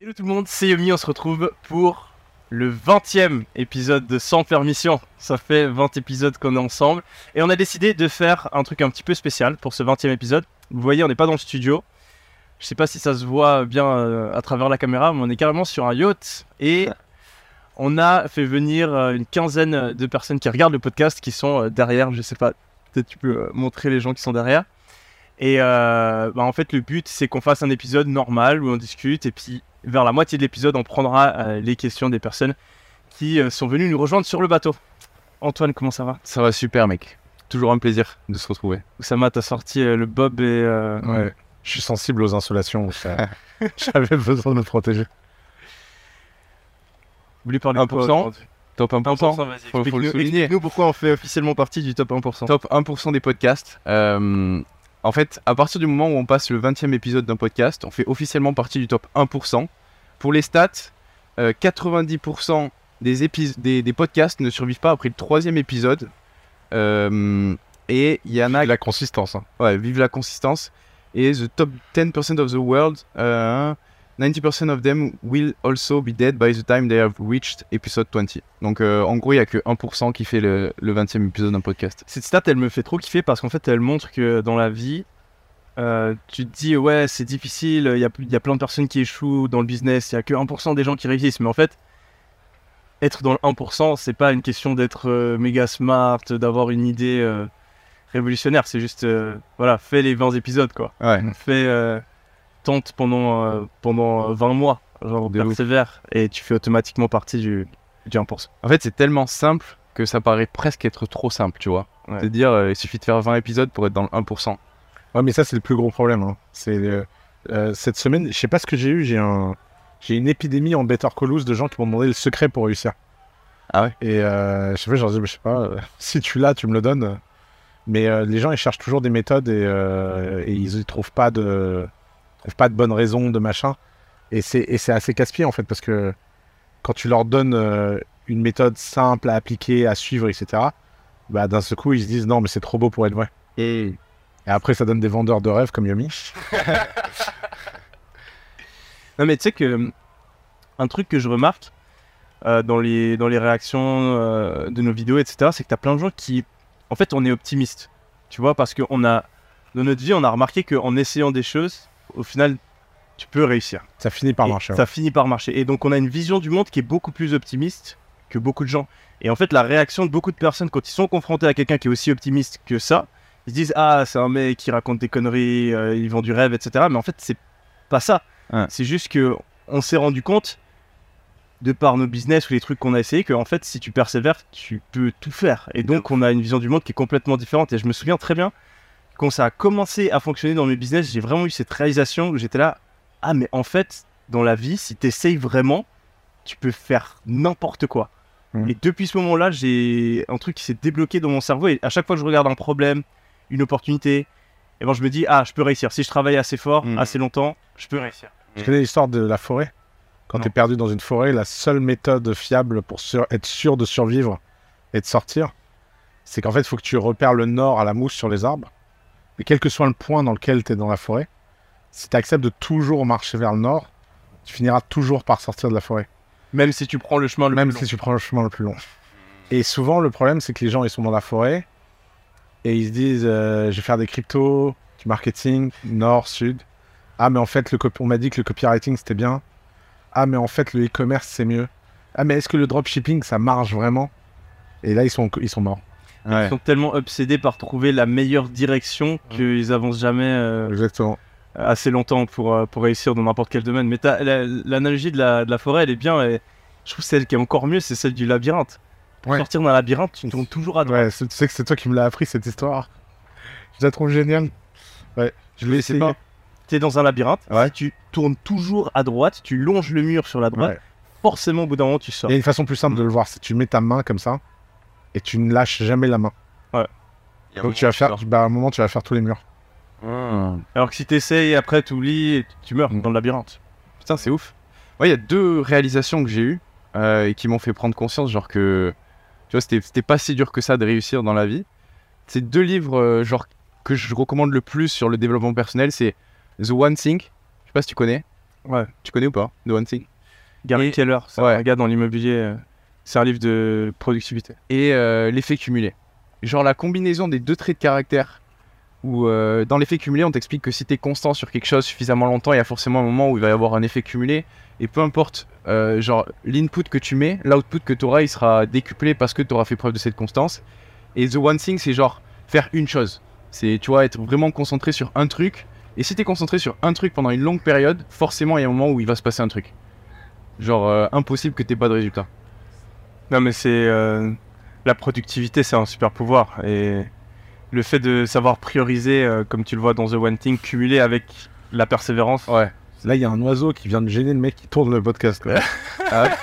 Hello tout le monde, c'est Yomi, on se retrouve pour le 20e épisode de Sans Permission. Ça fait 20 épisodes qu'on est ensemble et on a décidé de faire un truc un petit peu spécial pour ce 20e épisode. Vous voyez, on n'est pas dans le studio. Je sais pas si ça se voit bien euh, à travers la caméra, mais on est carrément sur un yacht et on a fait venir euh, une quinzaine de personnes qui regardent le podcast qui sont euh, derrière. Je sais pas, peut-être tu peux montrer les gens qui sont derrière. Et bah, en fait, le but, c'est qu'on fasse un épisode normal où on discute. Et puis, vers la moitié de l'épisode, on prendra euh, les questions des personnes qui euh, sont venues nous rejoindre sur le bateau. Antoine, comment ça va? Ça va super, mec. Toujours un plaisir de se retrouver. Oussama, t'as sorti euh, le bob et. euh, Ouais, je suis sensible aux insolations. J'avais besoin de me protéger. Vous voulez parler de quoi 1%? aujourd'hui? Top 1%. 1%, vas-y. Faut- faut le explique-nous- souligner. explique-nous pourquoi on fait officiellement partie du top 1%. Top 1% des podcasts. Euh, en fait, à partir du moment où on passe le 20e épisode d'un podcast, on fait officiellement partie du top 1%. Pour les stats, euh, 90% des, épis- des, des podcasts ne survivent pas après le troisième épisode. Euh, et il y en a La consistance. hein. Ouais, vive la consistance. Et the top 10% of the world, euh, 90% of them will also be dead by the time they have reached episode 20. Donc euh, en gros, il n'y a que 1% qui fait le, le 20e épisode d'un podcast. Cette stat, elle me fait trop kiffer parce qu'en fait, elle montre que dans la vie, euh, tu te dis, ouais, c'est difficile, il y a, il y a plein de personnes qui échouent dans le business, il y a que 1% des gens qui réussissent. Mais en fait, être dans le 1%, c'est pas une question d'être euh, méga smart, d'avoir une idée révolutionnaire. C'est juste, voilà, fais les 20 épisodes, quoi. Ouais. Fais, tente pendant, euh, pendant 20 mois, genre De ouf. persévère, et tu fais automatiquement partie du, du 1%. En fait, c'est tellement simple que ça paraît presque être trop simple, tu vois. Ouais. C'est-à-dire, euh, il suffit de faire 20 épisodes pour être dans le 1%. Ouais, mais ça, c'est le plus gros problème. hein. C'est euh, euh, cette semaine, je sais pas ce que j'ai eu. J'ai un, j'ai une épidémie en Better Call de gens qui m'ont demandé le secret pour réussir. Ah ouais Et euh, je sais pas, je leur dis, je sais pas, euh, si tu l'as, tu me le donnes. Mais euh, les gens, ils cherchent toujours des méthodes et, euh, et ils trouvent pas de, pas de bonnes raisons, de machin. Et c'est, assez casse-pied en fait parce que quand tu leur donnes euh, une méthode simple à appliquer, à suivre, etc. Bah d'un seul coup, ils se disent non, mais c'est trop beau pour être vrai. Et Et après, ça donne des vendeurs de rêves comme Yomi. Non, mais tu sais que un truc que je remarque euh, dans, les, dans les réactions euh, de nos vidéos, etc., c'est que tu as plein de gens qui. En fait, on est optimiste. Tu vois, parce qu'on a. Dans notre vie, on a remarqué qu'en essayant des choses, au final, tu peux réussir. Ça finit par Et marcher. Ça finit par marcher. Et donc, on a une vision du monde qui est beaucoup plus optimiste que beaucoup de gens. Et en fait, la réaction de beaucoup de personnes quand ils sont confrontés à quelqu'un qui est aussi optimiste que ça, ils se disent Ah, c'est un mec qui raconte des conneries, euh, il vend du rêve, etc. Mais en fait, c'est pas ça. Ouais. C'est juste que on s'est rendu compte, de par nos business ou les trucs qu'on a essayé, que en fait, si tu persévères, tu peux tout faire. Et donc, on a une vision du monde qui est complètement différente. Et je me souviens très bien, quand ça a commencé à fonctionner dans mes business, j'ai vraiment eu cette réalisation où j'étais là Ah, mais en fait, dans la vie, si tu essayes vraiment, tu peux faire n'importe quoi. Mhm. Et depuis ce moment-là, j'ai un truc qui s'est débloqué dans mon cerveau. Et à chaque fois que je regarde un problème, une opportunité, et ben je me dis ah je peux réussir. Si je travaille assez fort, Mhm. assez longtemps, je peux réussir. Tu connais l'histoire de la forêt? Quand tu es perdu dans une forêt, la seule méthode fiable pour sur- être sûr de survivre et de sortir, c'est qu'en fait, il faut que tu repères le nord à la mousse sur les arbres. Et quel que soit le point dans lequel tu es dans la forêt, si tu acceptes de toujours marcher vers le nord, tu finiras toujours par sortir de la forêt. Même si tu prends le chemin le même plus si long. tu prends le chemin le plus long. Et souvent, le problème, c'est que les gens, ils sont dans la forêt et ils se disent euh, Je vais faire des cryptos, du marketing, nord, sud. Ah, mais en fait, le on m'a dit que le copywriting, c'était bien. Ah, mais en fait, le e-commerce, c'est mieux. Ah, mais est-ce que le dropshipping, ça marche vraiment? Et là, ils sont, ils sont morts. Ouais. Ils sont tellement obsédés par trouver la meilleure direction qu'ils avancent jamais euh, Exactement. assez longtemps pour, euh, pour réussir dans n'importe quel domaine. Mais l'analogie de la, de la forêt, elle est bien. Et je trouve celle qui est encore mieux, c'est celle du labyrinthe. Pour Ouais. sortir d'un labyrinthe, tu tournes toujours à droite. Ouais, tu sais que c'est toi qui me l'as appris, cette histoire. Je la trouve géniale. Ouais, je sais essayer. pas. T'es dans un labyrinthe, Ouais. si tu tournes toujours à droite, tu longes le mur sur la droite, forcément au bout d'un moment tu sors. Il y a une façon plus simple de le voir, c'est tu mets ta main comme ça et tu ne lâches jamais la main. Donc tu vas faire, bah, à un moment tu vas faire tous les murs. Ah. Alors que si t'essayes après tu oublies, et tu meurs Mm. dans le labyrinthe. Putain, c'est ouf. Ouais, il y a deux réalisations que j'ai eues euh, et qui m'ont fait prendre conscience, genre que tu vois, c'était c'était pas si dur que ça de réussir dans la vie. C'est deux livres, euh, genre que je recommande le plus sur le développement personnel, c'est The One Thing. Je sais pas si tu connais. Ouais. Tu connais ou pas The One Thing? Gary Et- Keller, c'est ouais. un gars dans l'immobilier. C'est un livre de productivité. et euh, l'effet cumulé. Genre la combinaison des deux traits de caractère où euh, dans l'effet cumulé on t'explique que si tu es constant sur quelque chose suffisamment longtemps, il y a forcément un moment où il va y avoir un effet cumulé et peu importe euh, genre l'input que tu mets, l'output que tu auras il sera décuplé parce que tu auras fait preuve de cette constance. Et the one thing c'est genre faire une chose. C'est tu vois être vraiment concentré sur un truc et si tu es concentré sur un truc pendant une longue période, forcément il y a un moment où il va se passer un truc. Genre impossible que t'aies pas de résultat. Non, mais c'est. euh, La productivité, c'est un super pouvoir. Et le fait de savoir prioriser, euh, comme tu le vois dans The One Thing, cumulé avec la persévérance. Ouais. Là, il y a un oiseau qui vient de gêner le mec qui tourne le podcast. quoi.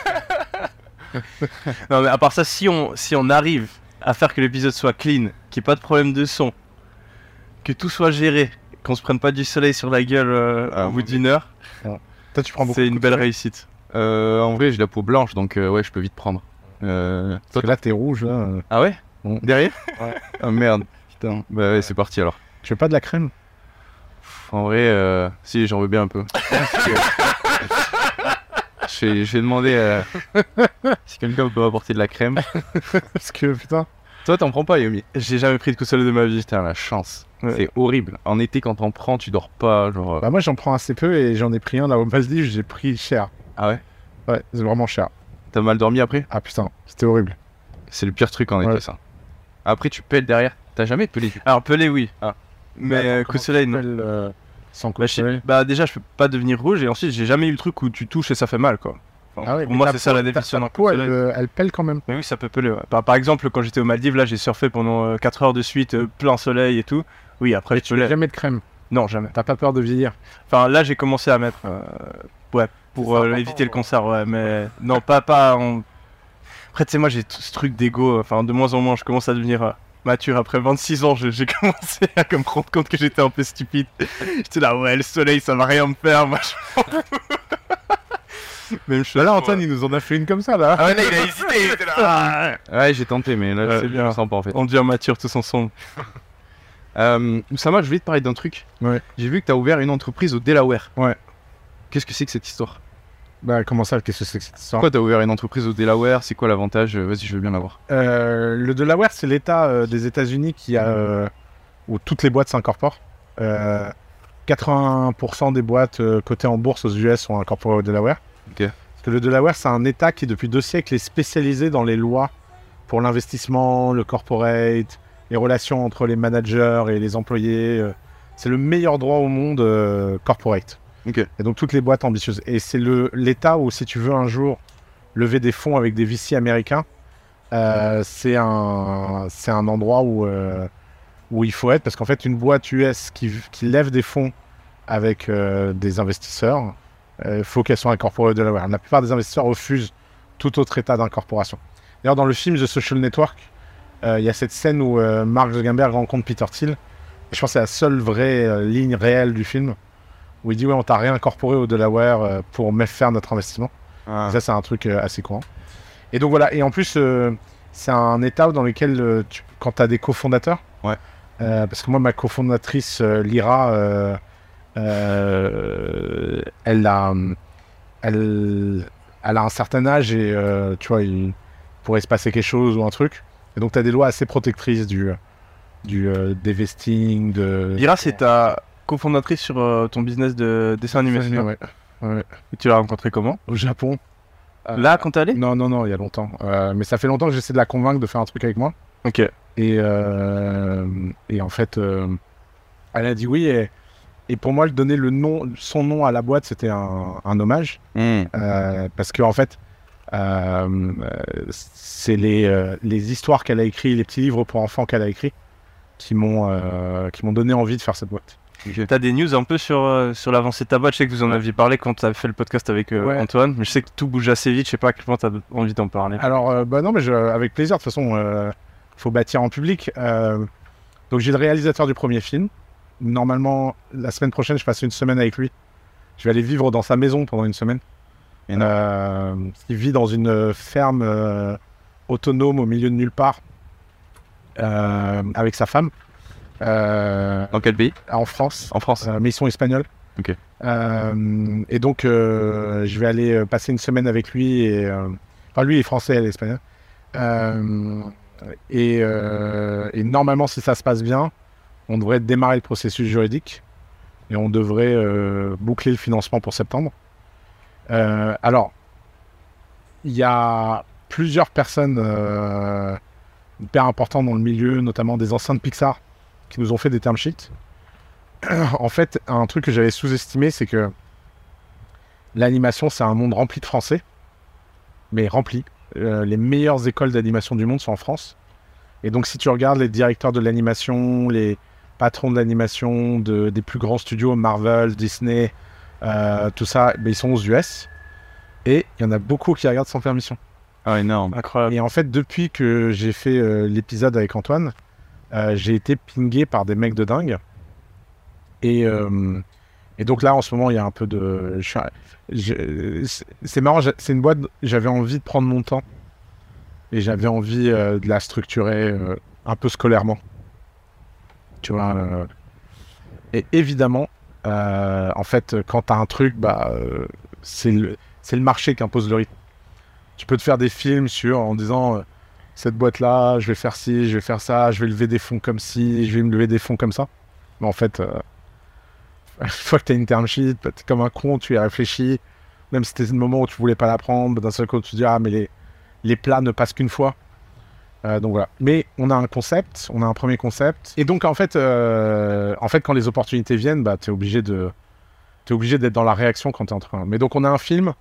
Non, mais à part ça, si on, si on arrive à faire que l'épisode soit clean, qu'il n'y ait pas de problème de son, que tout soit géré, qu'on se prenne pas du soleil sur la gueule euh, Ah, au bout d'une heure, Toi, tu prends beaucoup. c'est de une coups de belle réussite. Euh, en vrai, j'ai la peau blanche, donc euh, ouais, je peux vite prendre. Euh, Parce que là, t'es rouge. Là. Ah ouais Bon. Derrière Ouais. Ah merde. Putain. Bah ouais, c'est parti alors. Tu veux pas de la crème? Pff, En vrai, euh, si, j'en veux bien un peu. je, vais, je vais demander euh, si quelqu'un peut m'apporter de la crème. Parce que putain. Toi, t'en prends pas, Yomi J'ai jamais pris de coup de soleil de ma vie. Putain, la chance. Ouais. C'est horrible. En été, quand t'en prends, tu dors pas. Genre. euh, Bah, moi, j'en prends assez peu et j'en ai pris un là au Maldives. J'ai pris cher. Ah ouais? Ouais, c'est vraiment cher. T'as mal dormi après? Ah putain, c'était horrible. C'est le pire truc en été, Ouais. ça. Après, tu pèles derrière. T'as jamais pelé du Alors, pelé, oui. Ah. Mais Attends, euh, comment coup de soleil, non. euh, sans coup Bah, soleil bah, déjà, je peux pas devenir rouge et ensuite, j'ai jamais eu le truc où tu touches et ça fait mal, quoi. Enfin, Ah ouais, pour mais moi, c'est ça la définition d'un coup elle, euh, elle pèle quand même. Mais oui, ça peut peler. ouais. Par, par exemple, quand j'étais aux Maldives, là, j'ai surfé pendant 4 heures de suite, euh, plein soleil et tout. Oui, après, je Tu pelais. jamais de crème? Non, jamais. T'as pas peur de vieillir? Enfin, là, j'ai commencé à mettre. euh, ouais, pour euh, éviter le concert, ouais. Mais non, pas. pas en... Après, tu sais, moi, j'ai tout ce truc d'ego. Enfin, de moins en moins, je commence à devenir. euh, Mature après 26 ans, j'ai commencé à me rendre compte que j'étais un peu stupide. J'étais là, ouais, le soleil, ça va rien me faire, moi je m'en fous. Même chose. Bah là, Antoine, il nous en a fait une comme ça là. Ah ouais, là, il a hésité, il était là. Ah, Ouais, j'ai tenté, mais là, Ouais, c'est bien. pas en fait. On devient mature tous ensemble. Euh, Oussama, je voulais te parler d'un truc. Ouais. J'ai vu que tu as ouvert une entreprise au Delaware. Ouais. Qu'est-ce que c'est que cette histoire? Bah comment ça Qu'est-ce que c'est que cette histoire Pourquoi tu as ouvert une entreprise au Delaware? C'est quoi l'avantage? Euh, Vas-y, je veux bien l'avoir. Euh, Le Delaware, c'est l'État euh, des États-Unis qui a euh, où toutes les boîtes s'incorporent. Euh, 80% des boîtes cotées en bourse aux US sont incorporées au Delaware. Ok. Parce que le Delaware, c'est un État qui depuis deux siècles est spécialisé dans les lois pour l'investissement, le corporate, les relations entre les managers et les employés. C'est le meilleur droit au monde corporate. Et donc toutes les boîtes ambitieuses. Et c'est l'État où si tu veux un jour lever des fonds avec des VC américains, euh, c'est un un endroit où euh, où il faut être parce qu'en fait une boîte US qui, qui lève des fonds avec euh, des investisseurs, il faut qu'elle soit incorporée au Delaware. La plupart des investisseurs refusent tout autre état d'incorporation. D'ailleurs dans le film The Social Network, il y a cette scène où Mark Zuckerberg rencontre Peter Thiel. Je pense que c'est la seule vraie ligne réelle du film où il dit ouais on t'a réincorporé au Delaware euh, pour faire notre investissement. Ah. Ça, c'est un truc euh, assez courant. Et donc voilà, et en plus, euh, c'est un état dans lequel, tu- quand tu as des cofondateurs, Ouais. euh, parce que moi, ma cofondatrice, Lyra, euh, elle, a, elle, elle a un certain âge et tu vois, il pourrait se passer quelque chose ou un truc. Et donc, tu as des lois assez protectrices du, du des vesting, de. Ira, c'est ta cofondatrice sur euh, ton business de dessin animé. c'est ça Ouais. Ouais. Et tu l'as rencontré comment Au Japon. Euh, Là, quand t'es allé Non, non, non, il y a longtemps. Euh, mais ça fait longtemps que j'essaie de la convaincre de faire un truc avec moi. Ok. Et, et en fait, elle a dit oui. Et, et pour moi, donner le nom, son nom à la boîte, c'était un, un hommage. Hmm. Parce que en fait, c'est les, les histoires qu'elle a écrites, les petits livres pour enfants qu'elle a écrits, qui m'ont qui m'ont donné envie de faire cette boîte. Ok. T'as des news un peu sur, euh, sur l'avancée de ta boîte? Je sais que vous en aviez parlé quand t'as fait le podcast avec euh, Ouais. Antoine, mais je sais que tout bouge assez vite, je sais pas à quel point t'as envie d'en parler. Alors, euh, bah non, mais je- avec plaisir. De toute façon, il faut bâtir en public. Euh, donc, j'ai le réalisateur du premier film. Normalement, la semaine prochaine, je passe une semaine avec lui. Je vais aller vivre dans sa maison pendant une semaine. Euh, il vit dans une ferme euh, autonome au milieu de nulle part euh, avec sa femme euh, Dans quel pays en France. En France. Euh, mais ils sont espagnols. Ok. Euh, et donc, euh, je vais aller euh, passer une semaine avec lui. Et, euh, enfin, lui est français, elle est espagnole. Euh, et, euh, et normalement, si ça se passe bien, on devrait démarrer le processus juridique et on devrait euh, boucler le financement pour septembre. Euh, alors, il y a plusieurs personnes euh, hyper importantes dans le milieu, notamment des anciens de Pixar, qui nous ont fait des term sheets. en fait, un truc que j'avais sous-estimé, c'est que l'animation, c'est un monde rempli de Français, mais rempli. Euh, les meilleures écoles d'animation du monde sont en France. Et donc, si tu regardes les directeurs de l'animation, les patrons de l'animation de, des plus grands studios, Marvel, Disney, euh, tout ça, ben, ils sont aux US. Et il y en a beaucoup qui regardent sans permission. Ah, énorme. Incroyable. Et en fait, depuis que j'ai fait euh, l'épisode avec Antoine, euh, j'ai été pingé par des mecs de dingue. Et, euh, et donc là, en ce moment, il y a un peu de. c'est- marrant, c'est une boîte, j'avais envie de prendre mon temps. Et j'avais envie euh, de la structurer un peu scolairement. Tu vois. Et évidemment, en fait, quand t'as un truc, bah, c'est le, le marché qui impose le rythme. Tu peux te faire des films sur en disant cette boîte là, je vais faire ci, je vais faire ça, je vais lever des fonds comme ci, je vais me lever des fonds comme ça. Mais en fait, euh, une fois que tu as une term sheet, t'es comme un con, tu y as réfléchi. Même si c'était le moment où tu voulais pas la prendre, d'un seul coup tu te dis ah mais les, les plats ne passent qu'une fois. Euh, donc voilà. Mais on a un concept, on a un premier concept. Et donc en fait, euh, en fait quand les opportunités viennent, bah t'es obligé de, t'es obligé d'être dans la réaction quand t'es en train. Mais donc on a un film.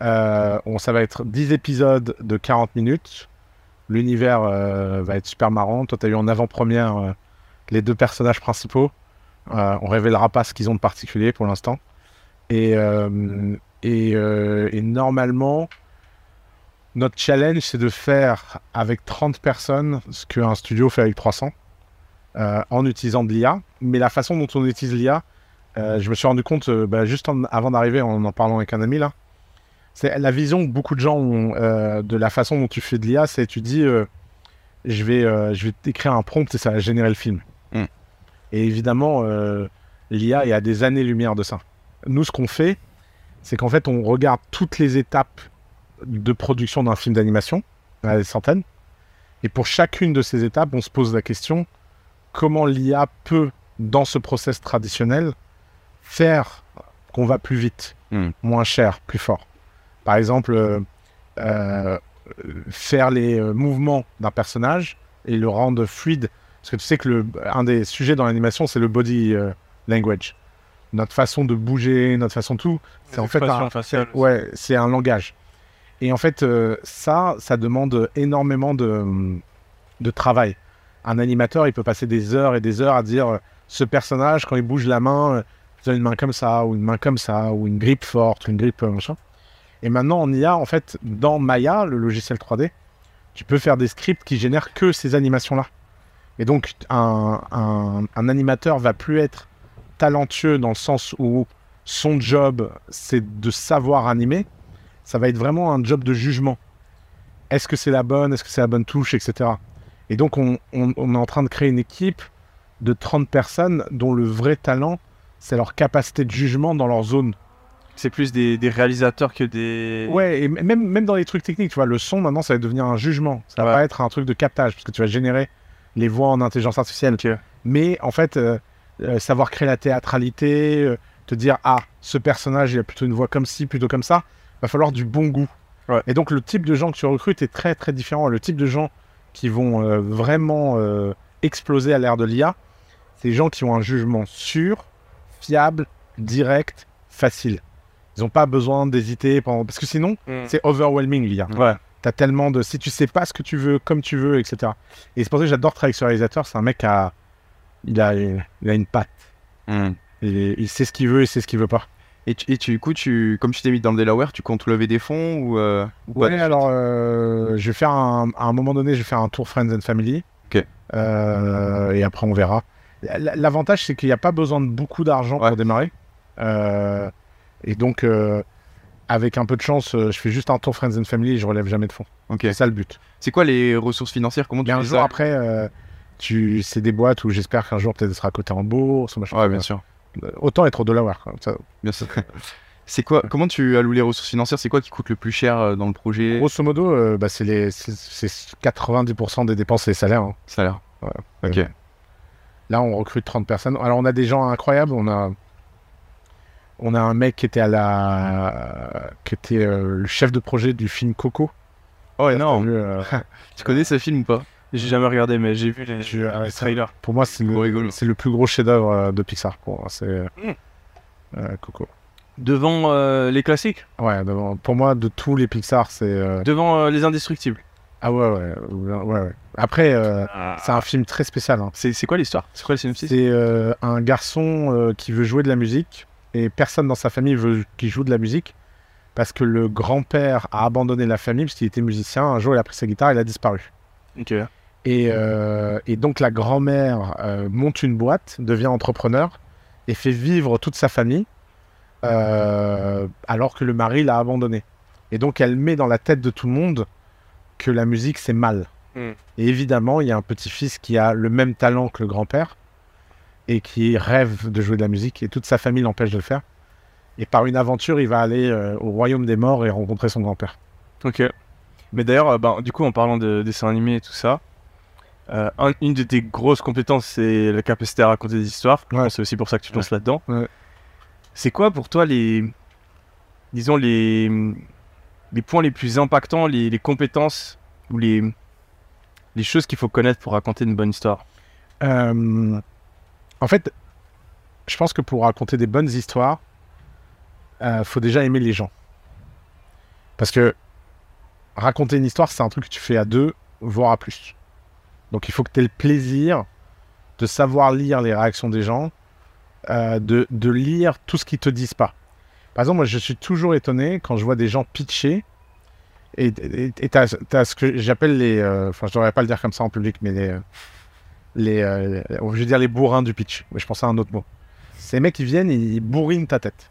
On, ça va être 10 épisodes de 40 minutes. L'univers euh, va être super marrant. Toi, tu as eu en avant-première euh, les deux personnages principaux. Euh, on révélera pas ce qu'ils ont de particulier pour l'instant. Et, normalement, notre challenge, c'est de faire avec 30 personnes ce qu'un studio fait avec 300 euh, en utilisant de l'IA. Mais la façon dont on utilise l'IA, je me suis rendu compte bah, juste avant d'arriver, en en parlant avec un ami là, c'est la vision que beaucoup de gens ont euh, de la façon dont tu fais de l'IA, c'est tu dis euh, je vais euh, je vais t'écrire un prompt et ça va générer le film. Mm. Et évidemment, l'IA est à des années-lumière de ça. Nous, ce qu'on fait, c'est qu'en fait, on regarde toutes les étapes de production d'un film d'animation, il y en a des centaines, et pour chacune de ces étapes, on se pose la question comment l'IA peut, dans ce process traditionnel, faire qu'on va plus vite, Mm. moins cher, plus fort. Par exemple, euh, euh, faire les euh, mouvements d'un personnage et le rendre fluide. Parce que tu sais que le, un des sujets dans l'animation, c'est le body euh, language. Notre façon de bouger, notre façon de tout. C'est en fait un. Ouais, c'est un langage. Et en fait, euh, ça, ça demande énormément de, de travail. Un animateur, il peut passer des heures et des heures à dire ce personnage, quand il bouge la main, il a une main comme ça, ou une main comme ça, ou une grippe forte, une grippe machin. Et maintenant, en IA, en fait, dans Maya, le logiciel 3D, tu peux faire des scripts qui génèrent que ces animations-là. Et donc, un, un, animateur va plus être talentueux dans le sens où son job, c'est de savoir animer. Ça va être vraiment un job de jugement. Est-ce que c'est la bonne Est-ce que c'est la bonne touche Etc. Et donc, on, on- on est en train de créer une équipe de 30 personnes dont le vrai talent, c'est leur capacité de jugement dans leur zone. C'est plus des, des réalisateurs que des. Ouais, et même, même dans les trucs techniques, tu vois, le son, maintenant, ça va devenir un jugement. Ça va Ouais. pas être un truc de captage, parce que tu vas générer les voix en intelligence artificielle. Mais en fait, euh, euh, savoir créer la théâtralité, euh, te dire, ah, ce personnage, il a plutôt une voix comme ci, plutôt comme ça, va falloir du bon goût. Ouais. Et donc, le type de gens que tu recrutes est très, très différent. Le type de gens qui vont vraiment exploser à l'ère de l'IA, c'est les gens qui ont un jugement sûr, fiable, direct, facile. Ils n'ont pas besoin d'hésiter pendant... Parce que sinon, Mm. c'est overwhelming l'IA. Ouais. T'as tellement de. Si tu sais pas ce que tu veux, comme tu veux, etc. Et c'est pour ça que j'adore travailler avec ce réalisateur. C'est un mec qui a. Il a, il a une patte. Et il sait ce qu'il veut et sait ce qu'il veut pas. Et, tu, et tu, du coup, tu, comme tu t'es mis dans le Delaware, tu comptes lever des fonds ou, euh, ou pas Ouais, alors, euh, je vais faire un, à un moment donné, je vais faire un tour Friends and Family. Ok. Euh, et après, on verra. L'avantage, c'est qu'il n'y a pas besoin de beaucoup d'argent Ouais. pour démarrer. Et donc, euh, avec un peu de chance, euh, je fais juste un tour Friends and Family et je relève jamais de fonds. Ok. C'est ça le but. C'est quoi les ressources financières? Comment tu Mais un fais jour ça? après, euh, tu... c'est des boîtes où j'espère qu'un jour peut-être sera cotée en bourse. ou machin. Ouais, bien sûr. autant être au dollar. quoi. Ça, Bien sûr. C'est quoi Comment tu alloues les ressources financières? C'est quoi qui coûte le plus cher dans le projet? Grosso modo, bah, c'est les c'est- c'est 90% des dépenses et les salaires. hein. Salaire. Ouais. Ok. Là, on recrute 30 personnes. Alors, on a des gens incroyables. On a, on a un mec qui était à la, qui était euh, le chef de projet du film Coco. Oh vu, euh, Tu connais ce film ou pas? J'ai jamais regardé, mais j'ai vu les, Je- ah ça- trailers. pour moi, c'est le, rigolo. c'est le plus gros chef-d'œuvre euh, de Pixar. Pour moi, c'est Mm. euh, Coco. Devant euh, les classiques? Ouais, devant- pour moi, de tous les Pixar, c'est euh, Devant euh, les indestructibles ah ouais, ouais, ouais, ouais, ouais. Après, euh, c'est un film très spécial. hein. C'est c'est quoi l'histoire? C'est quoi le synopsis? C'est euh, un garçon euh, qui veut jouer de la musique et personne dans sa famille veut qu'il joue de la musique parce que le grand-père a abandonné la famille parce qu'il était musicien. Un jour, il a pris sa guitare, il a disparu. Et, euh, et donc, la grand-mère euh, monte une boîte, devient entrepreneur et fait vivre toute sa famille euh, alors que le mari l'a abandonné. Et donc, elle met dans la tête de tout le monde que la musique, c'est mal. Hmm. Et évidemment, il y a un petit-fils qui a le même talent que le grand-père et qui rêve de jouer de la musique et toute sa famille l'empêche de le faire. Et par une aventure, il va aller euh, au royaume des morts et rencontrer son grand-père. Ok. Mais d'ailleurs, euh, ben, du coup, en parlant de dessins animés et tout ça, euh, un- une de tes grosses compétences, c'est la capacité à raconter des histoires. Ouais. C'est aussi pour ça que tu te lances là-dedans. Ouais. C'est quoi pour toi les, disons les, les points les plus impactants, les, les compétences ou les, les choses qu'il faut connaître pour raconter une bonne histoire? Euh, en fait, je pense que pour raconter des bonnes histoires, euh, faut déjà aimer les gens. Parce que raconter une histoire, c'est un truc que tu fais à deux, voire à plus. Donc il faut que tu aies le plaisir de savoir lire les réactions des gens, euh, de, lire tout ce qu'ils te disent pas. Par exemple, moi, je suis toujours étonné quand je vois des gens pitcher. Et tu as, ce que j'appelle les. euh, Enfin, je devrais pas le dire comme ça en public, mais les. Euh, les euh, je veux dire les bourrins du pitch. Mais je pensais à un autre mot. Ces mecs, ils viennent, ils bourrinent ta tête.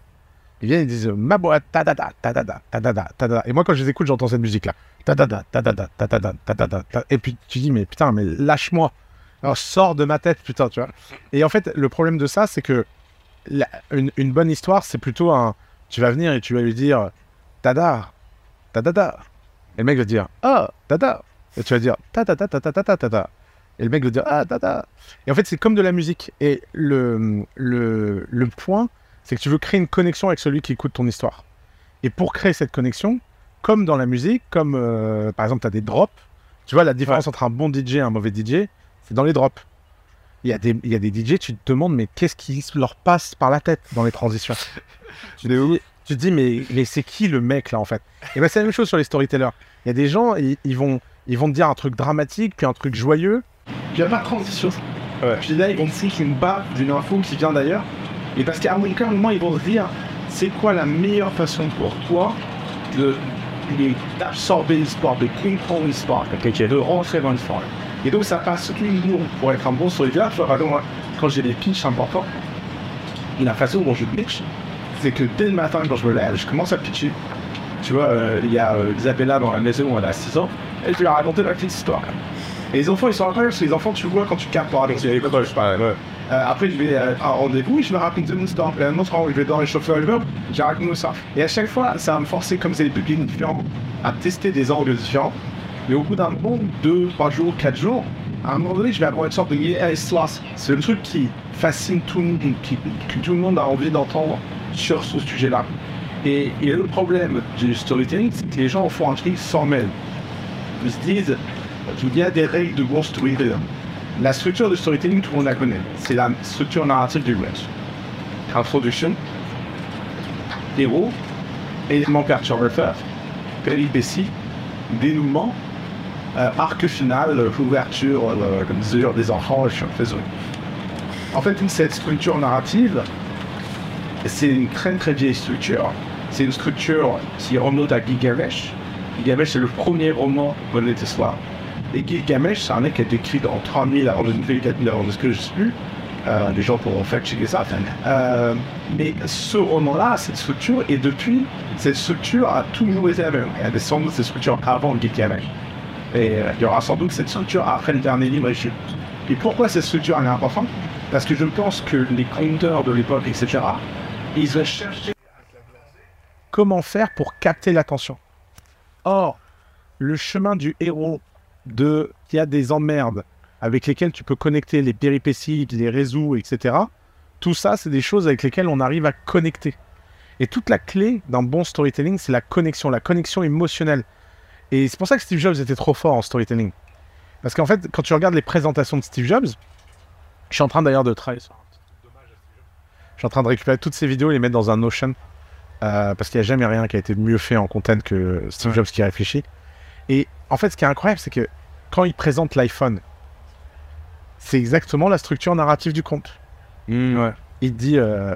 Ils viennent, ils disent ma boîte, ta da da, ta da da, ta da da, ta da. Et moi, quand je les écoute, j'entends cette musique-là. Ta da da, ta da da, ta da da, ta da da, ta- Et puis tu dis, mais putain, mais lâche-moi. Alors, sors de ma tête, putain, tu vois. Et en fait, le problème de ça, c'est que une, bonne histoire, c'est plutôt un. Tu vas venir et tu vas lui dire tada, tada da. Et le mec va dire ah, tada. Et tu vas dire ta ta ta ta ta ta ta ta ta. Et le mec va dire ah, tada. Et en fait, c'est comme de la musique. Et le, le, le point, c'est que tu veux créer une connexion avec celui qui écoute ton histoire. Et pour créer cette connexion, comme dans la musique, comme euh, par exemple, tu as des drops, tu vois, la différence entre un bon DJ et un mauvais DJ, c'est dans les drops. Il y, a des, il y a des DJ, tu te demandes, mais qu'est-ce qui leur passe par la tête dans les transitions? Tu, te dis, tu te dis, mais, mais c'est qui le mec là en fait? Et ben c'est la même chose sur les storytellers. Il y a des gens, ils, ils vont, ils vont te dire un truc dramatique, puis un truc joyeux, a pas de transition. Ouais. Puis là, ils vont foutre une baffe d'une info qui vient d'ailleurs. Et parce qu'à aucun moment, ils vont te dire, c'est quoi la meilleure façon pour toi de d'absorber l'histoire, de comprendre l'histoire, de rentrer dans l'histoire. Et donc, ça passe uniquement pour être un bon exemple, moi, quand j'ai des pitchs importants, la façon dont je pitch, c'est que dès le matin, quand je me lève, je commence à pitcher. Tu vois, euh, il y a euh, Isabella dans la maison où elle a 6 ans, et je lui ai raconté la petite histoire. Et les enfants, ils sont incroyables, parce que les enfants, tu vois quand tu captes par exemple, je euh, après, je vais euh, à un rendez-vous et je vais raconter mon histoire. Et un autre rendez-vous, je vais dans les chauffeurs et j'ai raconté ça. Et à chaque fois, ça va me forcer, comme c'est des publics différents, à tester des angles différents. Mais au bout d'un moment, deux, trois jours, quatre jours, à un moment donné, je vais avoir une sorte de sloth. C'est le truc qui fascine tout le monde, qui- que tout le monde a envie d'entendre sur ce sujet-là. Et, et le problème du storytelling, c'est que les gens font un truc sans mêle. Ils se disent, il y a des règles de bon storytelling. La structure de storytelling, tout le monde la connaît. C'est la structure narrative du web. Introduction, héros, élément perturbateur, péripétie, dénouement, euh, arc final, ouverture, euh, comme mesure des enfants, je suis. En fait, cette structure narrative, c'est une très très vieille structure. C'est une structure qui remonte à Gilgamesh. Gilgamesh, c'est le premier roman de l'histoire. Et Gilgamesh, c'est un mec qui a été écrit en 3000 avant de 4000 avant que je sais plus. Euh, gens pourront fact-checker ça? Euh, mais ce roman-là, cette structure, et depuis, cette structure a toujours été la même. Il y avait sans doute cette structure avant Gilgamesh. Et euh, il y aura sans doute cette structure après le dernier livre écrit. Et pourquoi cette structure est importante? Parce que je pense que les compteurs de l'époque, etc., ils ont cherché comment faire pour capter l'attention. Or, le chemin du héros de qui a des emmerdes avec lesquelles tu peux connecter les péripéties, les réseaux, etc. Tout ça, c'est des choses avec lesquelles on arrive à connecter. Et toute la clé d'un bon storytelling, c'est la connexion, la connexion émotionnelle. Et c'est pour ça que Steve Jobs était trop fort en storytelling. Parce qu'en fait, quand tu regardes les présentations de Steve Jobs, je suis en train d'ailleurs de travailler sur un petit truc d'hommage à Steve Jobs. Je suis en train de récupérer toutes ces vidéos et les mettre dans un Notion. euh, parce qu'il n'y a jamais rien qui a été mieux fait en content que Steve. Jobs qui réfléchit. Et en fait, ce qui est incroyable, c'est que quand il présente l'iPhone, c'est exactement la structure narrative du conte. Mm. Ouais. Il dit euh,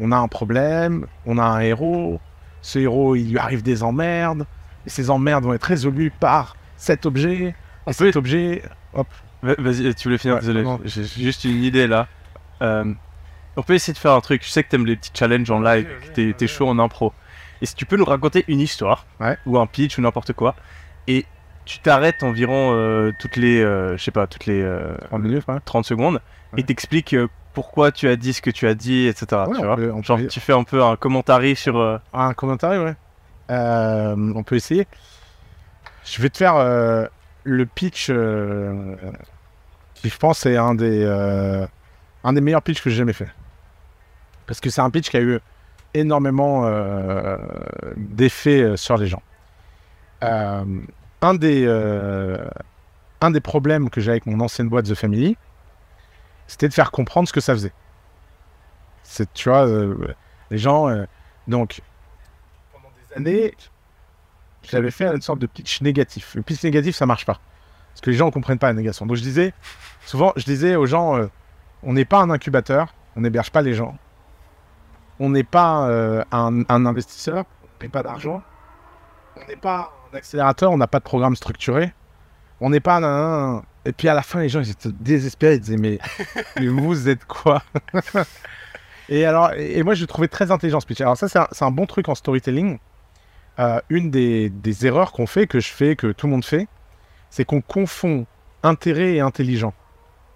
on a un problème, on a un héros, ce héros il lui arrive des emmerdes, et ces emmerdes vont être résolues par cet objet, et cet objet. Hop. Va- Vas-y, tu voulais finir, Ouais, désolé. non. J'ai juste une idée là. Euh, on peut essayer de faire un truc. Je sais que t'aimes les petits challenges en live, que t'es t'es chaud en impro. Et si tu peux nous raconter une histoire, Ouais. ou un pitch, ou n'importe quoi, et tu t'arrêtes environ euh, toutes les, euh, je sais pas, toutes les euh, 30 minutes, ouais. 30 secondes, Ouais. et t'expliques euh, pourquoi tu as dit ce que tu as dit, etc. Ouais, tu vois peut- Genre, peut- tu fais un peu un commentaire sur. Un commentaire, ouais. On peut essayer. Je vais te faire le pitch qui, je pense, est un des, un des meilleurs pitchs que j'ai jamais fait. Parce que c'est un pitch qui a eu énormément d'effets sur les gens. Un, des, euh, un des problèmes que j'ai avec mon ancienne boîte The Family, c'était de faire comprendre ce que ça faisait. C'est, tu vois, euh, les gens. euh, donc, pendant des années, j'avais fait une sorte de pitch négatif. Le pitch négatif, ça marche pas. Parce que les gens ne comprennent pas la négation. Donc, je disais, souvent, je disais aux gens on n'est pas un incubateur, on n'héberge pas les gens. On n'est pas un, un investisseur, on ne paie pas d'argent. On n'est pas un accélérateur, on n'a pas de programme structuré. On n'est pas un, Et puis à la fin, les gens ils étaient désespérés. Ils disaient Mais, mais vous êtes quoi? Et alors, et, moi, je trouvais très intelligent ce pitch. Alors, ça, c'est un, un bon truc en storytelling. Euh, une des, des erreurs qu'on fait, que je fais, que tout le monde fait, c'est qu'on confond intérêt et intelligent.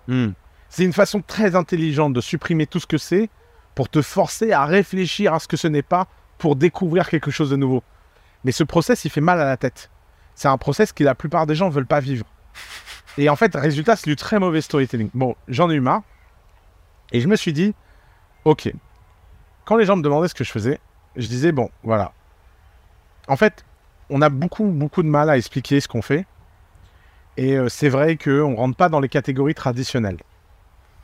Mm. C'est une façon très intelligente de supprimer tout ce que c'est pour te forcer à réfléchir à ce que ce n'est pas pour découvrir quelque chose de nouveau. Mais ce process, il fait mal à la tête. C'est un process que la plupart des gens ne veulent pas vivre. Et en fait, résultat, c'est du très mauvais storytelling. Bon, j'en ai eu marre. Et je me suis dit, ok. Quand les gens me demandaient ce que je faisais, je disais, bon, voilà. En fait, on a beaucoup, beaucoup de mal à expliquer ce qu'on fait. Et euh, c'est vrai qu'on ne rentre pas dans les catégories traditionnelles.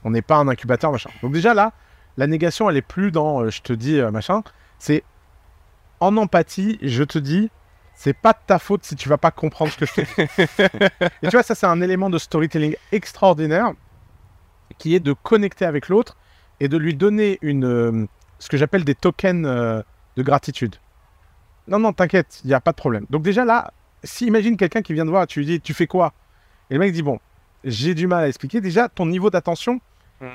On n'est pas un incubateur, machin. Donc déjà là, la négation, elle est plus dans euh, je te dis euh, machin. C'est en empathie, je te dis, c'est pas de ta faute si tu vas pas comprendre ce que je te dis. Et tu vois, ça, c'est un élément de storytelling extraordinaire qui est de connecter avec l'autre et de lui donner une, euh, ce que j'appelle des tokens euh, de gratitude. Non, non, t'inquiète, il n'y a pas de problème. Donc déjà là, si imagine quelqu'un qui vient te voir, tu lui dis, tu fais quoi? Et le mec dit, bon, j'ai du mal à expliquer. Déjà, ton niveau d'attention,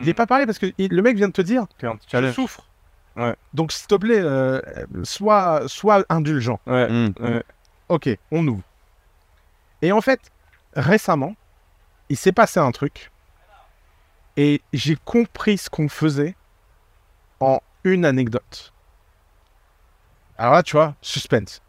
il n'est pas pareil parce que il- le mec vient de te dire, petit je souffre. Ouais. Donc s'il te plaît, euh, sois, sois indulgent. Ouais. Mm. ouais. Ok, on ouvre. Et en fait, récemment, il s'est passé un truc. Et j'ai compris ce qu'on faisait en une anecdote. Alors là, tu vois, suspense.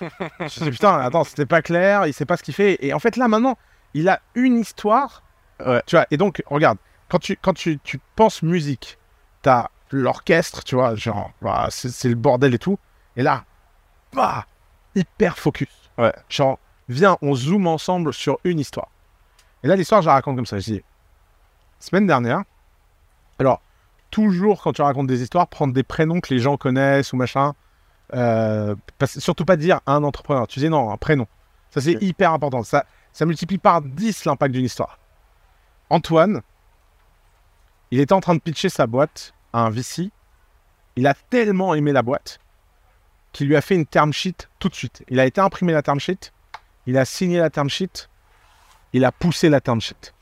je me suis dit, putain, attends, c'était pas clair, il sait pas ce qu'il fait. Et en fait, là, maintenant, il a une histoire. Ouais. Tu vois, et donc, regarde, quand tu, quand tu, tu penses musique, t'as l'orchestre, tu vois, genre, bah, c'est le bordel et tout. Et là, bah, hyper focus. Ouais. Genre, viens, on zoome ensemble sur une histoire. Et là, l'histoire, je la raconte comme ça. Je dis, semaine dernière, alors, toujours quand tu racontes des histoires, prendre des prénoms que les gens connaissent ou machin. Euh, parce- surtout pas dire un entrepreneur. Tu dis non, un prénom. Ça, c'est hyper important. Ça, ça multiplie par 10 l'impact d'une histoire. Antoine, il était en train de pitcher sa boîte à un VC. Il a tellement aimé la boîte qu'il lui a fait une term sheet tout de suite. Il a été imprimer la term sheet, il a signé la term sheet, il a poussé la term sheet.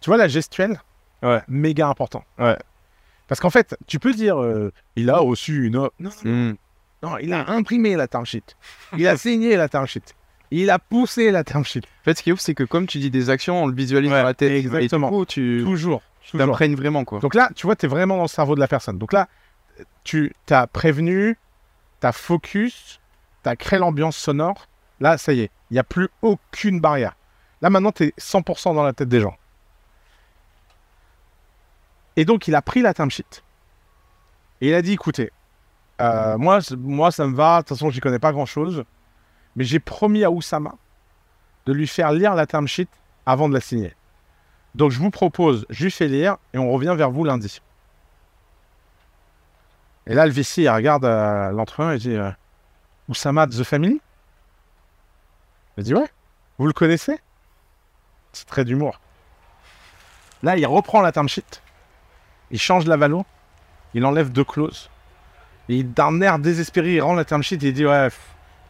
Tu vois la gestuelle Ouais. Méga important. Ouais. Parce qu'en fait, tu peux dire, euh, il a reçu une... offre. Non, non, Mm. non, il a imprimé la term sheet. Il a signé la term sheet. Il a poussé la term sheet. En fait, ce qui est ouf, c'est que comme tu dis des actions, on le visualise Ouais, dans la tête. exactement. Et du coup, tu, Toujours. Tu t'imprègnes vraiment, quoi. Donc là, tu vois, tu es vraiment dans le cerveau de la personne. Donc là, tu as prévenu, tu as focus, tu as créé l'ambiance sonore. Là, ça y est, il n'y a plus aucune barrière. Là, maintenant, tu es 100% dans la tête des gens. Et donc, il a pris la term sheet. Et il a dit, écoutez, euh, moi, moi, ça me va. De toute façon, j'y connais pas grand-chose. Mais j'ai promis à Oussama de lui faire lire la term sheet avant de la signer. Donc, je vous propose, je lui fais lire et on revient vers vous lundi. Et là, le VC, il regarde euh, l'entrepreneur et dit euh, Oussama de The Family? Il dit Ouais, vous le connaissez? C'est très d'humour. Là, il reprend la term sheet, il change la valo, il enlève deux clauses. Et d'un air désespéré, il rend la term sheet et il dit Ouais,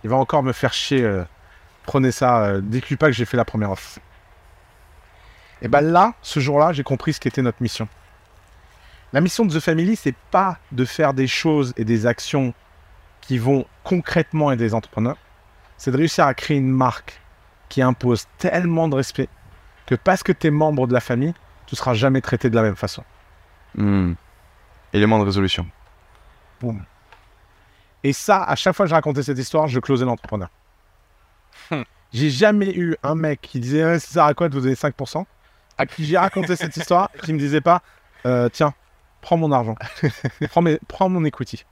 il va encore me faire chier. euh, prenez ça, euh, dites-lui pas que j'ai fait la première offre. Et ben là, ce jour-là, j'ai compris ce qu'était notre mission. La mission de The Family, c'est pas de faire des choses et des actions qui vont concrètement aider les entrepreneurs. C'est de réussir à créer une marque qui impose tellement de respect que parce que tu es membre de la famille, tu seras jamais traité de la même façon. Hmm. Élément de résolution. Et ça, à chaque fois que je racontais cette histoire, je closais l'entrepreneur. Hmm. J'ai jamais eu un mec qui disait ouais, ça sert à quoi de vous donner 5% à qui j'ai raconté cette histoire qui me disait pas euh, tiens, prends mon argent, prends, mes- prends mon equity.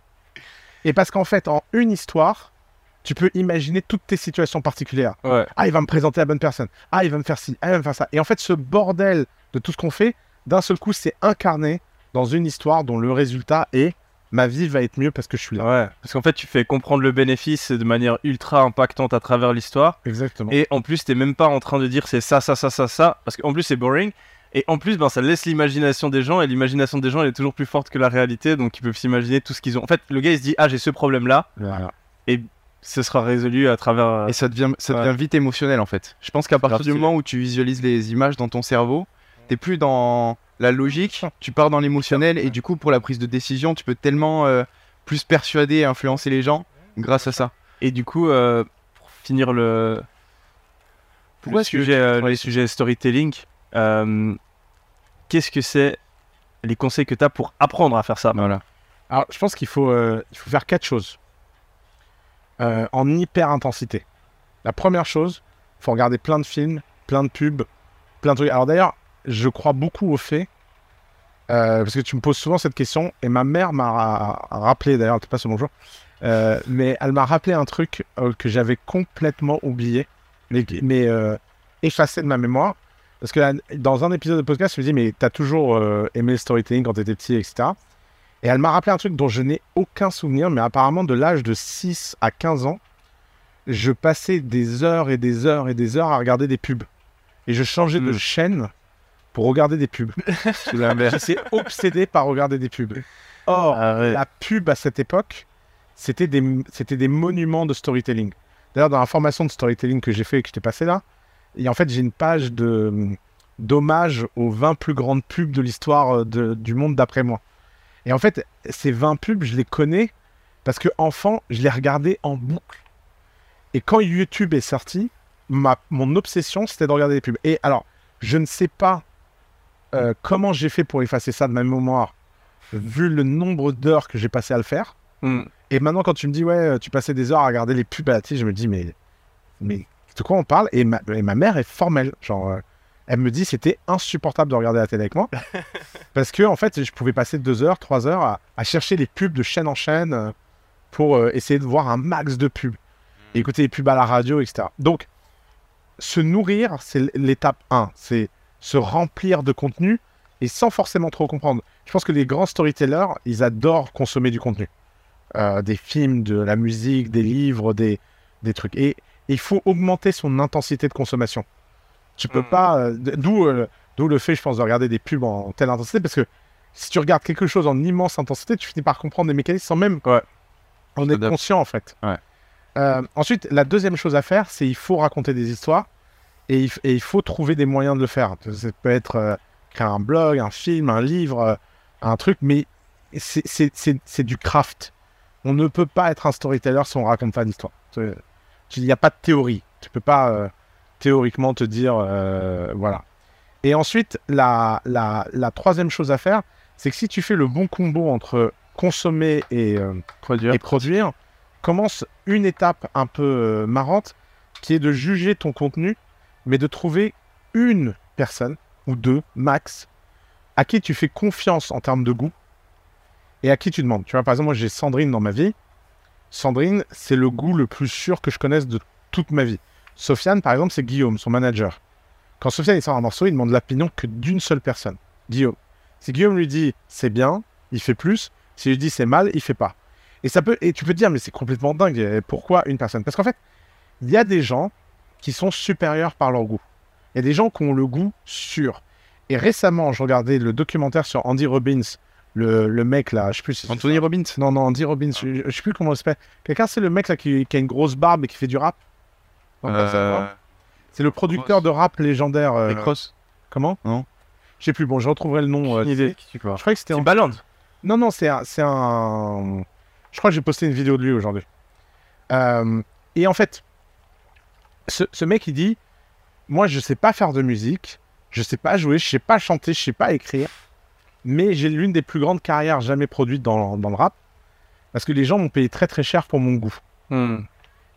Et parce qu'en fait, en une histoire, tu peux imaginer toutes tes situations particulières. Ouais. Ah, il va me présenter la bonne personne. Ah, il va me faire ci. Ah, il va me faire ça. Et en fait, ce bordel de tout ce qu'on fait, d'un seul coup, c'est incarné dans une histoire dont le résultat est ma vie va être mieux parce que je suis là. Ouais, parce qu'en fait, tu fais comprendre le bénéfice de manière ultra impactante à travers l'histoire. Exactement. Et en plus, t'es même pas en train de dire c'est ça, ça, ça, ça, ça. Parce qu'en plus, c'est boring. Et en plus, ben, ça laisse l'imagination des gens. Et l'imagination des gens, elle est toujours plus forte que la réalité. Donc, ils peuvent s'imaginer tout ce qu'ils ont. En fait, le gars, il se dit Ah, j'ai ce problème-là. Voilà. Ce sera résolu à travers. euh, Et ça devient, ça Ouais. devient vite émotionnel en fait. Je pense qu'à partir du moment où tu visualises les images dans ton cerveau, t'es plus dans la logique, tu pars dans l'émotionnel et du coup pour la prise de décision, tu peux tellement euh, plus persuader et influencer les gens grâce à ça. Et du coup, euh, pour finir le, Pourquoi le est-ce que sujet, euh, les sujets storytelling, euh, qu'est-ce que c'est les conseils que tu as pour apprendre à faire ça? Voilà. Alors, je pense qu'il faut, euh, il faut faire quatre choses Euh, en hyper intensité. La première chose, il faut regarder plein de films, plein de pubs, plein de trucs. Alors d'ailleurs, je crois beaucoup au fait, euh, parce que tu me poses souvent cette question, et ma mère m'a ra- rappelé, d'ailleurs, elle te passe le bonjour, euh, mais elle m'a rappelé un truc euh, que j'avais complètement oublié, mais, mais effacé de ma mémoire. Parce que là, dans un épisode de podcast, je me dis, mais t'as toujours aimé le storytelling quand t'étais petit, etc. Et elle m'a rappelé un truc dont je n'ai aucun souvenir, mais apparemment de l'âge de 6 à 15 ans, je passais des heures et des heures et des heures à regarder des pubs. Et je changeais de Mm. chaîne pour regarder des pubs. J'étais obsédé par regarder des pubs. Or, Ah ouais. la pub à cette époque, c'était des, c'était des monuments de storytelling. D'ailleurs, dans la formation de storytelling que j'ai fait et que je t'ai passé là, et en fait, j'ai une page de d'hommage aux 20 plus grandes pubs de l'histoire euh, de- du monde d'après moi. Et en fait, ces 20 pubs, je les connais parce que enfant, je les regardais en boucle. Et quand YouTube est sorti, ma, mon obsession, c'était de regarder les pubs. Et alors, je ne sais pas euh, comment j'ai fait pour effacer ça de ma mémoire, vu le nombre d'heures que j'ai passé à le faire. Hmm. Et maintenant, quand tu me dis, ouais, tu passais des heures à regarder les pubs à la télé, je me dis, mais, mais de quoi on parle? Et ma, et ma mère est formelle. Genre, euh, elle me dit, c'était insupportable de regarder la télé avec moi. parce que, en fait, je pouvais passer deux heures, trois heures à, à chercher les pubs de chaîne en chaîne euh, pour euh, essayer de voir un max de pubs. Et écouter les pubs à la radio, etc. Donc, se nourrir, c'est l'étape 1. C'est se remplir de contenu et sans forcément trop comprendre. Je pense que les grands storytellers, ils adorent consommer du contenu. Euh, des films, de la musique, des livres, des, des trucs. Et, il faut augmenter son intensité de consommation. Tu peux Mhm. pas. euh, D'où euh, d'où le fait, je pense, de regarder des pubs en telle intensité, parce que si tu regardes quelque chose en immense intensité, tu finis par comprendre des mécanismes sans même Ouais. en être conscient, en fait. Ouais. Ensuite, la deuxième chose à faire, c'est il faut raconter des histoires et il, f- et il faut trouver des moyens de le faire. Ça peut être euh, créer un blog, un film, un livre, euh, un truc, mais c'est- du craft. On ne peut pas être un storyteller si on raconte pas d'histoire. Il n'y a pas de théorie. Tu peux pas euh, théoriquement te dire, euh, voilà. Et ensuite, la, la, la troisième chose à faire, c'est que si tu fais le bon combo entre consommer et, Produire. et produire, commence une étape un peu marrante qui est de juger ton contenu, mais de trouver une personne ou deux max à qui tu fais confiance en termes de goût et à qui tu demandes. Tu vois, par exemple, moi j'ai Sandrine dans ma vie. Sandrine, c'est le goût le plus sûr que je connaisse de toute ma vie. Sofiane, par exemple, c'est Guillaume, son manager. Quand Sofiane il sort un morceau, il demande l'opinion que d'une seule personne, Guillaume. Si Guillaume lui dit c'est bien, il fait plus. S'il lui dit c'est mal, il fait pas. Et ça peut, et tu peux te dire mais c'est complètement dingue. Pourquoi une personne? Parce qu'en fait, il y a des gens qui sont supérieurs par leur goût. Il y a des gens qui ont le goût sûr. Et récemment, je regardais le documentaire sur Andy Robbins, le, le mec là, je sais plus. si c'est Anthony. Robbins? Non, non, Andy Robbins, je, je sais plus comment il s'appelle. Quelqu'un, c'est le mec là qui, qui a une grosse barbe et qui fait du rap? Euh. C'est le producteur de rap légendaire. euh, Rick Ross Comment? Non. Je sais plus, bon, je retrouverai le nom. euh, idée. je croyais que c'était. en- Timbaland. Non, non, c'est un, c'est un. Je crois que j'ai posté une vidéo de lui aujourd'hui. Euh, et en fait, ce, ce mec, il dit Moi, je sais pas faire de musique, je sais pas jouer, je sais pas chanter, je sais pas écrire, mais j'ai l'une des plus grandes carrières jamais produites dans, dans le rap, parce que les gens m'ont payé très très cher pour mon goût. Hmm.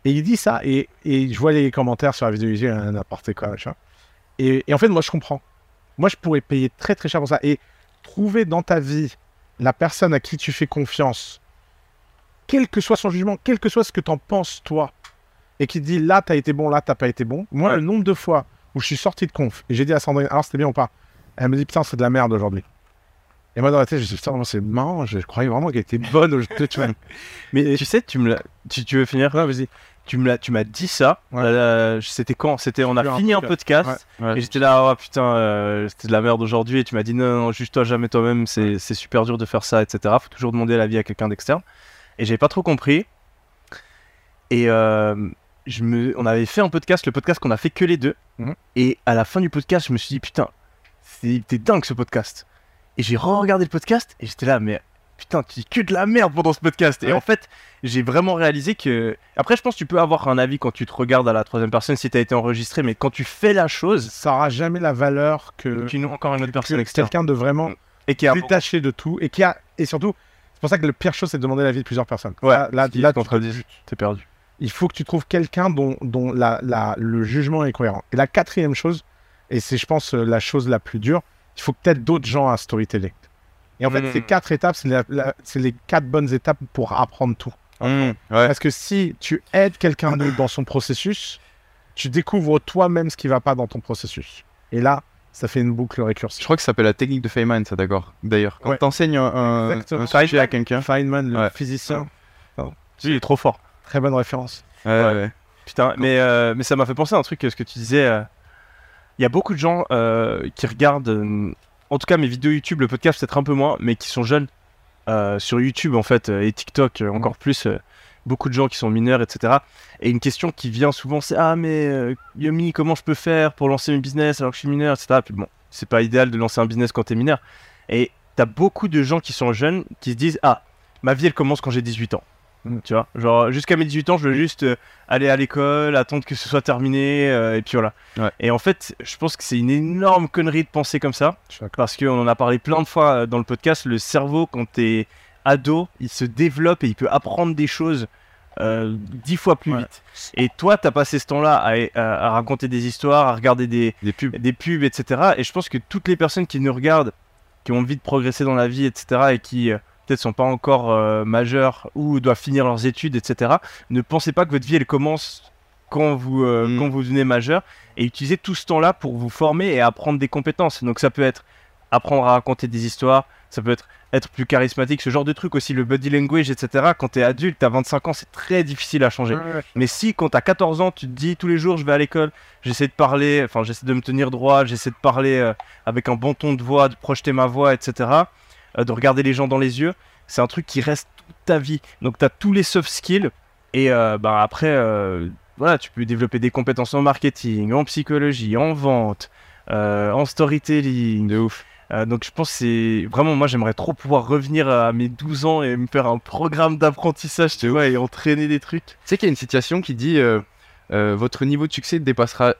Et il dit ça, et, et je vois les commentaires sur la vidéo, il dit euh, n'importe quoi, machin. Et, et en fait, moi, je comprends. Moi, je pourrais payer très très cher pour ça. Et trouver dans ta vie la personne à qui tu fais confiance, quel que soit son jugement, quel que soit ce que t'en penses, toi, et qui te dit là, t'as été bon, là, t'as pas été bon. Moi, Ouais. le nombre de fois où je suis sorti de conf et j'ai dit à Sandrine, alors c'était bien ou pas? Elle me dit, putain, c'est de la merde aujourd'hui. Et moi, dans la tête, je me suis dit, putain, c'est marrant, je croyais vraiment qu'elle était bonne aujourd'hui. tu. Mais tu sais, tu me. Tu, tu veux finir? Ouais, vas-y. Tu m'as dit ça. Ouais. euh, C'était quand? C'était. On a Sur un fini un podcast. Et j'étais là, oh putain, euh, c'était de la merde aujourd'hui. Et tu m'as dit, non, non, juge-toi jamais toi-même, c'est c'est super dur de faire ça, etc. Faut toujours demander l'avis à quelqu'un d'externe. Et j'avais pas trop compris. Et euh, je me, on avait fait un podcast, le podcast qu'on a fait que les deux. Mhm. Et à la fin du podcast, je me suis dit, putain, c'était dingue ce podcast. Et j'ai re-regardé le podcast et j'étais là, mais putain, tu dis que de la merde pendant ce podcast. Et en fait, j'ai vraiment réalisé que. Après, je pense que tu peux avoir un avis quand tu te regardes à la troisième personne si t'as été enregistré, mais quand tu fais la chose, Ça aura jamais la valeur que, tu nous encore une autre que personne externe. quelqu'un de vraiment Et qui a. détaché de tout et qui a et surtout c'est pour ça que le pire chose c'est de demander l'avis de plusieurs personnes. Ouais, là, là, là, se contredisent. T'es perdu. Il faut que tu trouves quelqu'un dont, dont la, la- le jugement est cohérent. Et la quatrième chose, et c'est je pense euh, la chose la plus dure, il faut peut-être d'autres gens à storytelling. Et en fait, Mm. ces quatre étapes, c'est la- la- c'est les quatre bonnes étapes pour apprendre tout. ouais. Parce que si tu aides quelqu'un d'autre dans son processus, tu découvres toi-même ce qui va pas dans ton processus. Et là, ça fait une boucle Je récursive. crois que ça s'appelle la technique de Feynman, ça d'accord. D'ailleurs, quand Ouais. t'enseignes un, un, Exactement. un sujet à quelqu'un. Feynman, le Ouais. physicien, Il est trop fort. Très bonne référence. Ouais, Ouais. ouais. Putain, mais, euh, mais ça m'a fait penser à un truc, euh, ce que tu disais. euh, Il y a beaucoup de gens euh, qui regardent, euh, en tout cas mes vidéos YouTube, le podcast peut-être un peu moins, mais qui sont jeunes euh, sur YouTube en fait, et TikTok euh, encore plus. euh, beaucoup de gens qui sont mineurs, etc. Et une question qui vient souvent, c'est Ah, mais euh, Yomi, comment je peux faire pour lancer mon business alors que je suis mineur, etc. Puis bon, c'est pas idéal de lancer un business quand t'es mineur. Et t'as beaucoup de gens qui sont jeunes qui se disent Ah, ma vie elle commence quand j'ai 18 ans. Mm. Tu vois, genre jusqu'à mes 18 ans, je veux juste euh, aller à l'école, attendre que ce soit terminé, euh, et puis voilà. Ouais. Et en fait, je pense que c'est une énorme connerie de penser comme ça, parce qu'on en a parlé plein de fois euh, dans le podcast. Le cerveau, quand t'es ado, il se développe et il peut apprendre des choses euh, dix fois plus Ouais. vite. Et toi, t'as passé ce temps-là à, à- à raconter des histoires, à regarder des, Des pubs. des pubs, etc. Et je pense que toutes les personnes qui nous regardent, qui ont envie de progresser dans la vie, etc., et qui peut-être sont pas encore euh, majeures ou doivent finir leurs études, etc., ne pensez pas que votre vie elle commence quand vous euh, Mm. quand vous devenez majeur et utilisez tout ce temps-là pour vous former et apprendre des compétences. Donc ça peut être apprendre à raconter des histoires, ça peut être être plus charismatique, ce genre de truc aussi, le body language, etc. Quand t'es adulte, t'as 25 ans, c'est très difficile à changer. Mais si quand t'as 14 ans, tu te dis tous les jours je vais à l'école, j'essaie de parler, enfin j'essaie de me tenir droit, j'essaie de parler euh, avec un bon ton de voix, de projeter ma voix, etc. euh, de regarder les gens dans les yeux, c'est un truc qui reste toute ta vie. Donc t'as tous les soft skills et euh, bah, après, euh, voilà, tu peux développer des compétences en marketing, en psychologie, en vente, euh, en storytelling. De ouf. Donc je pense que c'est vraiment moi j'aimerais trop pouvoir revenir à mes 12 ans et me faire un programme d'apprentissage tu vois et entraîner des trucs Tu sais qu'il y a une citation qui dit Votre niveau de succès dépassera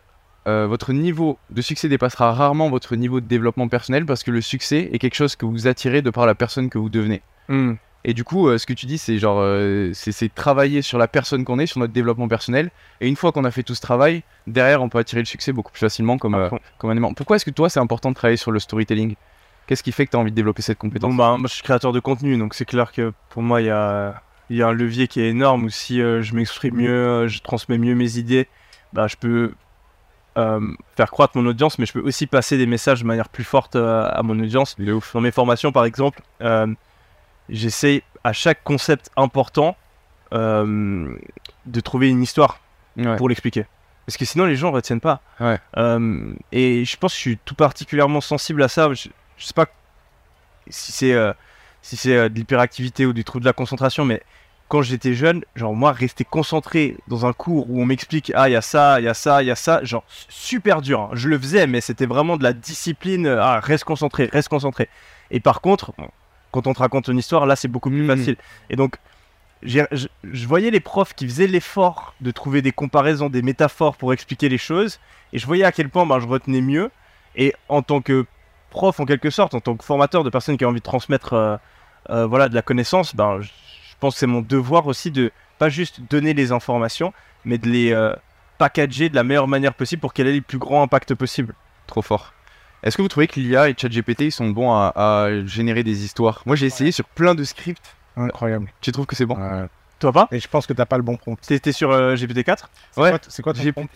euh, votre niveau de succès dépassera rarement votre niveau de développement personnel parce que le succès est quelque chose que vous attirez de par la personne que vous devenez. Hmm. Et du coup, euh, ce que tu dis, c'est genre, euh, c'est travailler sur la personne qu'on est, sur notre développement personnel. Et une fois qu'on a fait tout ce travail, derrière, on peut attirer le succès beaucoup plus facilement comme, euh, comme un aimant. Pourquoi est-ce que toi, c'est important de travailler sur le storytelling? Qu'est-ce qui fait que tu as envie de développer cette compétence? Bon, bah, moi, je suis créateur de contenu, donc c'est clair que pour moi, il y a, y a un levier qui est énorme où si je m'exprime mieux, je transmets mieux mes idées, bah, je peux euh, faire croître mon audience, mais je peux aussi passer des messages de manière plus forte euh, à mon audience. Ouf. Dans mes formations, par exemple, euh, j'essaye à chaque concept important euh, de trouver une histoire Ouais. pour l'expliquer. Parce que sinon, les gens retiennent pas. Ouais. Et je pense que je suis tout particulièrement sensible à ça. Je, je sais pas si c'est si c'est de l'hyperactivité ou du trouble de la concentration, mais quand j'étais jeune, genre moi, rester concentré dans un cours où on m'explique ah il y a ça, il y a ça, il y a ça, genre super dur. hein. Je le faisais, mais c'était vraiment de la discipline. Ah reste concentré, reste concentré. Et par contre, bon, quand on te raconte une histoire, là c'est beaucoup plus Mhm. facile. Et donc je, je voyais les profs qui faisaient l'effort de trouver des comparaisons, des métaphores pour expliquer les choses, et je voyais à quel point ben, je retenais mieux. Et en tant que prof, en quelque sorte, en tant que formateur de personnes qui ont envie de transmettre euh, euh, voilà, de la connaissance, ben, pense que c'est mon devoir aussi de pas juste donner les informations, mais de les euh, packager de la meilleure manière possible pour qu'elles aient le plus grand impact possible. Trop fort. Est-ce que vous trouvez que l'IA et ChatGPT ils sont bons à, à générer des histoires? Moi, j'ai essayé sur plein de scripts. Incroyable. Tu trouves que c'est bon? Toi pas? Et je pense que t'as pas le bon prompt. T'étais sur euh, GPT-4? C'est Ouais. quoi C'est quoi ton prompt?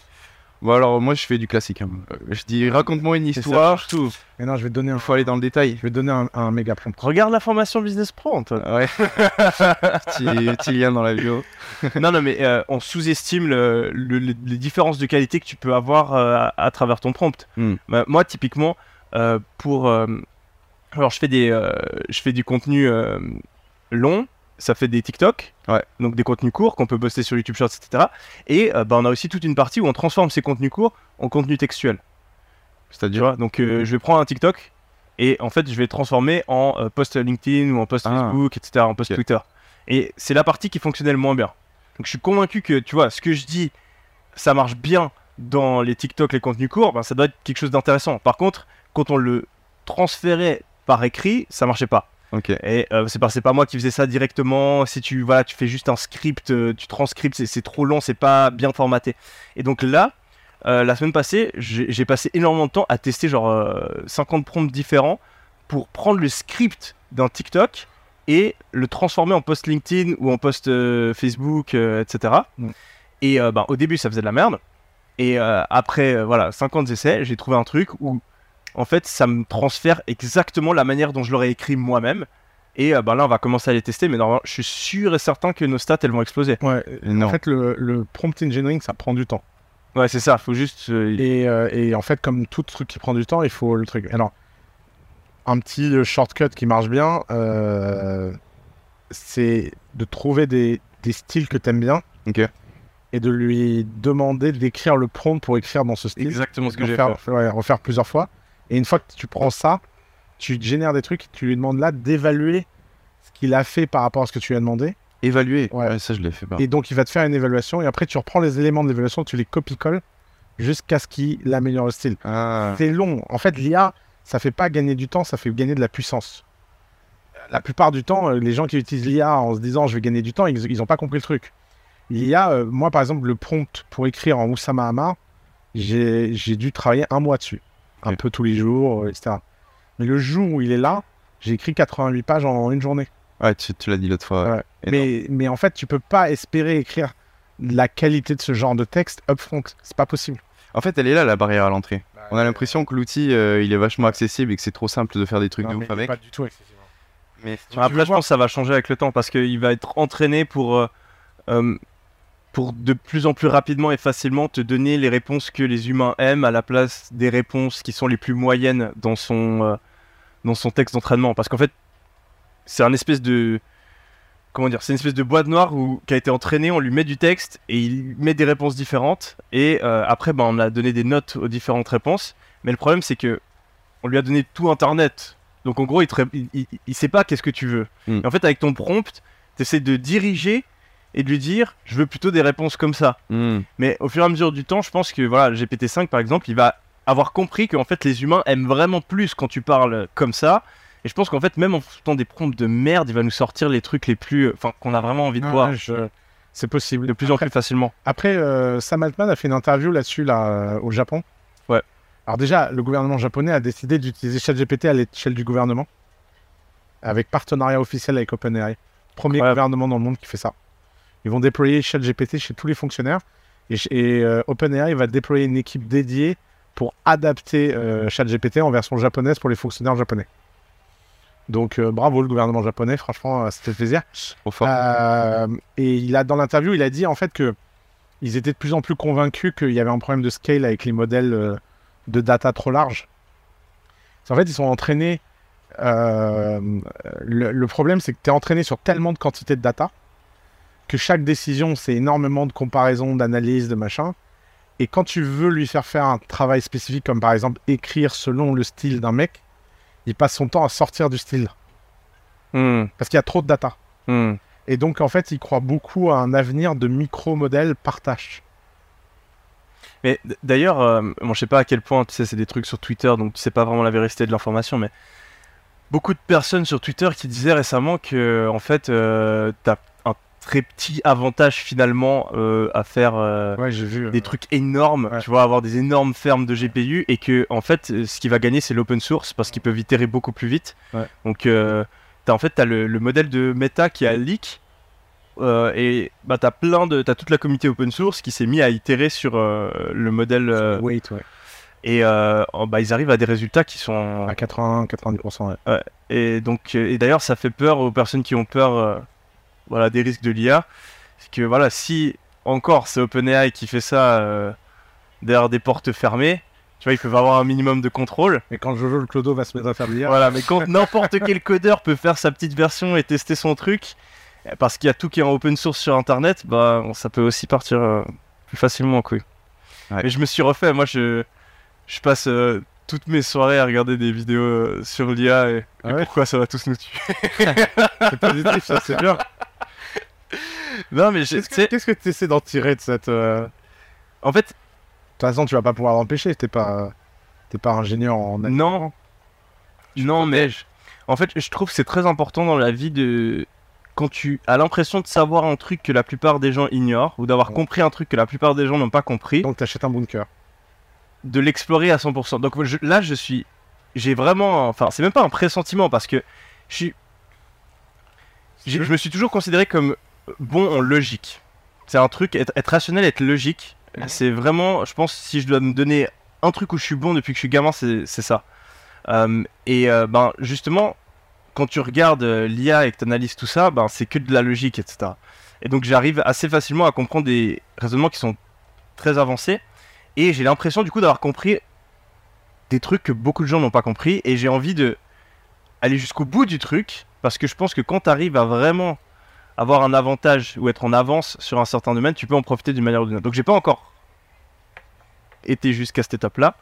Bon, alors, moi, je fais du classique. hein. Euh, Je dis, raconte-moi une histoire. ça, tout. Mais non, je vais te donner un, Il faut aller dans le détail. je vais te donner un, un méga prompt. Regarde la formation Business Pro, Antoine. Ouais. petit, petit lien dans la vidéo. non, non, mais euh, on sous-estime le- le- le- les différences de qualité que tu peux avoir euh, à, à travers ton prompt. Hmm. Bah, moi, typiquement, euh, pour. euh, alors, je fais, des, euh, je fais du contenu euh, long, ça fait des TikTok, Ouais. donc des contenus courts qu'on peut poster sur YouTube Shorts, etc. Et euh, bah, on a aussi toute une partie où on transforme ces contenus courts en contenu textuel. Tu C'est-à-dire donc, euh, je vais prendre un TikTok et en fait, je vais le transformer en euh, post LinkedIn ou en post Ah. Facebook, etc., en post. Twitter. Et c'est la partie qui fonctionnait le moins bien. Donc, je suis convaincu que, tu vois, ce que je dis, ça marche bien dans les TikTok, les contenus courts, ben, ça doit être quelque chose d'intéressant. Par contre, quand on le transférait par écrit, ça marchait pas. Ok. Et euh, c'est pas, c'est pas moi qui faisais ça directement. Si tu, voilà, tu fais juste un script, euh, tu transcriptes, c'est, trop long, c'est pas bien formaté. Et donc là, euh, la semaine passée, j'ai, passé énormément de temps à tester genre euh, 50 prompts différents pour prendre le script d'un TikTok et le transformer en post LinkedIn ou en post Facebook, etc. Mm. Et ben, au début, ça faisait de la merde. Et après, voilà, 50 essais, j'ai trouvé un truc où, en fait, ça me transfère exactement la manière dont je l'aurais écrit moi-même. Et euh, ben là, on va commencer à les tester, mais normalement, je suis sûr et certain que nos stats, elles vont exploser. Ouais. Non. En fait, le, le prompt engineering, ça prend du temps. Ouais, c'est ça, faut juste. euh, Et, euh, et en fait, comme tout truc qui prend du temps, il faut le truc. Alors, un petit euh, shortcut qui marche bien, euh, c'est de trouver des, des styles que t'aimes bien. Ok. Et de lui demander d'écrire le prompt pour écrire dans ce style. exactement ce que j'ai fait. ouais, refaire plusieurs fois. Et une fois que tu prends ça, tu génères des trucs, tu lui demandes là d'évaluer ce qu'il a fait par rapport à ce que tu lui as demandé. Évaluer. Ouais. Ouais. ça, je l'ai fait pas. Et donc, il va te faire une évaluation. Et après, tu reprends les éléments de l'évaluation, tu les copie-colles jusqu'à ce qu'il améliore le style. Ah. C'est long. En fait, l'IA, ça fait pas gagner du temps, ça fait gagner de la puissance. La plupart du temps, euh, les gens qui utilisent l'IA en se disant je vais gagner du temps, ils n'ont pas compris le truc. L'IA, euh, moi par exemple, le prompt pour écrire en Oussama Hamar, j'ai j'ai dû travailler un mois dessus. Un peu tous les jours, euh, etc. Mais le jour où il est là, j'ai écrit 88 pages en une journée. Ouais, tu, tu l'as dit l'autre fois. Ouais. Mais, mais en fait, tu peux pas espérer écrire la qualité de ce genre de texte upfront. C'est pas possible. En fait, elle est là, la barrière à l'entrée. On a l'impression que l'outil, euh, il est vachement accessible et que c'est trop simple de faire des trucs Non, de mais ouf avec. Pas du tout accessible. Mais Après, je pense que ça va changer avec le temps parce qu'il va être entraîné pour, euh, euh, pour de plus en plus rapidement et facilement te donner les réponses que les humains aiment à la place des réponses qui sont les plus moyennes dans son, euh, dans son texte d'entraînement. Parce qu'en fait, c'est un espèce de. Comment dire C'est une espèce de boîte noire où, qui a été entraîné, on lui met du texte et il met des réponses différentes. Et euh, après, ben, on a donné des notes aux différentes réponses. Mais le problème, c'est que on lui a donné tout Internet. Donc en gros, il, ré- il, il- il sait pas qu'est-ce que tu veux. Hmm. Et en fait, avec ton prompt, tu essaies de diriger et de lui dire je veux plutôt des réponses comme ça. Hmm. Mais au fur et à mesure du temps, je pense que voilà, GPT-5 par exemple, il va avoir compris qu'en fait les humains aiment vraiment plus quand tu parles comme ça. Et je pense qu'en fait, même en foutant des prompts de merde, il va nous sortir les trucs les plus. Enfin, qu'on a vraiment envie de voir Ouais, je- C'est possible. de plus en plus facilement. Après, euh, Sam Altman a fait une interview là-dessus là, euh, au Japon. Ouais. Alors déjà, le gouvernement japonais a décidé d'utiliser ChatGPT à l'échelle du gouvernement, avec partenariat officiel avec OpenAI. Premier Ouais. gouvernement dans le monde qui fait ça. Ils vont déployer ChatGPT chez tous les fonctionnaires et, et, euh, OpenAI va déployer une équipe dédiée pour adapter euh, ChatGPT en version japonaise pour les fonctionnaires japonais. Donc euh, bravo le gouvernement japonais, franchement, euh, ça fait plaisir. Fort. Euh, et il a dans l'interview, il a dit en fait que ils étaient de plus en plus convaincus qu'il y avait un problème de scale avec les modèles euh, de data trop larges. En fait, ils sont entraînés. euh, le, le problème, c'est que tu es entraîné sur tellement de quantité de data que chaque décision, c'est énormément de comparaisons, d'analyses, de machin. Et quand tu veux lui faire faire un travail spécifique, comme par exemple écrire selon le style d'un mec, il passe son temps à sortir du style Hmm, parce qu'il y a trop de data. hmm. Et donc, en fait, il croit beaucoup à un avenir de micro-modèles par tâche. Mais d'ailleurs, euh, bon, je sais pas à quel point, tu sais, c'est des trucs sur Twitter, donc tu sais pas vraiment la vérité de l'information, mais beaucoup de personnes sur Twitter qui disaient récemment que, en fait, euh, t'as très petit avantage finalement euh, à faire euh, Ouais, j'ai vu. des trucs énormes, ouais. tu vois, avoir des énormes fermes de GPU, et que, en fait, euh, ce qui va gagner, c'est l'open source, parce qu'ils peuvent itérer beaucoup plus vite. Ouais. Donc, euh, t'as, en fait, t'as le, le modèle de Meta qui a leak, euh, et bah, t'as plein de, t'as toute la communauté open source qui s'est mis à itérer sur euh, le modèle euh, Wait, ouais. et euh, bah, ils arrivent à des résultats qui sont À 80-90%. Ouais. et donc euh, et d'ailleurs ça fait peur aux personnes qui ont peur euh, voilà des risques de l'IA c'est que voilà si encore c'est OpenAI qui fait ça euh, derrière des portes fermées tu vois ils peuvent avoir un minimum de contrôle. Mais quand Jojo le Clodo va se mettre à faire de l'IA, voilà mais quand n'importe quel codeur peut faire sa petite version et tester son truc euh, parce qu'il y a tout qui est en open source sur internet bah ça peut aussi partir euh, plus facilement en couille Ouais. mais je me suis refait moi je je passe euh, toutes mes soirées à regarder des vidéos sur l'IA et, Ah et ouais pourquoi ça va tous nous tuer. C'est positif, ça, c'est bien. non mais je- Qu'est-ce que tu essaies d'en tirer de cette. euh, De en fait toute façon, tu vas pas pouvoir l'empêcher, t'es pas. T'es pas ingénieur en. non non mais je- en fait je trouve que c'est très important dans la vie de quand tu as l'impression de savoir un truc que la plupart des gens ignorent ou d'avoir Ouais. compris un truc que la plupart des gens n'ont pas compris Donc, t'achètes un bunker. de l'explorer à 100%. Donc je- là, je suis, j'ai vraiment, enfin, c'est même pas un pressentiment parce que je suis, je me suis toujours considéré comme bon en logique. C'est un truc, être, être rationnel, être logique. C'est vraiment, je pense, si je dois me donner un truc où je suis bon depuis que je suis gamin, c'est c'est ça. Euh, et euh, ben justement, quand tu regardes euh, l'IA et que tu analyses tout ça, ben c'est que de la logique, etc. Et donc j'arrive assez facilement à comprendre des raisonnements qui sont très avancés. Et j'ai l'impression du coup d'avoir compris des trucs que beaucoup de gens n'ont pas compris. Et j'ai envie de aller jusqu'au bout du truc. Parce que je pense que quand tu arrives à vraiment avoir un avantage ou être en avance sur un certain domaine, tu peux en profiter d'une manière ou d'une autre. Donc j'ai pas encore été jusqu'à cette étape-là.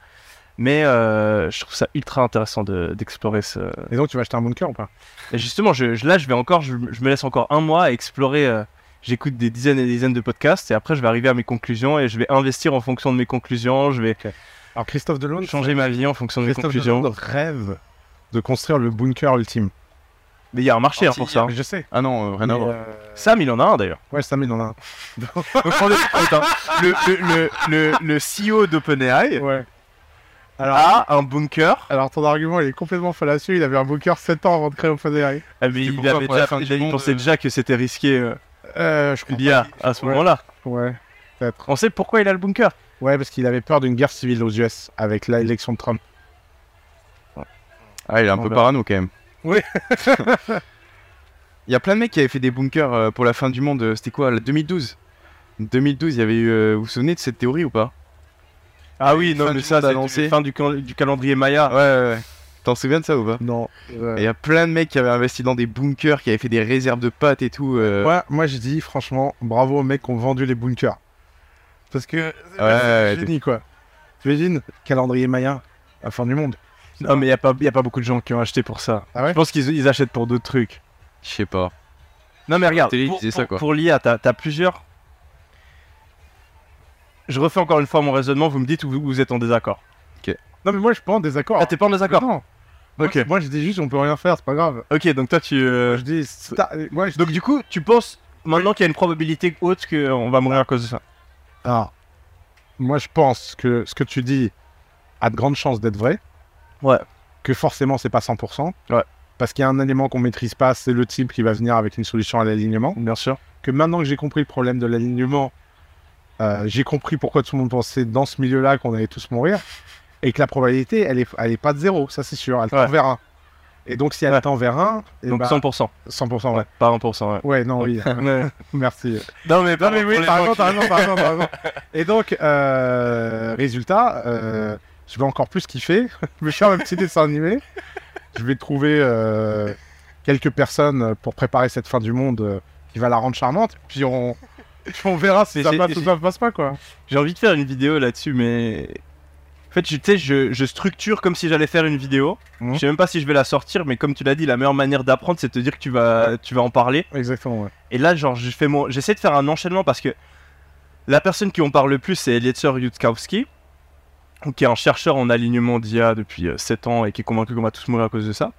Mais euh, je trouve ça ultra intéressant de- d'explorer ce. Et donc, tu vas acheter un bunker ou pas? Et justement, je, je- là, je vais encore, je, je me laisse encore un mois à explorer. euh, J'écoute des dizaines et des dizaines de podcasts et après, je vais arriver à mes conclusions et je vais investir en fonction de mes conclusions. Je vais Alors, Christophe Delon. changer ma vie en fonction de mes Christophe conclusions. Delon rêve de construire le bunker ultime. Mais il y a un marché hein, pour ça. hein. Je sais. Ah non, euh, rien à voir. euh, Sam, il en a un d'ailleurs. Ouais, Sam, il en a un. Donc, compte, hein. le, le, le, le, le CEO d'OpenAI Ouais. Alors, a un bunker. alors, ton argument, il est complètement fallacieux. Il avait un bunker 7 ans avant de créer OpenAI. Ah, mais il, pourquoi avait pour la déjà, fin il, du il monde, pensait euh, déjà que c'était risqué euh, Euh, je crois l'IA à ce Ouais. moment-là. Ouais, peut-être. On sait pourquoi il a le bunker. Ouais, parce qu'il avait peur d'une guerre civile aux US avec l'élection de Trump. Ah, il est un on peu verra. parano quand même. Oui. Il y a plein de mecs qui avaient fait des bunkers euh, pour la fin du monde. euh, C'était quoi, la 2012 2012, il y avait eu. euh, vous vous souvenez de cette théorie ou pas? Ah oui, non, Fin mais du ça, c'est annoncé. fin du, cal- du calendrier Maya. Ouais, ouais, ouais. T'en souviens de ça ou pas? Non. Et Il y a plein de mecs qui avaient investi dans des bunkers, qui avaient fait des réserves de pâtes et tout. euh, Ouais, moi, je dis, franchement, bravo aux mecs qui ont vendu les bunkers. Parce que. ouais, génie, quoi. Tu imagines Calendrier Maya, la fin du monde. Non, mais il n'y a, pas- y a pas beaucoup de gens qui ont acheté pour ça. Ah ouais Je pense qu'ils ils achètent pour d'autres trucs. Je sais pas. Non mais regarde, Télé, pour, disait ça, pour- quoi. pour l'IA, t'as as plusieurs. Je refais encore une fois mon raisonnement, vous me dites où vous, vous êtes en désaccord. Non, mais moi, je suis pas en désaccord. Ah, t'es pas en désaccord Non. Ok. Moi, moi, je dis juste, on peut rien faire, c'est pas grave. Ok, donc toi tu. euh, Je dis, moi, je Donc du coup, tu penses maintenant qu'il y a une probabilité haute qu'on va mourir à cause de ça? Alors, moi, je pense que ce que tu dis a de grandes chances d'être vrai. Ouais. Que forcément, c'est pas 100%. Ouais. Parce qu'il y a un élément qu'on maîtrise pas, c'est le type qui va venir avec une solution à l'alignement. Bien sûr. Que maintenant que j'ai compris le problème de l'alignement, euh, j'ai compris pourquoi tout le monde pensait dans ce milieu-là qu'on allait tous mourir. Et que la probabilité, elle est, elle est pas de zéro, ça c'est sûr. Elle tend Ouais. vers 1. Et donc, si elle Ouais. tend vers 1, et Donc bah, 100%. 100%, ouais. Pas 1%, ouais. Ouais, non, oui. Merci. non mais, Non mais oui, t'as raison, t'as raison, t'as raison. Et donc, euh, résultat, euh, je vais encore plus kiffer. je vais faire un petit dessin animé. Je vais trouver euh, quelques personnes pour préparer cette fin du monde euh, qui va la rendre charmante. Puis on, verra si ça passe ou j'ai- ça passe pas, quoi. J'ai envie de faire une vidéo là-dessus, mais. En fait, je- tu sais, je, je structure comme si j'allais faire une vidéo. Mhm. Je sais même pas si je vais la sortir, mais comme tu l'as dit, la meilleure manière d'apprendre, c'est de te dire que tu vas, tu vas en parler. Exactement, ouais. Et là, genre, je fais mon, j'essaie de faire un enchaînement parce que la personne qui en parle le plus, c'est Eliezer Yudkowsky, qui est un chercheur en alignement d'IA depuis 7 ans et qui est convaincu qu'on va tous mourir à cause de ça.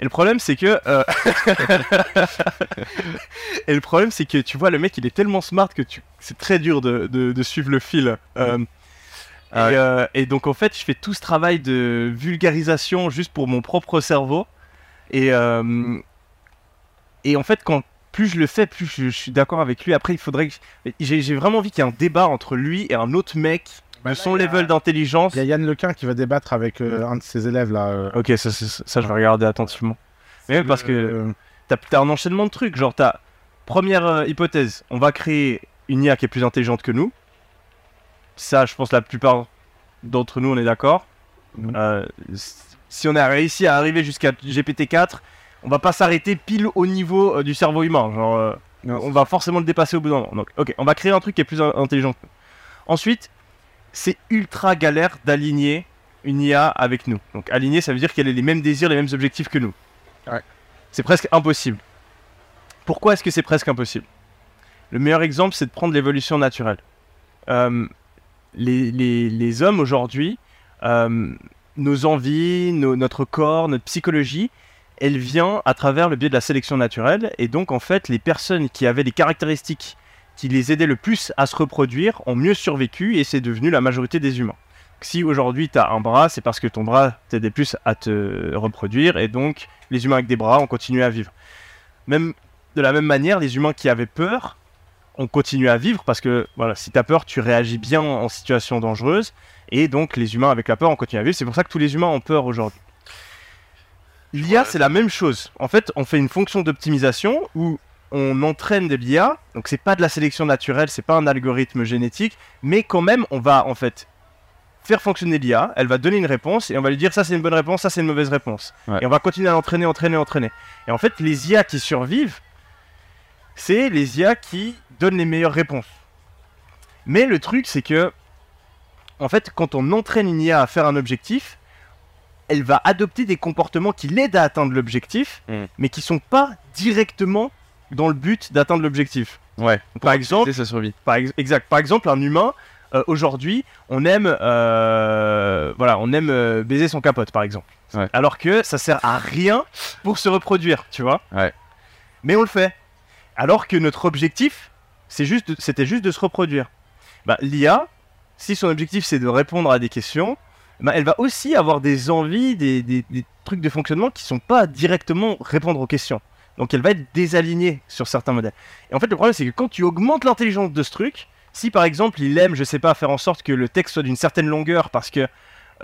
Et le problème, c'est que. euh, et le problème, c'est que tu vois, le mec, il est tellement smart que tu... c'est très dur de, de- de suivre le fil. Euh, Ah et, euh, donc, en fait, je fais tout ce travail de vulgarisation juste pour mon propre cerveau. Et, euh, et en fait, quand plus je le fais, plus je, je suis d'accord avec lui. Après, il faudrait que. J'ai j'ai vraiment envie qu'il y ait un débat entre lui et un autre mec son level d'intelligence. Il y a Yann Lequin qui va débattre avec euh, un de ses élèves, là. euh, Ok, ça, ça, ça, je vais regarder attentivement. Mais même parce que euh, t'as as un enchaînement de trucs. Genre, t'as première euh, hypothèse, on va créer une IA qui est plus intelligente que nous. Ça, je pense la plupart d'entre nous, on est d'accord. Euh, si on a réussi à arriver jusqu'à GPT-4, on va pas s'arrêter pile au niveau euh, du cerveau humain. Genre, euh, non, on va forcément le dépasser au bout d'un moment. Donc, ok, on va créer un truc qui est plus in- intelligent. que nous. Ensuite, c'est ultra galère d'aligner une IA avec nous. Donc, aligner, ça veut dire qu'elle ait les mêmes désirs, les mêmes objectifs que nous. Ouais. C'est presque impossible. Pourquoi est-ce que c'est presque impossible? Le meilleur exemple, c'est de prendre l'évolution naturelle. Euh, les, les- les hommes aujourd'hui, euh, nos envies, nos- notre corps, notre psychologie, elle vient à travers le biais de la sélection naturelle. Et donc, en fait, les personnes qui avaient des caractéristiques qui les aidaient le plus à se reproduire ont mieux survécu et c'est devenu la majorité des humains. Si aujourd'hui tu as un bras, c'est parce que ton bras t'aidait plus à te reproduire et donc les humains avec des bras ont continué à vivre. Même de la même manière, les humains qui avaient peur ont continué à vivre parce que voilà, si tu as peur, tu réagis bien en situation dangereuse et donc les humains avec la peur ont continué à vivre. C'est pour ça que tous les humains ont peur aujourd'hui. L'IA, c'est la même chose. En fait, on fait une fonction d'optimisation où on entraîne de l'IA, donc c'est pas de la sélection naturelle, c'est pas un algorithme génétique, mais quand même, on va en fait faire fonctionner l'IA, elle va donner une réponse et on va lui dire ça c'est une bonne réponse, ça c'est une mauvaise réponse. Ouais. Et on va continuer à l'entraîner, entraîner, entraîner. Et en fait, les IA qui survivent, c'est les IA qui donnent les meilleures réponses. Mais le truc, c'est que, en fait, quand on entraîne une IA à faire un objectif, elle va adopter des comportements qui l'aident à atteindre l'objectif, Mm. mais qui sont pas directement dans le but d'atteindre l'objectif. Ouais. Par exemple, sa survie. par, ex- exact. Par exemple, un humain, euh, aujourd'hui, on aime, euh, voilà, on aime euh, baiser son capote, par exemple. Ouais. Alors que ça sert à rien pour se reproduire, tu vois. Ouais. Mais on le fait. Alors que notre objectif, c'est juste, c'était juste de se reproduire. Bah, l'IA, si son objectif c'est de répondre à des questions, bah, elle va aussi avoir des envies, des, des- des trucs de fonctionnement qui sont pas directement répondre aux questions. Donc elle va être désalignée sur certains modèles. Et en fait, le problème, c'est que quand tu augmentes l'intelligence de ce truc, si par exemple il aime, je sais pas, faire en sorte que le texte soit d'une certaine longueur parce que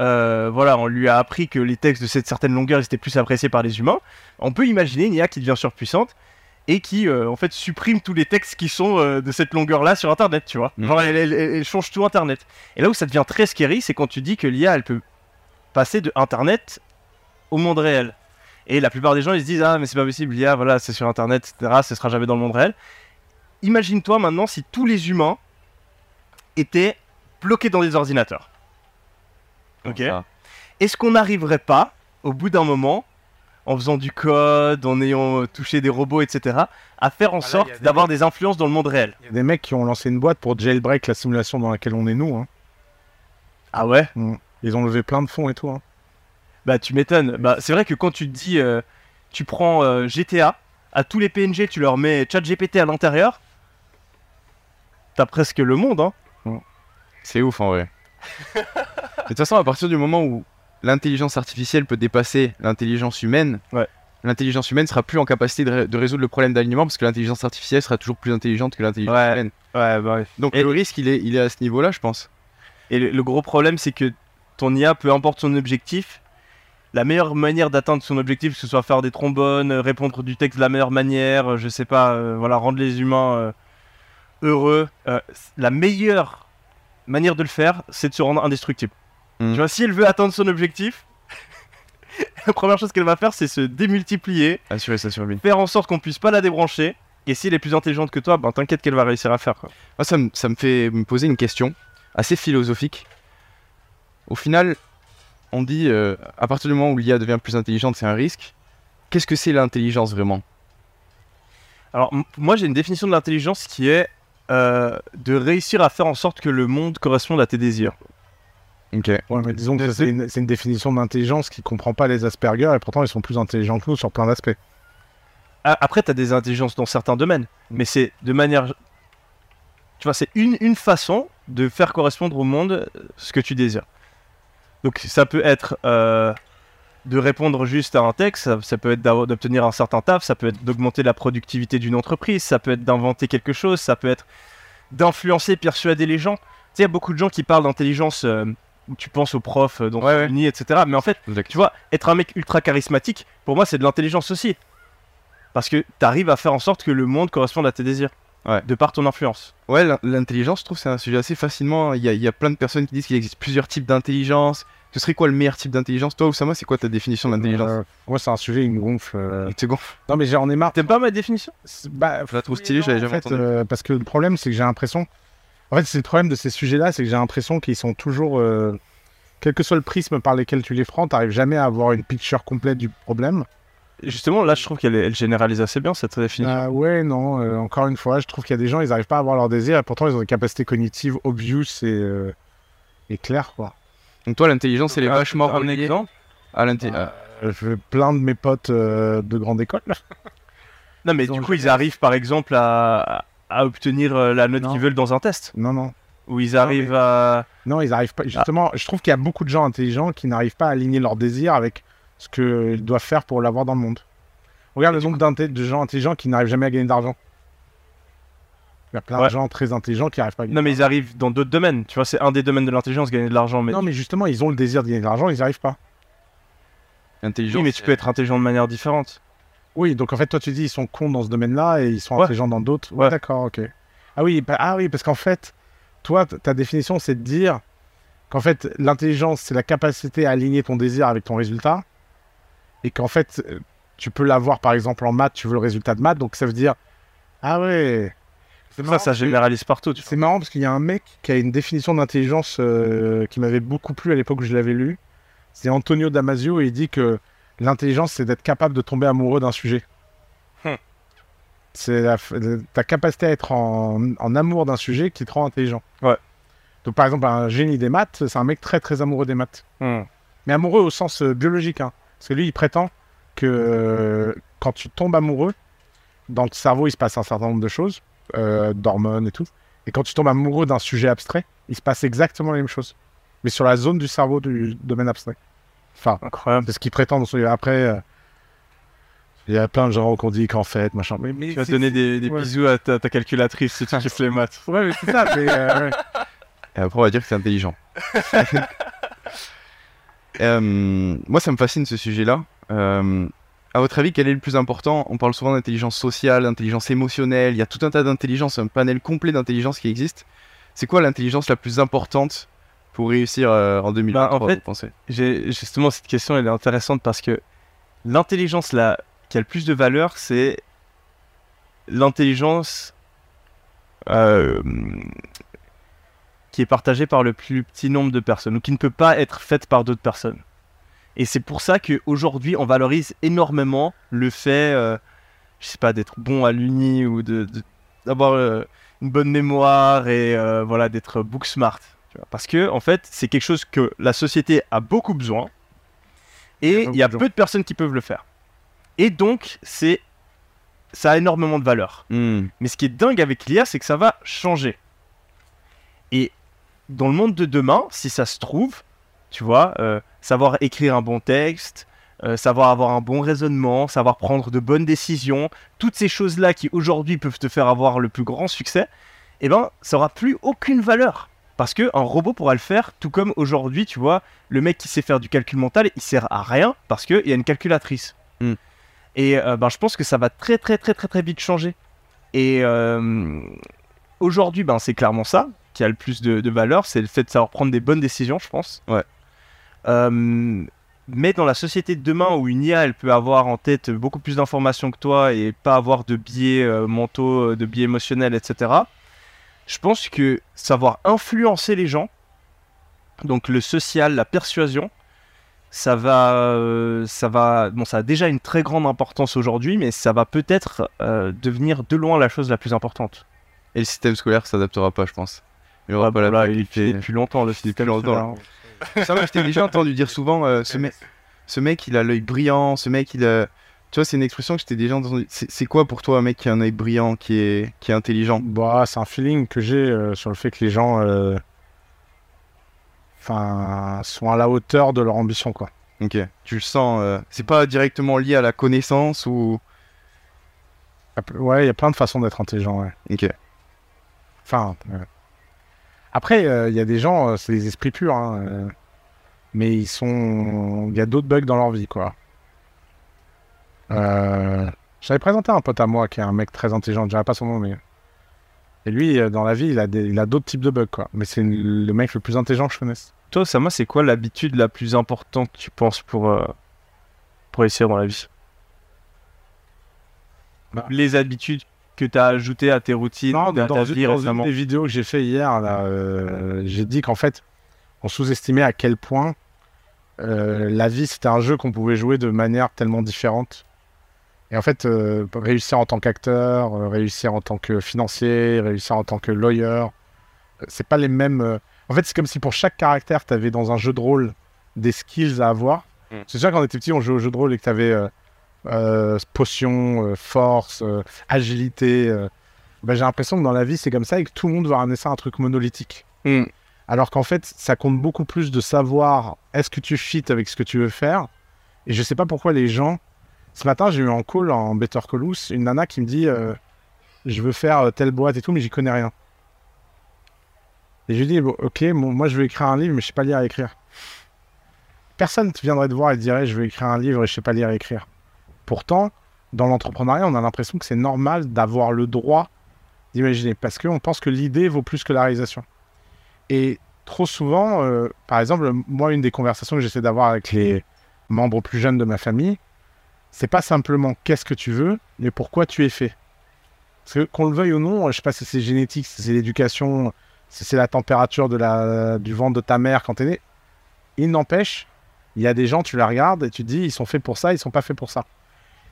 euh, voilà, on lui a appris que les textes de cette certaine longueur étaient plus appréciés par les humains, on peut imaginer une IA qui devient surpuissante et qui euh, en fait supprime tous les textes qui sont euh, de cette longueur-là sur Internet, tu vois. Mhm. Genre elle, elle- elle- elle change tout Internet. Et là où ça devient très scary, c'est quand tu dis que l'IA elle peut passer de Internet au monde réel. Et la plupart des gens ils se disent ah mais c'est pas possible, l'IA voilà c'est sur Internet, etc. Ce sera jamais dans le monde réel. Imagine-toi maintenant si tous les humains étaient bloqués dans des ordinateurs. Ok. Est-ce qu'on n'arriverait pas, au bout d'un moment, en faisant du code, en ayant euh, touché des robots, etc., à faire en Ah sorte d'avoir des influences dans le monde réel? Il y a des mecs qui ont lancé une boîte pour jailbreak la simulation dans laquelle on est nous. hein. Ah ouais? Ils ont levé plein de fonds et tout. hein. Bah tu m'étonnes. Bah c'est vrai que quand tu te dis, euh, tu prends euh, GTA, à tous les PNG tu leur mets ChatGPT à l'intérieur, t'as presque le monde, hein. C'est ouf en vrai. De toute façon, à partir du moment où l'intelligence artificielle peut dépasser l'intelligence humaine, Ouais. l'intelligence humaine sera plus en capacité de, ré- de résoudre le problème d'alignement parce que l'intelligence artificielle sera toujours plus intelligente que l'intelligence Ouais. humaine. Ouais, bah ouais. Donc Et- le risque, il est, il est à ce niveau-là, je pense. Et le, le gros problème, c'est que ton IA, peu importe son objectif, la meilleure manière d'atteindre son objectif, que ce soit faire des trombones, euh, répondre du texte de la meilleure manière, euh, je sais pas, euh, voilà, rendre les humains euh, heureux, euh, la meilleure manière de le faire, c'est de se rendre indestructible. Mhm. Tu vois, si elle veut atteindre son objectif, la première chose qu'elle va faire, c'est se démultiplier, Assurer sa survie. faire en sorte qu'on puisse pas la débrancher. Et si elle est plus intelligente que toi, ben t'inquiète qu'elle va réussir à faire. Quoi. Moi, ça me, ça me fait me poser une question assez philosophique. Au final, on dit, euh, à partir du moment où l'IA devient plus intelligente, c'est un risque. Qu'est-ce que c'est l'intelligence vraiment? Alors, moi, j'ai une définition de l'intelligence qui est euh, de réussir à faire en sorte que le monde corresponde à tes désirs. Ok. Ouais, mais disons que c'est une, définition d'intelligence qui comprend pas les Asperger et pourtant ils sont plus intelligents que nous sur plein d'aspects. Après, tu as des intelligences dans certains domaines, mais c'est de manière. Tu vois, c'est une, une façon de faire correspondre au monde euh, ce que tu désires. Donc, ça peut être euh, de répondre juste à un texte, ça, ça peut être d'obtenir un certain taf, ça peut être d'augmenter la productivité d'une entreprise, ça peut être d'inventer quelque chose, ça peut être d'influencer, persuader les gens. Tu sais, il y a beaucoup de gens qui parlent d'intelligence, euh, où tu penses aux profs euh, dans Ouais, etc. Mais en fait, tu vois, être un mec ultra charismatique, pour moi, c'est de l'intelligence aussi. Parce que tu arrives à faire en sorte que le monde corresponde à tes désirs. Ouais. De par ton influence. Ouais, l'in- l'intelligence, je trouve que c'est un sujet assez fascinant. Il y, a, il y a plein de personnes qui disent qu'il existe plusieurs types d'intelligence. Ce serait quoi le meilleur type d'intelligence? Toi, Oussama, c'est quoi ta définition d'intelligence? Euh, moi, c'est un sujet qui me gonfle. euh. Il te gonfle. Non, mais j'en ai marre. T'aimes pas ma définition? Bah, Je la trouve stylée, j'avais en jamais fait, entendu. euh, parce que le problème, c'est que j'ai l'impression. En fait, c'est le problème de ces sujets-là, c'est que j'ai l'impression qu'ils sont toujours. euh, Quel que soit le prisme par lequel tu les prends, t'arrives jamais à avoir une picture complète du problème. Justement, là, je trouve qu'elle elle généralise assez bien cette définition. Ah ouais, non, euh, encore une fois, je trouve qu'il y a des gens, ils n'arrivent pas à avoir leur désir et pourtant ils ont des capacités cognitives obvious et, euh, et claires, quoi. Donc, toi, l'intelligence, elle est vachement un reliée exemple à l'intelligence. Euh, je plein de mes potes euh, de grande école. Non, mais du coup, ils arrivent par exemple à, à obtenir euh, la note qu'ils veulent dans un test. Non, non. Ou ils arrivent à. Non, ils arrivent pas. Justement, je trouve qu'il y a beaucoup de gens intelligents qui n'arrivent pas à aligner leur désir avec ce qu'ils doivent faire pour l'avoir dans le monde. Regarde le nombre de gens intelligents qui n'arrivent jamais à gagner d'argent. Il y a plein Ouais. de gens très intelligents qui n'arrivent pas à gagner. Non, mais ils arrivent dans d'autres domaines. Tu vois, c'est un des domaines de l'intelligence, gagner de l'argent. Mais... Non, mais justement, ils ont le désir de gagner de l'argent, ils n'y arrivent pas. L'intelligence. oui, mais tu peux être intelligent de manière différente. Oui, donc en fait, toi, tu dis ils sont cons dans ce domaine-là et ils sont Ouais. intelligents dans d'autres. Ouais. D'accord, ok. Ah oui, bah- ah oui, parce qu'en fait, toi, ta définition, c'est de dire qu'en fait, l'intelligence, c'est la capacité à aligner ton désir avec ton résultat et qu'en fait, euh, tu peux l'avoir, par exemple, en maths, tu veux le résultat de maths, donc ça veut dire, ah ouais. C'est Ça, ça généralise partout. C'est marrant parce qu'il y a un mec qui a une définition d'intelligence euh, qui m'avait beaucoup plu à l'époque où je l'avais lu. C'est Antonio Damasio et il dit que l'intelligence, c'est d'être capable de tomber amoureux d'un sujet. Hmm. C'est ta capacité à être en, en amour d'un sujet qui te rend intelligent. Ouais. Donc par exemple, un génie des maths, c'est un mec très très amoureux des maths. Hmm. Mais amoureux au sens euh, biologique. Hein. Parce que lui, il prétend que euh, quand tu tombes amoureux, dans le cerveau, il se passe un certain nombre de choses, euh, d'hormones et tout. Et quand tu tombes amoureux d'un sujet abstrait, il se passe exactement la même chose. Mais sur la zone du cerveau du domaine abstrait. Enfin, Incroyable. c'est ce qu'il prétend dans son... Après, euh, il y a plein de gens qui ont dit qu'en fait, machin. Mais, mais Tu vas donner des, des ouais. bisous à ta, ta calculatrice si tu kiffes les maths. Ouais, mais c'est ça. mais, euh, ouais. Et après, on va dire que c'est intelligent. Euh, moi, ça me fascine ce sujet-là. Euh, à votre avis, quel est le plus important? On parle souvent d'intelligence sociale, d'intelligence émotionnelle. Il y a tout un tas d'intelligences, un panel complet d'intelligence qui existe. C'est quoi l'intelligence la plus importante pour réussir euh, en 2023 Bah, en fait, vous pensez? J'ai justement cette question, elle est intéressante parce que l'intelligence là qui a le plus de valeur, c'est l'intelligence euh, qui est partagée par le plus petit nombre de personnes ou qui ne peut pas être faite par d'autres personnes. Et c'est pour ça qu'aujourd'hui, on valorise énormément le fait, euh, je sais pas, d'être bon à l'uni ou de, d'avoir euh, une bonne mémoire et euh, voilà, d'être book smart. tu vois. Parce que, en fait, c'est quelque chose que la société a beaucoup besoin et il y a de peu de personnes qui peuvent le faire. Et donc, c'est ça a énormément de valeur. Hmm. Mais ce qui est dingue avec l'IA, c'est que ça va changer. Et dans le monde de demain, si ça se trouve, tu vois, euh, savoir écrire un bon texte, euh, savoir avoir un bon raisonnement, savoir prendre de bonnes décisions, toutes ces choses-là qui aujourd'hui peuvent te faire avoir le plus grand succès, eh ben, ça aura plus aucune valeur. Parce qu'un robot pourra le faire, tout comme aujourd'hui, tu vois, le mec qui sait faire du calcul mental, il sert à rien parce qu'il y a une calculatrice. Hmm. Et euh, ben, je pense que ça va très très très très très vite changer. Et aujourd'hui, ben, c'est clairement ça qui a le plus de, de valeur, c'est le fait de savoir prendre des bonnes décisions, je pense. Ouais. Euh, mais dans la société de demain où une IA, elle peut avoir en tête beaucoup plus d'informations que toi et pas avoir de biais euh, mentaux, euh, de biais émotionnels, etc. Je pense que savoir influencer les gens, donc le social, la persuasion, ça va, euh, ça va, bon, ça a déjà une très grande importance aujourd'hui, mais ça va peut-être devenir de loin la chose la plus importante. Et le système scolaire s'adaptera pas, je pense. Il y aura pas la Voilà, il faculté. depuis longtemps le système longtemps. Ça, moi, je t'ai déjà entendu dire souvent, euh, ce, mec, ce mec, il a l'œil brillant, ce mec, il a... Tu vois, c'est une expression que je t'ai déjà entendu. C'est quoi pour toi un mec qui a un œil brillant, qui est, qui est intelligent? Bah, c'est un feeling que j'ai euh, sur le fait que les gens euh, enfin, sont à la hauteur de leur ambition, quoi. Ok, tu le sens. C'est pas directement lié à la connaissance ou... Ouais, il y a plein de façons d'être intelligent, ouais. Ok. Enfin, après, euh, il y a des gens, euh, c'est des esprits purs, hein, euh, mais ils sont, il y a d'autres bugs dans leur vie, quoi. J'avais présenté un pote à moi qui est un mec très intelligent, je dirais pas son nom, mais et lui, dans la vie, il a des- il a d'autres types de bugs, quoi. Mais c'est le mec le plus intelligent que je connaisse. Toi, Sama, c'est quoi l'habitude la plus importante, tu penses, pour, pour réussir dans la vie? Bah. Les habitudes que tu as ajoutées à tes routines, Non, à dans, ta dans vie une, dans récemment une des vidéos que j'ai fait hier, là, euh, j'ai dit qu'en fait, on sous-estimait à quel point euh, la vie c'était un jeu qu'on pouvait jouer de manière tellement différente. Et en fait, euh, réussir en tant qu'acteur, euh, réussir en tant que financier, réussir en tant que lawyer, c'est pas les mêmes. euh, En fait, c'est comme si pour chaque caractère, tu avais dans un jeu de rôle des skills à avoir. Mm. C'est sûr quand on était petit, on jouait au jeu de rôle et que tu avais potion, euh, force, euh, agilité. euh, ben, j'ai l'impression que dans la vie, c'est comme ça et que tout le monde va ramener ça à un truc monolithique. Hmm. Alors qu'en fait, ça compte beaucoup plus de savoir est-ce que tu fit avec ce que tu veux faire? Et je sais pas pourquoi les gens. Ce matin, j'ai eu un call en Better Call une nana qui me dit euh, Je veux faire euh, telle boîte et tout, mais j'y connais rien. Et je lui dis bon, Ok, bon, moi je veux écrire un livre, mais je sais pas lire et écrire. Personne ne viendrait te voir et te dirait Je veux écrire un livre et je sais pas lire et écrire. Pourtant, dans l'entrepreneuriat, on a l'impression que c'est normal d'avoir le droit d'imaginer parce qu'on pense que l'idée vaut plus que la réalisation. Et trop souvent, euh, par exemple, moi, une des conversations que j'essaie d'avoir avec les membres plus jeunes de ma famille, c'est pas simplement qu'est-ce que tu veux, mais pourquoi tu es fait. Parce que qu'on le veuille ou non, je sais pas si c'est génétique, si c'est l'éducation, si c'est la température la, du ventre de ta mère quand t'es né, il n'empêche, il y a des gens, tu les regardes et tu te dis, ils sont faits pour ça, ils sont pas faits pour ça.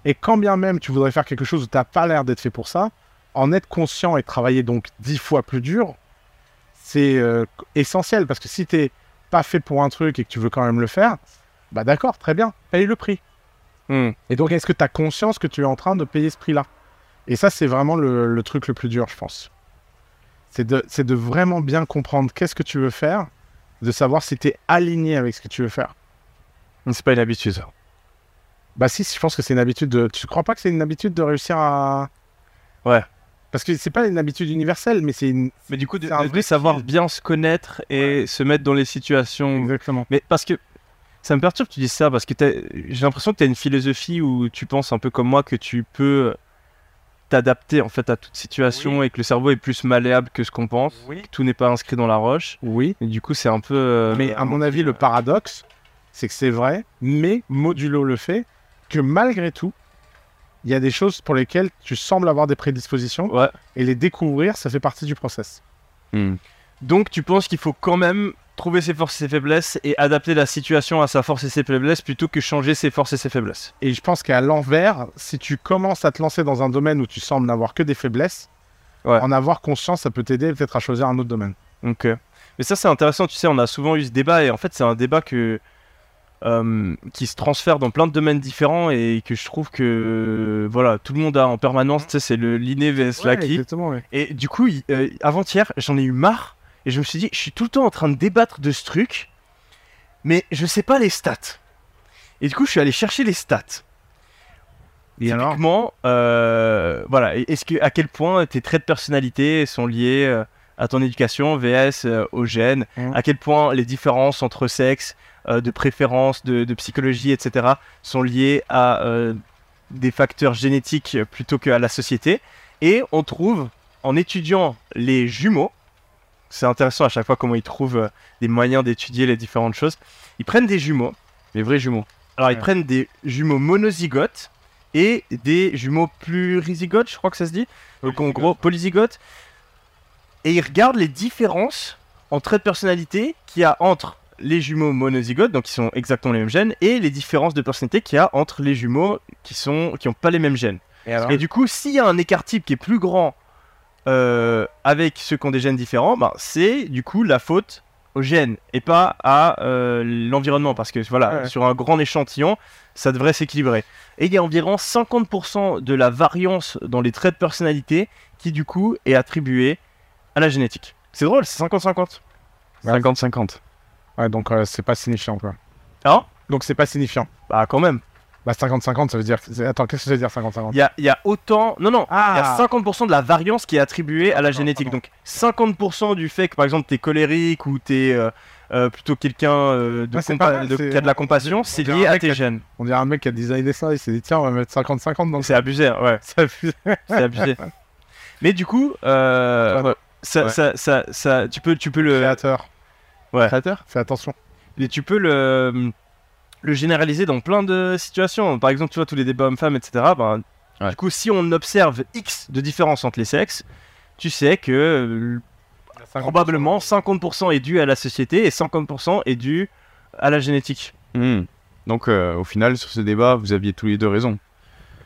Et quand bien même tu voudrais faire quelque chose où t'as pas l'air d'être fait pour ça, en être conscient et travailler donc dix fois plus dur, c'est euh, essentiel parce que si t'es pas fait pour un truc et que tu veux quand même le faire, bah d'accord, très bien, paye le prix. Hmm. Et donc, est-ce que tu as conscience que tu es en train de payer ce prix-là? Et ça, c'est vraiment le, le truc le plus dur, je pense. C'est de, c'est de vraiment bien comprendre qu'est-ce que tu veux faire, de savoir si tu es aligné avec ce que tu veux faire. C'est pas une habitude. Bah si, je pense que c'est une habitude de... Tu crois pas que c'est une habitude de réussir à... Ouais. Parce que c'est pas une habitude universelle, mais c'est une... Mais du coup, de, un de vrai savoir bien se connaître et se mettre dans les situations. Exactement. Mais parce que ça me perturbe que tu dises ça, parce que j'ai l'impression que tu as une philosophie où tu penses un peu comme moi que tu peux t'adapter en fait à toute situation et que le cerveau est plus malléable que ce qu'on pense. Oui. que Tout n'est pas inscrit dans la roche. Oui. Et du coup, c'est un peu. euh, Mais à mon avis, le paradoxe, c'est que c'est vrai, mais modulo le fait que malgré tout, il y a des choses pour lesquelles tu sembles avoir des prédispositions Ouais. et les découvrir, ça fait partie du process. Hmm. Donc, tu penses qu'il faut quand même trouver ses forces et ses faiblesses et adapter la situation à sa force et ses faiblesses plutôt que changer ses forces et ses faiblesses. Et je pense qu'à l'envers, si tu commences à te lancer dans un domaine où tu sembles n'avoir que des faiblesses, Ouais. en avoir conscience, ça peut t'aider peut-être à choisir un autre domaine. Euh, mais ça c'est intéressant, tu sais, on a souvent eu ce débat et en fait c'est un débat que euh, qui se transfère dans plein de domaines différents et que je trouve que euh, voilà tout le monde a en permanence, tu sais, c'est le l'inné vs l'acquis. ouais. Et du coup, euh, avant-hier, j'en ai eu marre et je me suis dit, je suis tout le temps en train de débattre de ce truc, mais je sais pas les stats. Et du coup, je suis allé chercher les stats. Et Typiquement, euh, voilà, est-ce que à quel point tes traits de personnalité sont liés à ton éducation vs euh, au gène Mhm. À quel point les différences entre sexe, euh, de préférence, de, de psychologie, etc. sont liées à euh, des facteurs génétiques plutôt qu'à la société Et on trouve, en étudiant les jumeaux, c'est intéressant à chaque fois comment ils trouvent euh, des moyens d'étudier les différentes choses. Ils prennent des jumeaux, Les vrais jumeaux. alors ils prennent des jumeaux monozygotes et des jumeaux plurizygotes, je crois que ça se dit. Donc en gros, polyzygotes. Et ils regardent les différences en traits de personnalité qu'il y a entre les jumeaux monozygotes, donc qui sont exactement les mêmes gènes, et les différences de personnalité qu'il y a entre les jumeaux qui sont qui n'ont pas les mêmes gènes. Et du coup, s'il y a un écart type qui est plus grand euh, avec ceux qui ont des gènes différents, ben, c'est du coup la faute aux gènes et pas à euh, l'environnement. Parce que voilà, Ouais. sur un grand échantillon, ça devrait s'équilibrer. Et il y a environ 50% de la variance dans les traits de personnalité qui du coup est attribuée à la génétique. C'est drôle, c'est 50-50. Ouais. 50-50. Ouais, donc euh, c'est pas signifiant, quoi. Hein Donc c'est pas signifiant. Bah quand même. Bah 50-50, ça veut dire... c'est- Attends, qu'est-ce que ça veut dire 50-50 Il y a, y a autant... Non, non, Il y a Ah 50% de la variance qui est attribuée à la génétique. Donc 50% du fait que par exemple t'es colérique ou t'es euh, euh, plutôt quelqu'un euh, de c'est mal, de- c'est- qui a de la compassion, on c'est lié à tes a- gènes. On dirait un mec qui a designé ça, il s'est dit tiens, on va mettre 50-50 dans le... C'est abusé, ouais, Ça fait- c'est abusé. Mais du coup, Ouais. ça, Ouais. ça, ça, ça- tu peux, tu peux le, Créateur, ouais, Créateur fais attention. mais tu peux le, le généraliser dans plein de situations. Par exemple, tu vois tous les débats hommes-femmes, etc. Ben, Ouais. Du coup, si on observe X de différence entre les sexes, tu sais que euh, probablement 50% est dû à la société et 50% est dû à la génétique. Hmm. Donc euh, au final, sur ce débat, vous aviez tous les deux raison.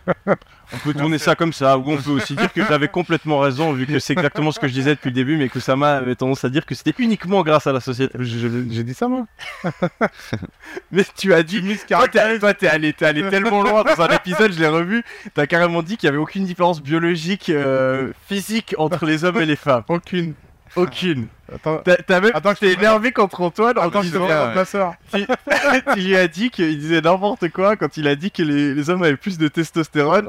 On peut tourner ça comme ça, ou on peut aussi dire que j'avais complètement raison, vu que c'est exactement ce que je disais depuis le début, mais que Sama avait tendance à dire que c'était uniquement grâce à la société. J'ai dit ça, moi Mais tu as dit, t'es toi, t'es allé, t'es allé tellement loin dans un épisode, je l'ai revu, t'as carrément dit qu'il y avait aucune différence biologique, euh, physique entre les hommes et les femmes. Aucune. Aucune. Attends, T'as même Attends, je t'es te- énervé contre Antoine en te disant, ma soeur. tu, tu lui as dit qu'il disait n'importe quoi quand il a dit que les, les hommes avaient plus de testostérone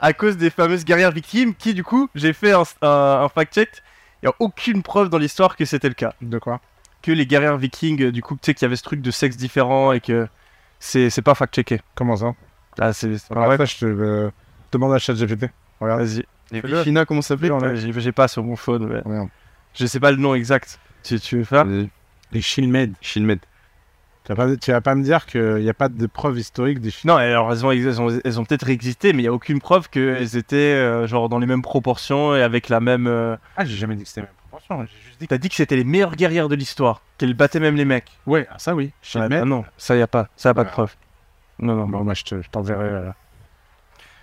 à cause des fameuses guerrières victimes qui du coup j'ai fait un, un- un fact-check. Il n'y a aucune preuve dans l'histoire que c'était le cas. De quoi? Que les guerrières vikings euh, du coup tu sais qu'il y avait ce truc de sexe différent et que c'est c'est pas fact-checké. Comment ça? Ah c'est Ah, je te euh, demande à ChatGPT. Regarde. vas-y. China, comment ça s'appelait? J'ai pas sur mon phone mais. Je sais pas le nom exact tu, tu veux faire Les Les Shilmed. Tu vas pas, tu vas pas me dire qu'il n'y a pas de preuves historiques des Shilmed non alors elles ont, elles ont, elles ont peut-être existé mais il y a aucune preuve qu'elles étaient euh, genre dans les mêmes proportions et avec la même euh, Ah, j'ai jamais dit que c'était la même proportion. J'ai juste dit que. T'as dit que c'était les meilleures guerrières de l'histoire, qu'elles battaient même les mecs. Ouais, ah, ça oui. Shilmed. Ah non, ça y a pas, ça y a pas de preuve. Non, non, Bon, moi, je te- je t'enverrai. euh.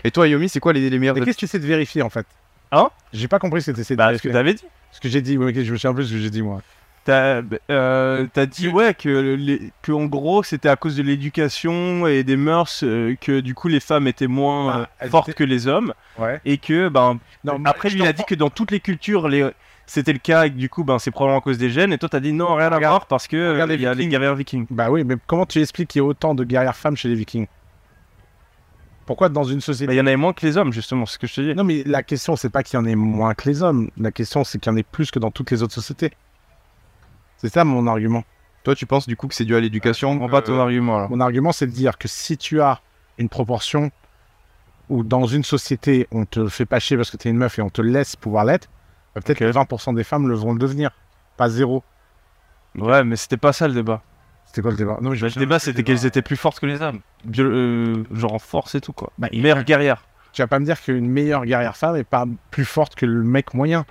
Et toi, Yomi, c'est quoi les, les meilleurs Mais de- qu'est-ce que tu essaies de vérifier en fait? Hein? J'ai pas compris ce que tu essaies de Bah, ce que vérifier. t'avais dit. Ce que j'ai dit, oui, je me souviens plus ce que j'ai dit moi. T'as euh, dit ouais que, les- que en gros c'était à cause de l'éducation et des mœurs euh, que du coup les femmes étaient moins Ah, euh, fortes étaient- que les hommes Ouais. et que ben Non, après lui il a dit que dans toutes les cultures les c'était le cas et que du coup ben c'est probablement à cause des gènes et toi t'as dit non rien à voir parce que il y a les guerrières vikings. Bah oui, mais comment tu expliques qu'il y a autant de guerrières femmes chez les Vikings? Pourquoi dans une société? Il y en avait moins que les hommes justement, c'est ce que je te dis. Non, mais la question, c'est pas qu'il y en ait moins que les hommes. La question, c'est qu'il y en ait plus que dans toutes les autres sociétés. C'est ça mon argument. Toi, tu penses du coup que c'est dû à l'éducation Je comprends pas ton euh, argument là. Mon argument, c'est de dire que si tu as une proportion où dans une société, on te fait pas chier parce que t'es une meuf et on te laisse pouvoir l'être, bah, peut-être que 20% des femmes le vont le devenir. Pas zéro. Ouais, mais c'était pas ça le débat. C'était quoi le débat? Non, mais Bah, le débat c'était qu'elles étaient plus fortes que les hommes. Bio- euh, genre en force et tout quoi. Bah, il- Mère guerrière. Tu vas pas me dire qu'une meilleure guerrière femme est pas plus forte que le mec moyen.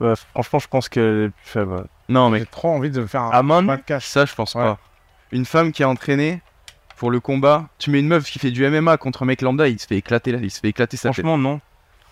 Ouais, franchement, je pense qu'elle est plus faible. ouais. Non, mais J'ai trop envie de faire un nue podcast. ça, je pense Ouais. pas. Une femme qui est entraînée pour le combat, tu mets une meuf qui fait du MMA contre un mec lambda, il se fait éclater là, il se fait éclater sa tête. Franchement, non.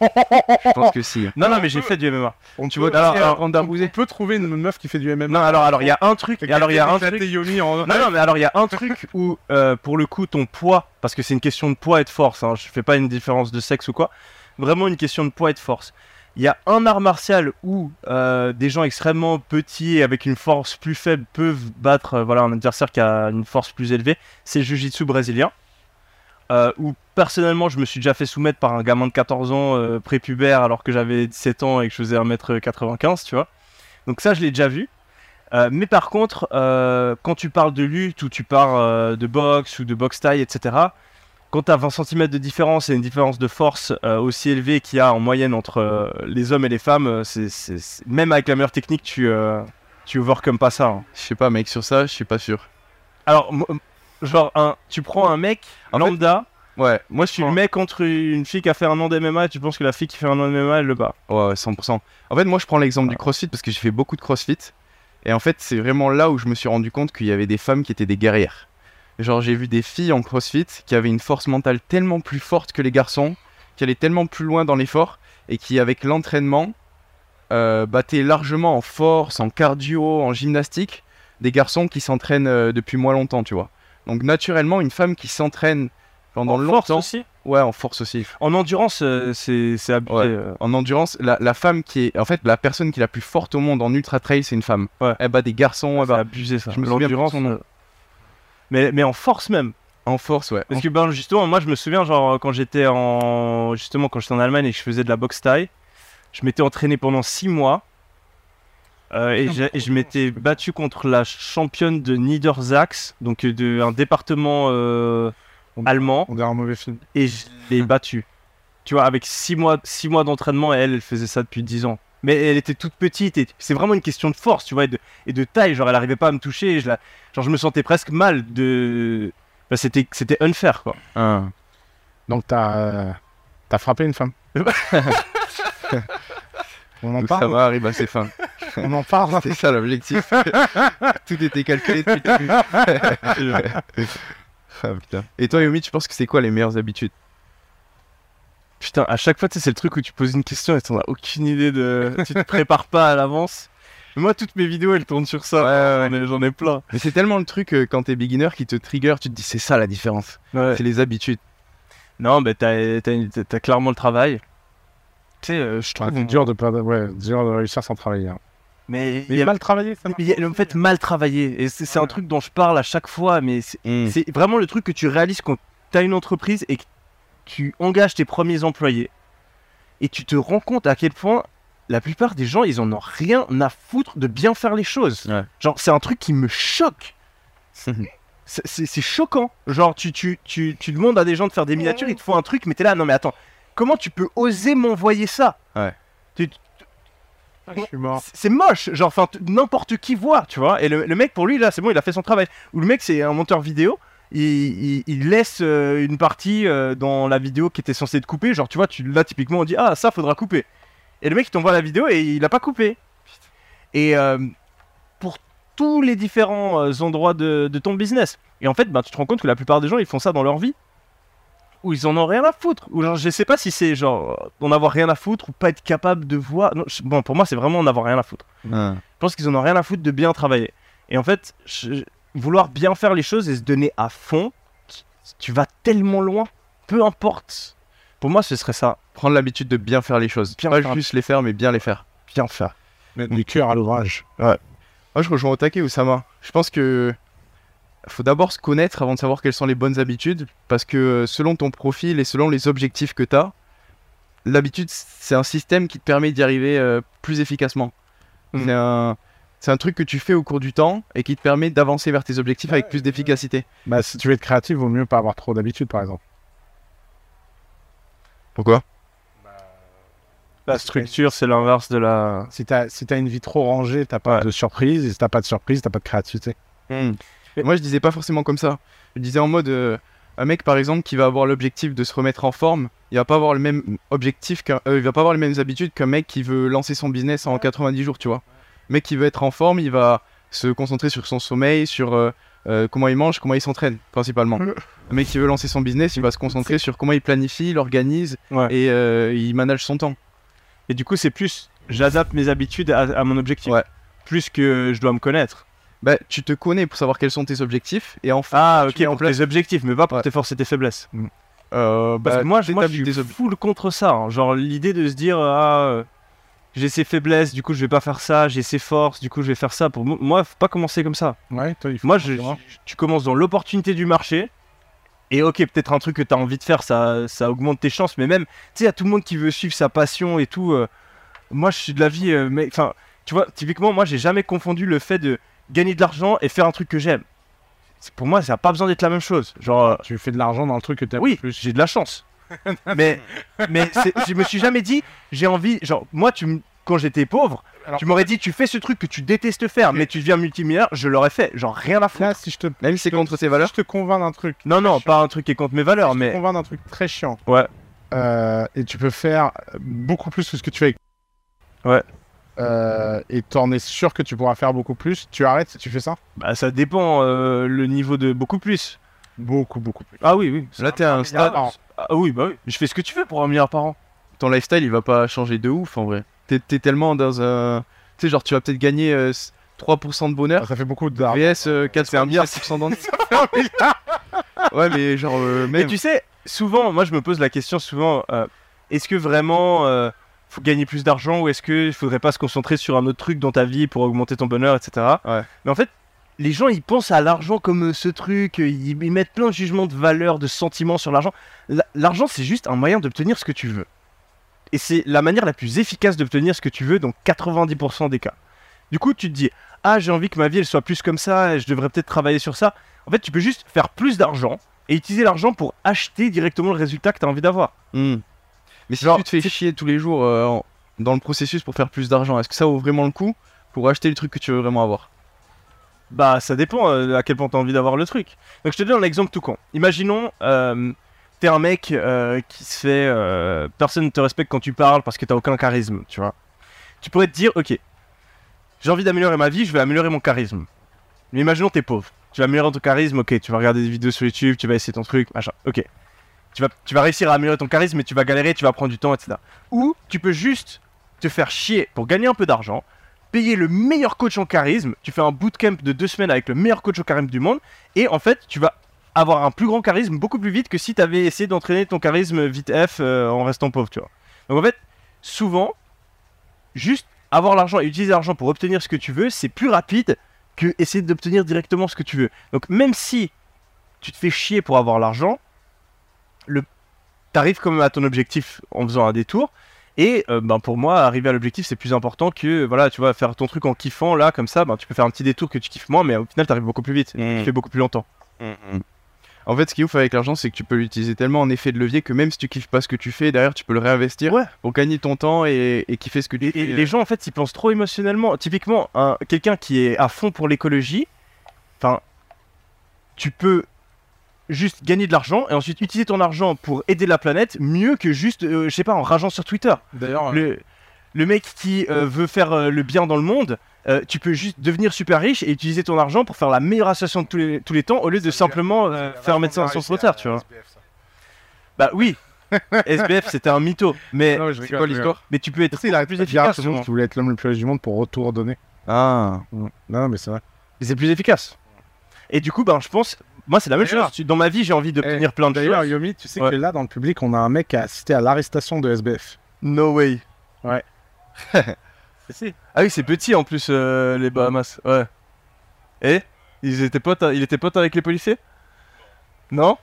Je pense que si. Non, non, mais j'ai fait du MMA. On Tu vois, peut- alors, alors, alors, on peut trouver une meuf qui fait du MMA. Non, alors, alors, il y a un truc. Et alors, il y a un truc. Yomi en- Non, non, mais alors il y a un truc où, euh, pour le coup, ton poids, parce que c'est une question de poids et de force, hein, je fais pas une différence de sexe ou quoi, vraiment une question de poids et de force. Il y a un art martial où euh, des gens extrêmement petits et avec une force plus faible peuvent battre euh, voilà, un adversaire qui a une force plus élevée, c'est le jiu-jitsu brésilien. Euh, où personnellement je me suis déjà fait soumettre par un gamin de 14 ans euh, prépubère alors que j'avais 17 ans et que je faisais 1m95, tu vois. Donc ça je l'ai déjà vu. Euh, mais par contre, euh, quand tu parles de lutte ou tu parles de boxe ou de boxe taille, etc., quand tu as 20 cm de différence et une différence de force aussi élevée qu'il y a en moyenne entre les hommes et les femmes, c'est, c'est- c'est- même avec la meilleure technique, tu, tu overcome pas ça. hein. Je sais pas, mec, sur ça, je suis pas sûr. Alors, genre, un, tu prends un mec En fait, lambda, Ouais, moi je suis le mets contre une fille qui a fait un an d'MMA et tu penses que la fille qui fait un an de MMA, elle le bat? Ouais, ouais, 100%. En fait, moi, je prends l'exemple du crossfit parce que j'ai fait beaucoup de crossfit. Et en fait, c'est vraiment là où je me suis rendu compte qu'il y avait des femmes qui étaient des guerrières. Genre, j'ai vu des filles en crossfit qui avaient une force mentale tellement plus forte que les garçons, qui allaient tellement plus loin dans l'effort et qui, avec l'entraînement, euh, battaient largement en force, en cardio, en gymnastique, des garçons qui s'entraînent euh, depuis moins longtemps, tu vois. Donc, naturellement, une femme qui s'entraîne pendant en force longtemps. aussi? Ouais, en force aussi. En endurance, euh, c'est, c'est abusé. Ouais. euh. En endurance, la, la femme qui est. En fait, la personne qui est la plus forte au monde en ultra trail, c'est une femme. Ouais. Elle bat des garçons, elle C'est bat abusé ça. je me souviens plus de L'endurance, son nom. Mais, mais en force même. en force, ouais. Parce que ben justement, moi je me souviens genre quand j'étais en justement quand j'étais en Allemagne et que je faisais de la boxe taille, je m'étais entraîné pendant 6 mois euh, et, je m'étais battu contre la championne de Niedersachs, donc euh, de un département euh, On- allemand On dirait un mauvais film. et je l'ai battue. Tu vois, avec 6 mois, six mois d'entraînement et elle, elle faisait ça depuis 10 ans. Mais elle était toute petite et c'est vraiment une question de force, tu vois, et de, et de taille. Genre, elle arrivait pas à me toucher. Et je la, genre, je me sentais presque mal de. Enfin, c'était, c'était unfair, quoi. Ah. Donc t'as euh, t'as frappé une femme. on en Donc ça parle. va, arrive à ses fins. On en parle. C'est ça l'objectif. Tout était calculé depuis le début. Ah, putain. Et toi, Yomi, tu penses que c'est quoi les meilleures habitudes? Putain, à chaque fois, tu sais, c'est le truc où tu poses une question et t'en as aucune idée de. tu te prépares pas à l'avance. Moi, toutes mes vidéos, elles tournent sur ça. Ouais, ouais, J'en ai- J'en ai plein. Mais c'est tellement le truc euh, quand t'es beginner qui te trigger, tu te dis c'est ça la différence. Ouais. C'est les habitudes. Non, mais t'as, t'as clairement le travail. Tu sais, euh, je Ouais, trouve. c'est dur de perdre- ouais, dur de réussir sans travailler. hein. Mais, il Mais y a- mal travaillé, ça. mais en fait, mal travaillé. Et c'est, un truc dont je parle à chaque fois. Mais c'est, Mm. vraiment le truc que tu réalises quand t'as une entreprise et que tu engages tes premiers employés. Et tu te rends compte à quel point la plupart des gens, ils en ont rien à foutre de bien faire les choses. Ouais. Genre, c'est un truc qui me choque. C'est- C'est c'est choquant. Genre, tu, tu, tu, tu demandes à des gens de faire des miniatures, ils te font un truc, mais t'es là, non mais attends, comment tu peux oser m'envoyer ça? Je suis mort. C'est- moche, genre, enfin, n'importe qui voit, tu vois. Et le, le mec, pour lui, là, c'est bon, il a fait son travail. Ou le mec, c'est un monteur vidéo, il, il- il laisse euh, une partie euh, dans la vidéo qui était censée être coupée. Genre, tu vois, tu, là, typiquement, on dit, ah, ça, faudra couper. Et le mec, il t'envoie la vidéo et il a pas coupé. Et euh, pour tous les différents endroits de, de ton business. Et en fait, ben, tu te rends compte que la plupart des gens, ils font ça dans leur vie. Ou ils en ont rien à foutre. Ou genre, je sais pas si c'est genre euh, d'en avoir rien à foutre ou pas être capable de voir. Non, je- bon, pour moi, c'est vraiment en avoir rien à foutre. Ah. Je pense qu'ils en ont rien à foutre de bien travailler. Et en fait, je- vouloir bien faire les choses et se donner à fond, tu vas tellement loin. Peu importe. Pour moi, ce serait ça. Prendre l'habitude de bien faire les choses. Bien pas faire. juste les faire, mais bien les faire. Bien faire. Mettre du cœur à l'ouvrage. Moi, je rejoins au taquet, Oussama. Je pense que faut d'abord se connaître avant de savoir quelles sont les bonnes habitudes, parce que euh, selon ton profil et selon les objectifs que tu as, l'habitude, c'est un système qui te permet d'y arriver euh, plus efficacement. Mhm. C'est un... truc que tu fais au cours du temps et qui te permet d'avancer vers tes objectifs avec plus d'efficacité. Bah, si tu veux être créatif, vaut mieux pas avoir trop d'habitude, par exemple. Pourquoi? La structure, c'est l'inverse de la. Si t'as si t'as une vie trop rangée, t'as pas Ouais. de surprise. Et si t'as pas de surprise, t'as pas de créativité. Moi, je disais pas forcément comme ça. Je disais en mode, euh, Un mec, par exemple, qui va avoir l'objectif de se remettre en forme, il va pas avoir le même objectif qu'un, euh, il va pas avoir les mêmes habitudes qu'un mec qui veut lancer son business en 90 jours, tu vois. Un mec qui veut être en forme, il va se concentrer sur son sommeil, sur euh, comment il mange, comment il s'entraîne, principalement. Un mec qui veut lancer son business, il va se concentrer sur comment il planifie, il organise Ouais. et il manage son temps. Et du coup, c'est plus j'adapte mes habitudes à, à mon objectif. Ouais. Plus que je dois me connaître. Bah, tu te connais pour savoir quels sont tes objectifs et enfin, Ah, tu ok, en pour place- tes objectifs, mais pas pour Ouais. tes forces et tes faiblesses. euh, Parce bah, que moi, je, moi, je suis full contre ça. hein. Genre, l'idée de se dire, ah, euh, j'ai ces faiblesses, du coup, je vais pas faire ça, j'ai ces forces, du coup, je vais faire ça. Pour mo- moi, faut pas commencer comme ça. Ouais, toi, il faut Moi, je- tu commences dans l'opportunité du marché. Et ok, peut-être un truc que tu as envie de faire, ça, ça augmente tes chances. Mais même, tu sais, à tout le monde qui veut suivre sa passion et tout. euh, moi, je suis de la vie. euh, mais enfin, tu vois, typiquement, moi, j'ai jamais confondu le fait de gagner de l'argent et faire un truc que j'aime. Pour moi, ça n'a pas besoin d'être la même chose. Genre, euh, Tu fais de l'argent dans le truc que t'aimes oui, plus. j'ai de la chance. mais mais je me suis jamais dit, j'ai envie. Genre, moi, tu quand j'étais pauvre, Alors- tu m'aurais dit, tu fais ce truc que tu détestes faire, mais tu deviens multimillionnaire, je l'aurais fait. Genre, rien à foutre. Là, si je te, Même si c'est contre tes si valeurs. je te convainc d'un truc, Non, non, pas un truc qui est contre mes valeurs, je te mais. convainc d'un truc très chiant. Ouais. Euh, et tu peux faire beaucoup plus que ce que tu fais. Ouais. Euh, et t'en es sûr que tu pourras faire beaucoup plus. Tu arrêtes si tu fais ça? Bah, ça dépend euh, le niveau de beaucoup plus. Beaucoup, beaucoup plus. Ah oui, oui. Là, t'es un stade. Ah oui, bah oui. Je fais ce que tu veux pour un milliard par an. ton lifestyle il va pas changer de ouf en vrai. T'es t'es tellement dans un. Tu sais, genre tu vas peut-être gagner euh, 3% de bonheur. Ça fait beaucoup d'argent. VS euh, 4 un milliard. 4% d'ennui. ouais, mais genre, euh, Mais tu sais, souvent, moi je me pose la question souvent, euh, est-ce que vraiment euh, faut gagner plus d'argent ou est-ce qu'il faudrait pas se concentrer sur un autre truc dans ta vie pour augmenter ton bonheur, etc. Ouais. Mais en fait, les gens ils pensent à l'argent comme euh, ce truc, euh, ils, ils mettent plein de jugements de valeur, de sentiments sur l'argent. La- L'argent c'est juste un moyen d'obtenir ce que tu veux. Et c'est la manière la plus efficace d'obtenir ce que tu veux dans 90% des cas. Du coup, tu te dis, ah j'ai envie que ma vie elle soit plus comme ça, et je devrais peut-être travailler sur ça. En fait, tu peux juste faire plus d'argent et utiliser l'argent pour acheter directement le résultat que tu as envie d'avoir. Hmm. Mais si Genre, tu te fais chier tous les jours euh, en- dans le processus pour faire plus d'argent, est-ce que ça vaut vraiment le coup pour acheter le truc que tu veux vraiment avoir? Bah, ça dépend euh, à quel point tu as envie d'avoir le truc. Donc, je te donne un exemple tout con. Imaginons, euh, t'es un mec euh, qui se fait. euh, personne ne te respecte quand tu parles parce que t'as aucun charisme, tu vois. Tu pourrais te dire, ok, j'ai envie d'améliorer ma vie, je vais améliorer mon charisme. Mais imaginons, t'es pauvre. Tu vas améliorer ton charisme, ok, tu vas regarder des vidéos sur YouTube, tu vas essayer ton truc, machin, ok. Tu vas, réussir à améliorer ton charisme, mais tu vas galérer, tu vas prendre du temps, etc. Ou tu peux juste te faire chier pour gagner un peu d'argent, payer le meilleur coach en charisme, tu fais un bootcamp de deux semaines avec le meilleur coach en charisme du monde, et en fait, tu vas avoir un plus grand charisme beaucoup plus vite que si tu avais essayé d'entraîner ton charisme vite F euh, en restant pauvre, tu vois. Donc en fait, souvent, juste avoir l'argent et utiliser l'argent pour obtenir ce que tu veux, c'est plus rapide que essayer d'obtenir directement ce que tu veux. Donc même si tu te fais chier pour avoir l'argent, le... t'arrives quand même à ton objectif en faisant un détour. Et euh, ben pour moi, arriver à l'objectif, c'est plus important que voilà, tu vas faire ton truc en kiffant là, comme ça, ben, tu peux faire un petit détour que tu kiffes moins, mais au final, t'arrives beaucoup plus vite, Mm. tu fais beaucoup plus longtemps. En fait, ce qui est ouf avec l'argent, c'est que tu peux l'utiliser tellement en effet de levier que même si tu kiffes pas ce que tu fais, derrière tu peux le réinvestir Ouais. pour gagner ton temps et, et kiffer ce que tu Et, fais. et les gens, en fait, ils pensent trop émotionnellement. Typiquement, un, quelqu'un qui est à fond pour l'écologie, enfin, tu peux juste gagner de l'argent et ensuite utiliser ton argent pour aider la planète mieux que juste, euh, je sais pas, en rageant sur Twitter. D'ailleurs, Le, le mec qui euh, veut faire euh, le bien dans le monde, euh, tu peux juste devenir super riche et utiliser ton argent pour faire la meilleure association de tous les, tous les temps au lieu de simplement euh, faire médecin sans frontières, tu vois. Bah oui, SBF c'était un mytho, mais, Non, je quoi l'histoire mais tu peux être il a plus plus efficace. souvent. qui voulait être l'homme le plus riche du monde pour retour donner. Ah. Non, non, mais c'est vrai. Mais c'est plus efficace. Et du coup, ben, je pense, moi, c'est la même D'ailleurs- chose. Tu- Dans ma vie, j'ai envie d'obtenir plein de D'ailleurs, choses. Yomi, tu sais Ouais. que là, dans le public, on a un mec qui a assisté à l'arrestation de SBF. No way. Ouais. Si. ah oui, c'est petit en plus, euh, les Bahamas. Ouais. Et? Ils étaient potes, il était pote avec les policiers? Non?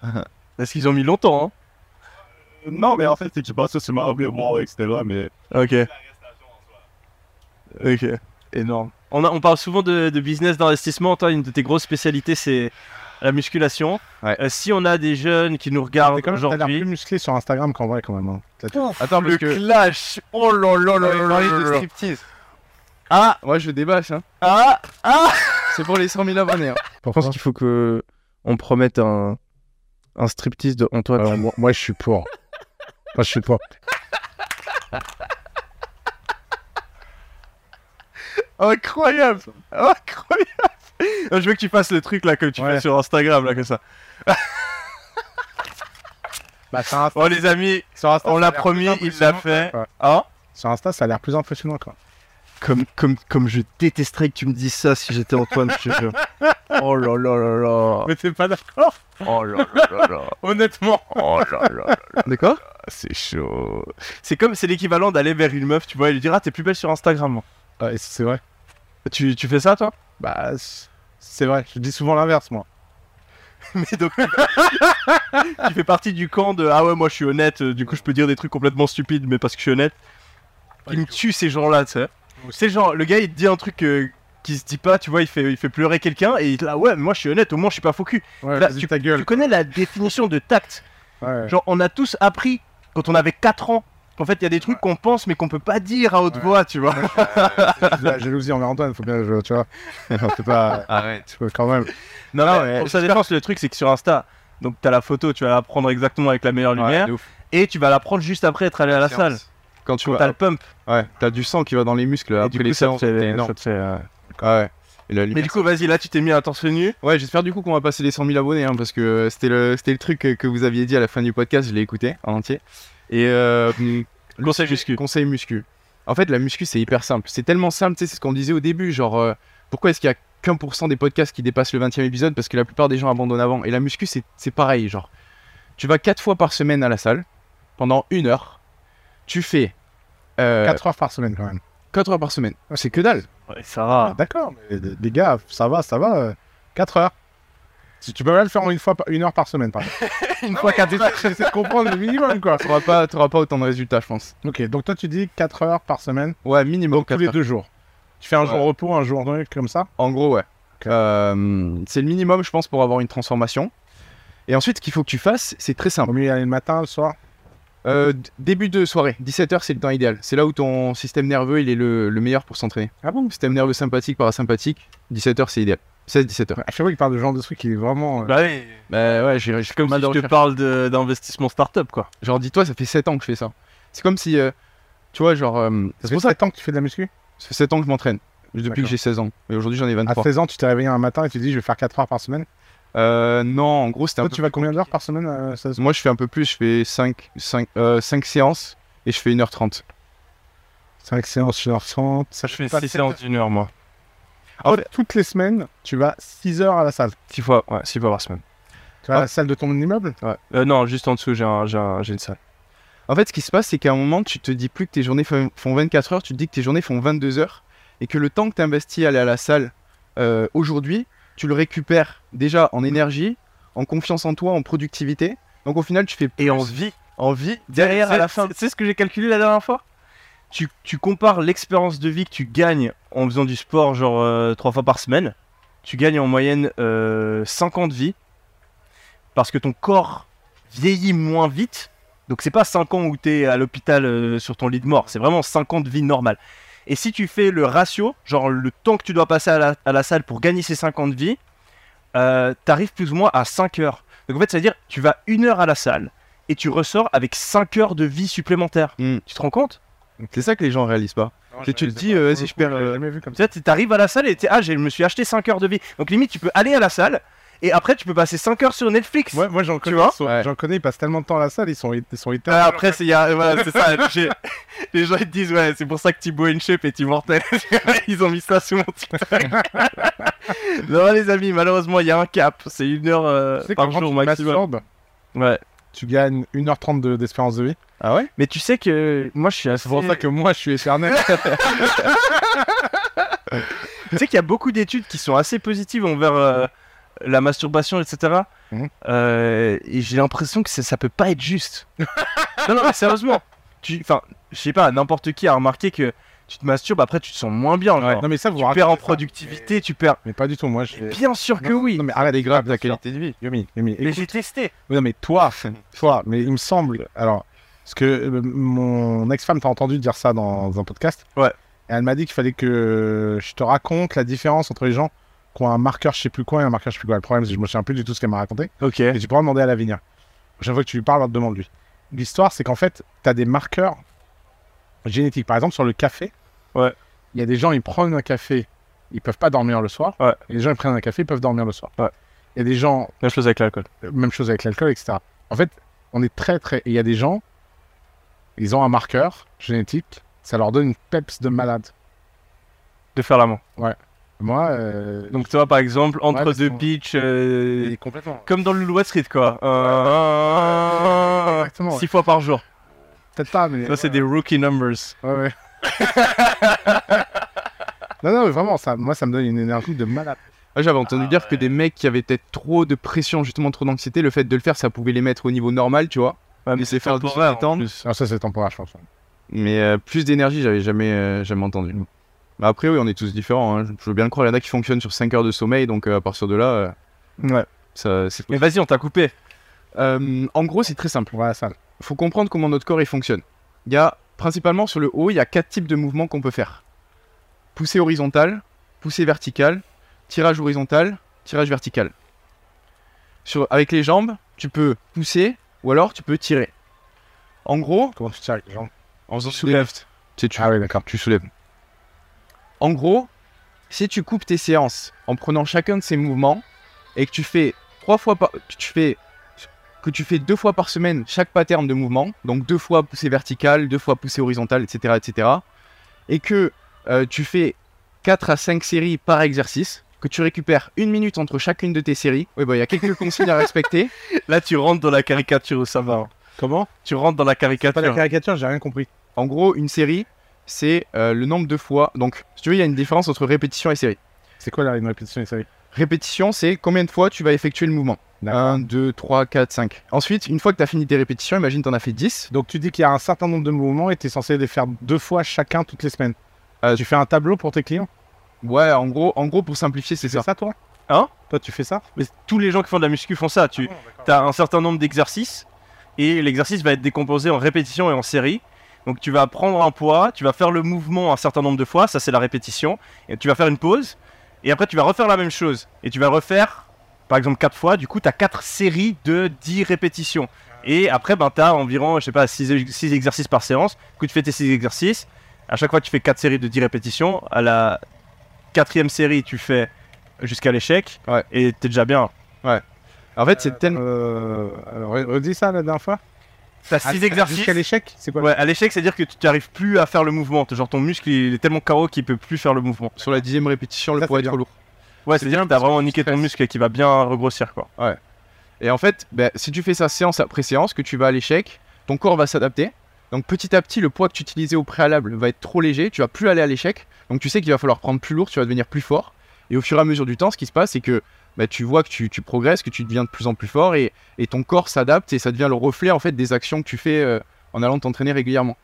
Parce qu'ils ont mis longtemps, hein. Non, mais en fait, c'est que je pense que c'est mort, etc. Mais Ok. Ok. Énorme. On, a- on parle souvent de, de business d'investissement. Toi, une de tes grosses spécialités, c'est la musculation. Ouais. Euh, si on a des jeunes qui nous regardent même- T'as l'air plus aujourd'hui. musclé sur Instagram qu'en vrai, quand même. hein. T'as- Attends, parce Le que. clash Oh là là là là là là là. striptease. Ah Ouais, je débâche, hein. Ah Ah C'est pour les 100 000 abonnés. hein. Je pense qu'il faut que on promette un, Un striptease de Antoine. Euh, moi, moi, je suis pour. Moi, je suis pour. Incroyable Incroyable Je veux que tu fasses le truc là comme tu Ouais. fais sur Instagram là comme ça. Bah, sur Insta, Bon les amis, sur Insta, on l'a promis, il l'a fait. quoi. Hein Sur Insta, ça a l'air plus impressionnant, quoi. comme, comme, comme je détesterais que tu me dises ça si j'étais Antoine, je te jure. Oh là là là là. Mais t'es pas d'accord Oh là là là là. Honnêtement. Oh là là là. D'accord C'est chaud. C'est comme, c'est l'équivalent d'aller vers une meuf, tu vois, et lui dire Ah, t'es plus belle sur Instagram. Ouais, c'est vrai. Tu, tu fais ça toi? Bah, c'est- vrai. Je dis souvent l'inverse, moi. Mais donc. tu fais partie du camp de Ah ouais, moi je suis honnête, euh, du coup je peux dire des trucs complètement stupides, mais parce que je suis honnête. Qui me tue ces gens-là, tu sais. C'est genre, le gars il te dit un truc euh, qui se dit pas, tu vois, il fait, il fait pleurer quelqu'un, et il est là, ouais, mais moi je suis honnête, au moins je suis pas faux cul. Ouais, Là, vas-y, ta gueule. Tu connais la définition de tact Ouais. Genre, on a tous appris quand on avait 4 ans qu'en fait il y a des trucs qu'on pense mais qu'on peut pas dire à haute Ouais. voix, tu vois. La jalousie envers Antoine, faut bien, je- tu vois. C'est pas. Arrête. tu vois, Quand même. Non, Ah mais pour sa défense, le truc c'est que sur Insta, donc t'as la photo, tu vas la prendre exactement avec la meilleure lumière, de ouf. et tu vas la prendre juste après être allé à la salle. Quand tu Quand t'as le pump. ouais, t'as du sang qui va dans les muscles Et après du coup, les ça te séances. fait- ça te euh, Ah ouais. Et la Mais lumière, du coup, vas-y, là tu t'es mis à torse nu. Ouais, j'espère du coup qu'on va passer les 100 000 abonnés, hein, parce que euh, c'était le, c'était le truc que, que vous aviez dit à la fin du podcast, je l'ai écouté en entier. Et euh, le Conseil muscu. Conseil muscu. En fait, la muscu, c'est hyper simple. C'est tellement simple, tu sais, c'est ce qu'on disait au début, genre, euh, pourquoi est-ce qu'il y a qu'un pour cent des podcasts qui dépassent le 20 e épisode? Parce que la plupart des gens abandonnent avant. Et la muscu, c'est c'est pareil, genre, tu vas 4 fois par semaine à la salle, pendant une heure, tu fais 4 4 heures par semaine, quand même. heures par semaine. C'est que dalle. Ouais, ça va. D'accord, mais les gars, ça va, ça va. 4 heures. Si tu peux pas le faire en une fois, par- une heure par semaine, par exemple. Une fois qu'à J'essaie de comprendre le minimum, quoi. T'auras pas, t'auras pas autant de résultats, je pense. Ok, donc toi, tu dis 4 heures par semaine, Ouais, minimum donc tous 4 les heures. deux jours. Tu fais un jour Ouais. repos, un jour comme ça En gros, ouais. Euh, c'est le minimum, je pense, pour avoir une transformation. Et ensuite, ce qu'il faut que tu fasses, c'est très simple. Au aller le matin, le soir Euh, début de soirée, 17h, c'est le temps idéal. C'est là où ton système nerveux, il est le, le meilleur pour s'entraîner. Ah bon? Système nerveux sympathique, parasympathique, 17h, c'est idéal. 16-17h. À chaque fois qu'il parle de genre de truc qui est vraiment. euh, Bah oui. Bah ouais, j'ai j'ai Comme mal si de je te recherche. parle de- d'investissement startup, quoi. Genre, dis-toi, ça fait 7 ans que je fais ça. C'est comme si, euh, tu vois, genre, euh, Ça fait 7 ans que tu fais de la muscu? Ça fait 7 ans que je m'entraîne. Depuis D'accord. que j'ai 16 ans. Et aujourd'hui, j'en ai À 23. 16 ans, tu t'es réveillé un matin et tu dis je vais faire 4 heures par semaine? Euh, non, en gros, c'était un Toi, peu tu vas combien d'heures par semaine euh, ça se- Moi, je fais un peu plus. Je fais 5, 5, 5 séances et je fais 1h30. 5 séances, 1h30. Ça Je fais fait pas 6 sept séances d'une heure, moi. Toutes les semaines, tu vas 6 heures à la salle. 6 fois, ouais, 6 fois par semaine. Tu vas à Ah. la salle de ton immeuble? Ouais. Euh, non, juste en dessous, j'ai un, j'ai un- j'ai une salle. En fait, ce qui se passe, c'est qu'à un moment, tu te dis plus que tes journées font font 24 heures, tu te dis que tes journées font 22 heures, et que le temps que tu investis à aller à la salle euh, aujourd'hui, tu le récupères déjà en énergie, en confiance en toi, en productivité. Donc au final, tu fais plus Et en vie. en vie derrière à la fin. C'est ce que j'ai calculé la dernière fois tu, tu compares l'expérience de vie que tu gagnes en faisant du sport, genre 3 fois par semaine. Tu gagnes en moyenne euh, 50 vies. Parce que ton corps vieillit moins vite. Donc c'est pas 5 ans où tu es à l'hôpital euh, sur ton lit de mort. C'est vraiment 50 vies normales. Et si tu fais le ratio, genre le temps que tu dois passer à la, à la salle pour gagner ces 50 vies, euh, t'arrives plus ou moins à 5 heures. Donc en fait, ça veut dire tu vas une heure à la salle et tu ressors avec 5 heures de vie supplémentaire. Mm. Tu te rends compte? C'est ça que les gens réalisent pas. Tu te dis, euh, vas-y, je perds, euh, jamais vu comme Tu ça. t'arrives à la salle et t'es ah, je me suis acheté 5 heures de vie. Donc limite, tu peux aller à la salle et après tu peux passer 5 heures sur Netflix. Ouais, moi j'en connais, sont- Ouais. j'en connais, ils passent tellement de temps à la salle, ils sont, ils sont Ah, après, c'est y a- voilà, c'est ça. Les gens ils te disent ouais, c'est pour ça que Thibaut InShape est immortel. ils ont mis ça sur mon TikTok. non les amis, malheureusement il y a un cap. C'est une heure euh, Tu par jour tu maximum. Ouais. Tu gagnes 1h30 de- d'espérance de vie. Ah ouais? Mais tu sais que moi je suis assez. C'est pour ça que moi je suis éternel. Tu sais qu'il y a beaucoup d'études qui sont assez positives envers euh, la masturbation, etc. Mhm. Euh, et j'ai l'impression que ça, ça peut pas être juste. non, non, mais sérieusement. Tu, enfin, je sais pas, n'importe qui a remarqué que tu te masturbes, après tu te sens moins bien. non mais ça vous tu perds en ça. productivité, tu perds. Mais pas du tout, moi je. Bien sûr que Non, oui. Non mais arrête, C'est grave bien ta sûr. qualité de vie. Yomi, Yomi, mais j'ai testé. Non mais toi, toi, mais il me semble. Alors, parce que euh, mon ex-femme t'a entendu dire ça dans un podcast. Ouais. Et elle m'a dit qu'il fallait que je te raconte la différence entre les gens qui ont un marqueur, je sais plus quoi, et un marqueur, je sais plus quoi. Le problème, c'est que je me souviens plus du tout ce qu'elle m'a raconté. Ok. Et tu pourras demander à l'avenir. Chaque fois que tu lui parles, demande-lui. L'histoire, c'est qu'en fait, tu as des marqueurs génétiques. Par exemple, sur le café, Ouais. il y a des gens, ils prennent un café, ils peuvent pas dormir le soir. Ouais. Et les gens, ils prennent un café, ils peuvent dormir le soir. Ouais. Il y a des gens, Même chose avec l'alcool. euh, même chose avec l'alcool, etc. En fait, on est très, très. Et il y a des gens, ils ont un marqueur génétique, ça leur donne une peps de malade. De faire l'amour. Moi, euh, Donc toi, par exemple, entre parce deux qu'on- pitchs, euh, complètement. comme dans le Wall Street, quoi. Euh, Exactement. Six fois par jour. Peut-être pas, mais. Ça, c'est des rookie numbers. Ouais, ouais. non, non, mais vraiment, ça, moi, ça me donne une énergie de malade. Ah, J'avais entendu dire que des mecs qui avaient peut-être trop de pression, justement trop d'anxiété, le fait de le faire, ça pouvait les mettre au niveau normal, tu vois. Ouais, mais c'est faire du. Non, ça, c'est temporaire, je pense. Mais euh, plus d'énergie, j'avais jamais, euh, jamais entendu. Mais après, oui, on est tous différents. hein. Je veux bien le croire, il y en a qui fonctionnent sur 5 heures de sommeil, donc euh, à partir de là, euh, Ouais. ça, c'est Mais vas-y, on t'a coupé. Euh, en gros, c'est très simple. Voilà, ça. Il faut comprendre comment notre corps il fonctionne. Il y a principalement sur le haut, il y a quatre types de mouvements qu'on peut faire. Poussée horizontale, poussée verticale, tirage horizontal, tirage vertical. Sur, avec les jambes, tu peux pousser ou alors tu peux tirer. En gros, Comment tu tires avec les jambes en faisant soulèves. Tu Ah oui, d'accord. tu soulèves. En gros, si tu coupes tes séances en prenant chacun de ces mouvements et que tu fais trois fois par, tu fais que tu fais deux fois par semaine chaque pattern de mouvement, donc deux fois poussée verticale, deux fois poussée horizontale, etc., etc., et que euh, tu fais 4 à 5 séries par exercice, que tu récupères une minute entre chacune de tes séries, oui, bah, il y a quelques consignes à respecter. Là, tu rentres dans la caricature, ça va. hein. Comment? Tu rentres dans la Pas la caricature. caricature, j'ai rien compris. En gros, une série, c'est euh, le nombre de fois. Donc, si tu veux, il y a une différence entre répétition et série. C'est quoi là, une répétition des séries Répétition, c'est combien de fois tu vas effectuer le mouvement? D'accord. 1, 2, 3, 4, 5. Ensuite, une fois que tu as fini tes répétitions, imagine tu en as fait 10. Donc tu dis qu'il y a un certain nombre de mouvements et tu es censé les faire deux fois chacun toutes les semaines. Euh, tu fais un tableau pour tes clients? Ouais, en gros, en gros pour simplifier, c'est ça. ça, toi? Hein? Toi, tu fais ça? Mais tous les gens qui font de la muscu font ça. Tu as un certain nombre d'exercices et l'exercice va être décomposé en répétition et en série. Donc tu vas prendre un poids, tu vas faire le mouvement un certain nombre de fois, ça c'est la répétition, et tu vas faire une pause, et après tu vas refaire la même chose, et tu vas refaire par exemple 4 fois, du coup tu as 4 séries de 10 répétitions. Et après ben, tu as environ, je sais pas, 6, exercices par séance, du coup tu fais tes 6 exercices, à chaque fois tu fais 4 séries de 10 répétitions, à la quatrième série tu fais jusqu'à l'échec, Ouais. et t'es déjà bien. En fait, c'est tellement. Euh, alors, re- redis ça la dernière fois T'as Ah, 6 exercices. Jusqu'à l'échec C'est quoi Ouais, à l'échec, c'est-à-dire que tu n'arrives plus à faire le mouvement. Genre ton muscle il est tellement KO qu'il peut plus faire le mouvement. Sur la dixième répétition, le Ça, poids c'est est trop bien. lourd. Ouais, C'est c'est-à-dire bien que t'as parce que vraiment tu niqué ton stresses. muscle et qui va bien regrossir quoi. Et en fait, ben, si tu fais ça séance après séance, que tu vas à l'échec, ton corps va s'adapter. Donc petit à petit, le poids que tu utilisais au préalable va être trop léger, tu vas plus aller à l'échec. Donc tu sais qu'il va falloir prendre plus lourd, tu vas devenir plus fort. Et au fur et à mesure du temps, ce qui se passe, c'est que ben, tu vois que tu, tu progresses, que tu deviens de plus en plus fort et, et ton corps s'adapte et ça devient le reflet en fait des actions que tu fais euh, en allant t'entraîner régulièrement.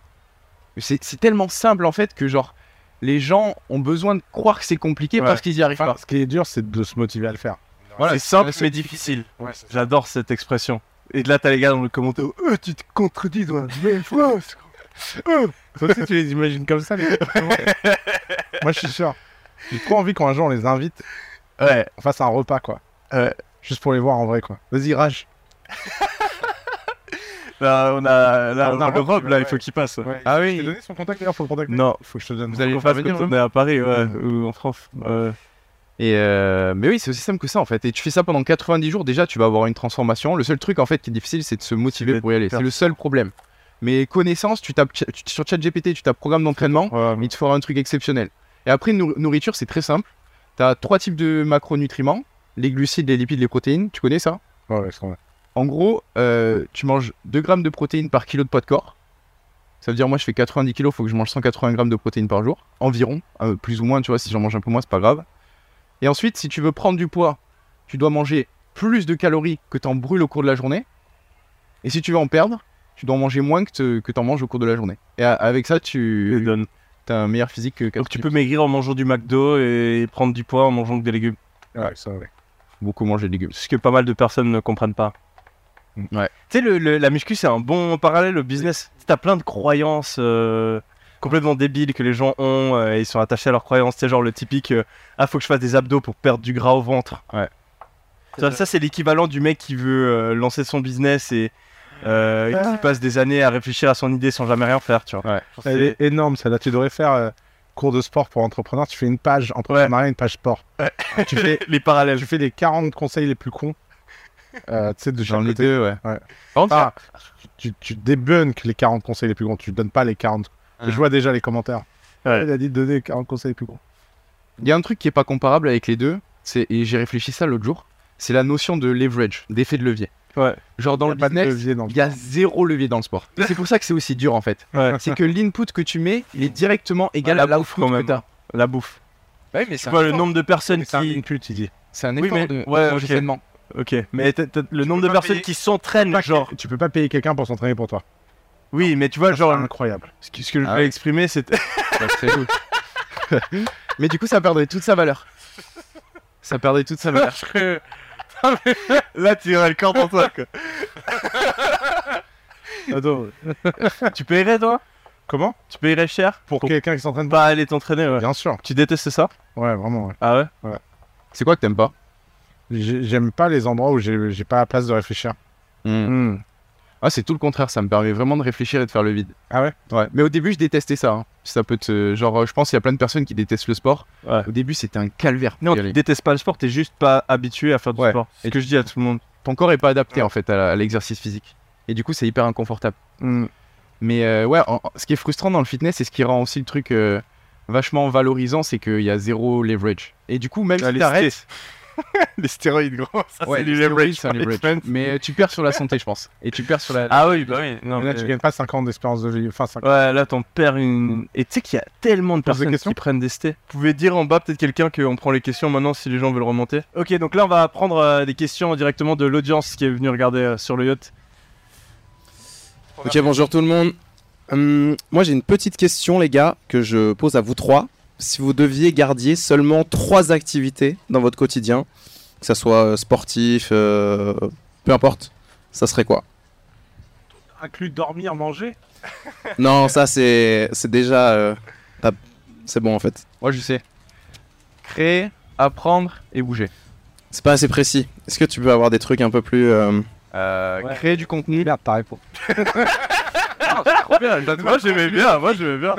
C'est c'est tellement simple en fait que genre les gens ont besoin de croire que c'est compliqué Ouais. parce qu'ils y arrivent Enfin, pas. Ce qui est dur, c'est de se motiver à le faire. Voilà, c'est simple c'est- mais difficile. Ouais, J'adore cette expression. Et là, t'as les gars dans le commentaire. Euh, tu te contredis dans la même phrase. Toi aussi, tu les imagines comme ça, les gars Moi, je suis sûr. J'ai trop envie qu'un jour on les invite, Ouais. on fasse un repas, quoi. Ouais. Juste pour les voir en vrai, quoi. Vas-y, rage. Là, on a, là, Ah, on a le Rob, là, il faut qu'il passe. Ah Je oui. t'ai donné son contact d'ailleurs, faut le contacter. Non, Faut que je te donne. Vous allez le faire venir, on est à Paris, ouais, ou en France. Et euh, mais oui, c'est aussi simple que ça en fait. Et tu fais ça pendant 90 jours, déjà tu vas avoir une transformation. Le seul truc en fait qui est difficile, c'est de se motiver pour y aller. C'est le seul problème. Mais connaissance, tu tapes sur ChatGPT, tu tapes programme d'entraînement, il te fera un truc exceptionnel. Et après, nour- nourriture, c'est très simple. Tu as trois types de macronutriments les glucides, les lipides, les protéines. Tu connais ça? Ouais, ouais, c'est vrai. En gros, euh, tu manges 2 grammes de protéines par kilo de poids de corps. Ça veut dire, moi je fais 90 kilos, faut que je mange 180 grammes de protéines par jour, environ, euh, plus ou moins, tu vois, si j'en mange un peu moins, c'est pas grave. Et ensuite, si tu veux prendre du poids, tu dois manger plus de calories que tu en brûles au cours de la journée. Et si tu veux en perdre, tu dois en manger moins que tu en manges au cours de la journée. Et avec ça, tu. As un meilleur physique que Donc 4 tu peux maigrir en mangeant du McDo et prendre du poids en mangeant que des légumes. Ouais, ça, ouais. beaucoup manger de légumes. Ce que pas mal de personnes ne comprennent pas. Ouais. Tu sais, le, le- la muscu, c'est un bon parallèle au business. Tu as plein de croyances euh, complètement débiles que les gens ont euh, et ils sont attachés à leurs croyances. C'est genre le typique euh, Ah, faut que je fasse des abdos pour perdre du gras au ventre. Ouais. Ça, ça, c'est l'équivalent du mec qui veut euh, lancer son business et euh, qui passe des années à réfléchir à son idée sans jamais rien faire, tu vois. Ouais. Elle c'est- est énorme, celle-là. Tu devrais faire euh, cours de sport pour entrepreneurs. Tu fais une page entrepreneuriat, une page sport. Tu fais, les parallèles. tu fais les 40 conseils les plus cons. Euh, tu sais, de ai côté. deux, ouais. Ouais. Par contre, Ah, tu, tu débunk les 40 conseils les plus cons. Tu donnes pas les 40. Ah. Je vois déjà les commentaires. Ouais. Il a dit de donner les 40 conseils les plus cons. il y a un truc qui est pas comparable avec les deux, c'est et j'ai réfléchi ça l'autre jour, c'est la notion de leverage, d'effet de levier. Ouais. Genre dans Il y le business, il y a zéro levier dans le sport. C'est pour ça que c'est aussi dur en fait. Ouais. C'est que l'input que tu mets, il est directement égal la à quand même. La bouffe. Ouais, mais Tu vois le nombre de personnes C'est un qui. input, il dit. C'est un Oui, effort mais- de ouais, ok. mais le nombre de personnes payer- qui s'entraînent, genre. Tu peux pas payer quelqu'un pour s'entraîner pour toi. Oui, mais tu vois, genre. incroyable. Ce que, ce que je Ah voulais exprimer, c'était. Ça serait cool. mais du coup, ça perdrait toute sa valeur. Ça perdrait toute sa valeur. Là, tu aurais le corps dans toi, quoi. Attends. tu paierais, toi? Comment? Tu paierais cher? Pour, Pour- quelqu'un qui s'entraîne pas pas? aller t'entraîner, ouais. Bien sûr. Tu détestes ça? Ouais, vraiment. ouais. Ah ouais? C'est quoi que t'aimes pas? J'ai- J'aime pas les endroits où j'ai j'ai pas la place de réfléchir. Hmm. Ah, c'est tout le contraire, ça me permet vraiment de réfléchir et de faire le vide. Ah ouais? Ouais, mais au début, je détestais ça. hein. Ça peut te. Genre, je pense qu'il y a plein de personnes qui détestent le sport. Ouais. Au début, c'était un calvaire. Non, tu détestes pas le sport, t'es juste pas habitué à faire du Ouais. sport. C'est ce que je dis à tout le monde. Ton corps est pas adapté en fait à l'exercice physique. Et du coup, c'est hyper inconfortable. Hmm. Mais euh, ouais, en- ce qui est frustrant dans le fitness et ce qui rend aussi le truc euh, vachement valorisant, c'est qu'il y a zéro leverage. Et du coup, même Ah, si t'arrêtes, les stéroïdes, gros. Ça, Ouais, c'est du leverage. c'est un mais euh, tu perds sur la santé, je pense. Et tu perds sur la. Ah oui, bah oui. Non, Mais là, mais- tu gagnes pas 5 ans d'espérance de vie. Enfin, 5 ans. Ouais, là, t'en perds une. Et tu sais qu'il y a tellement de Pose personnes qui prennent des stés. Vous pouvez dire en bas, peut-être quelqu'un, qu'on prend les questions maintenant si les gens veulent remonter. Ok, donc là, on va prendre euh, des questions directement de l'audience qui est venue regarder euh, sur le yacht. Ok, bonjour tout le monde. Hum, moi, j'ai une petite question, les gars, que je pose à vous trois. Si vous deviez garder seulement trois activités dans votre quotidien, que ça soit euh, sportif, euh, peu importe, ça serait quoi? Inclus dormir, manger? Non, ça c'est c'est déjà euh, t'as- c'est bon en fait. Moi, je sais. Créer, apprendre et bouger. C'est pas assez précis. Est-ce que tu peux avoir des trucs un peu plus euh, Euh, Ouais. Créer du contenu. Merde, ta réponse. Bien, moi j'aimais bien, moi j'aimais bien.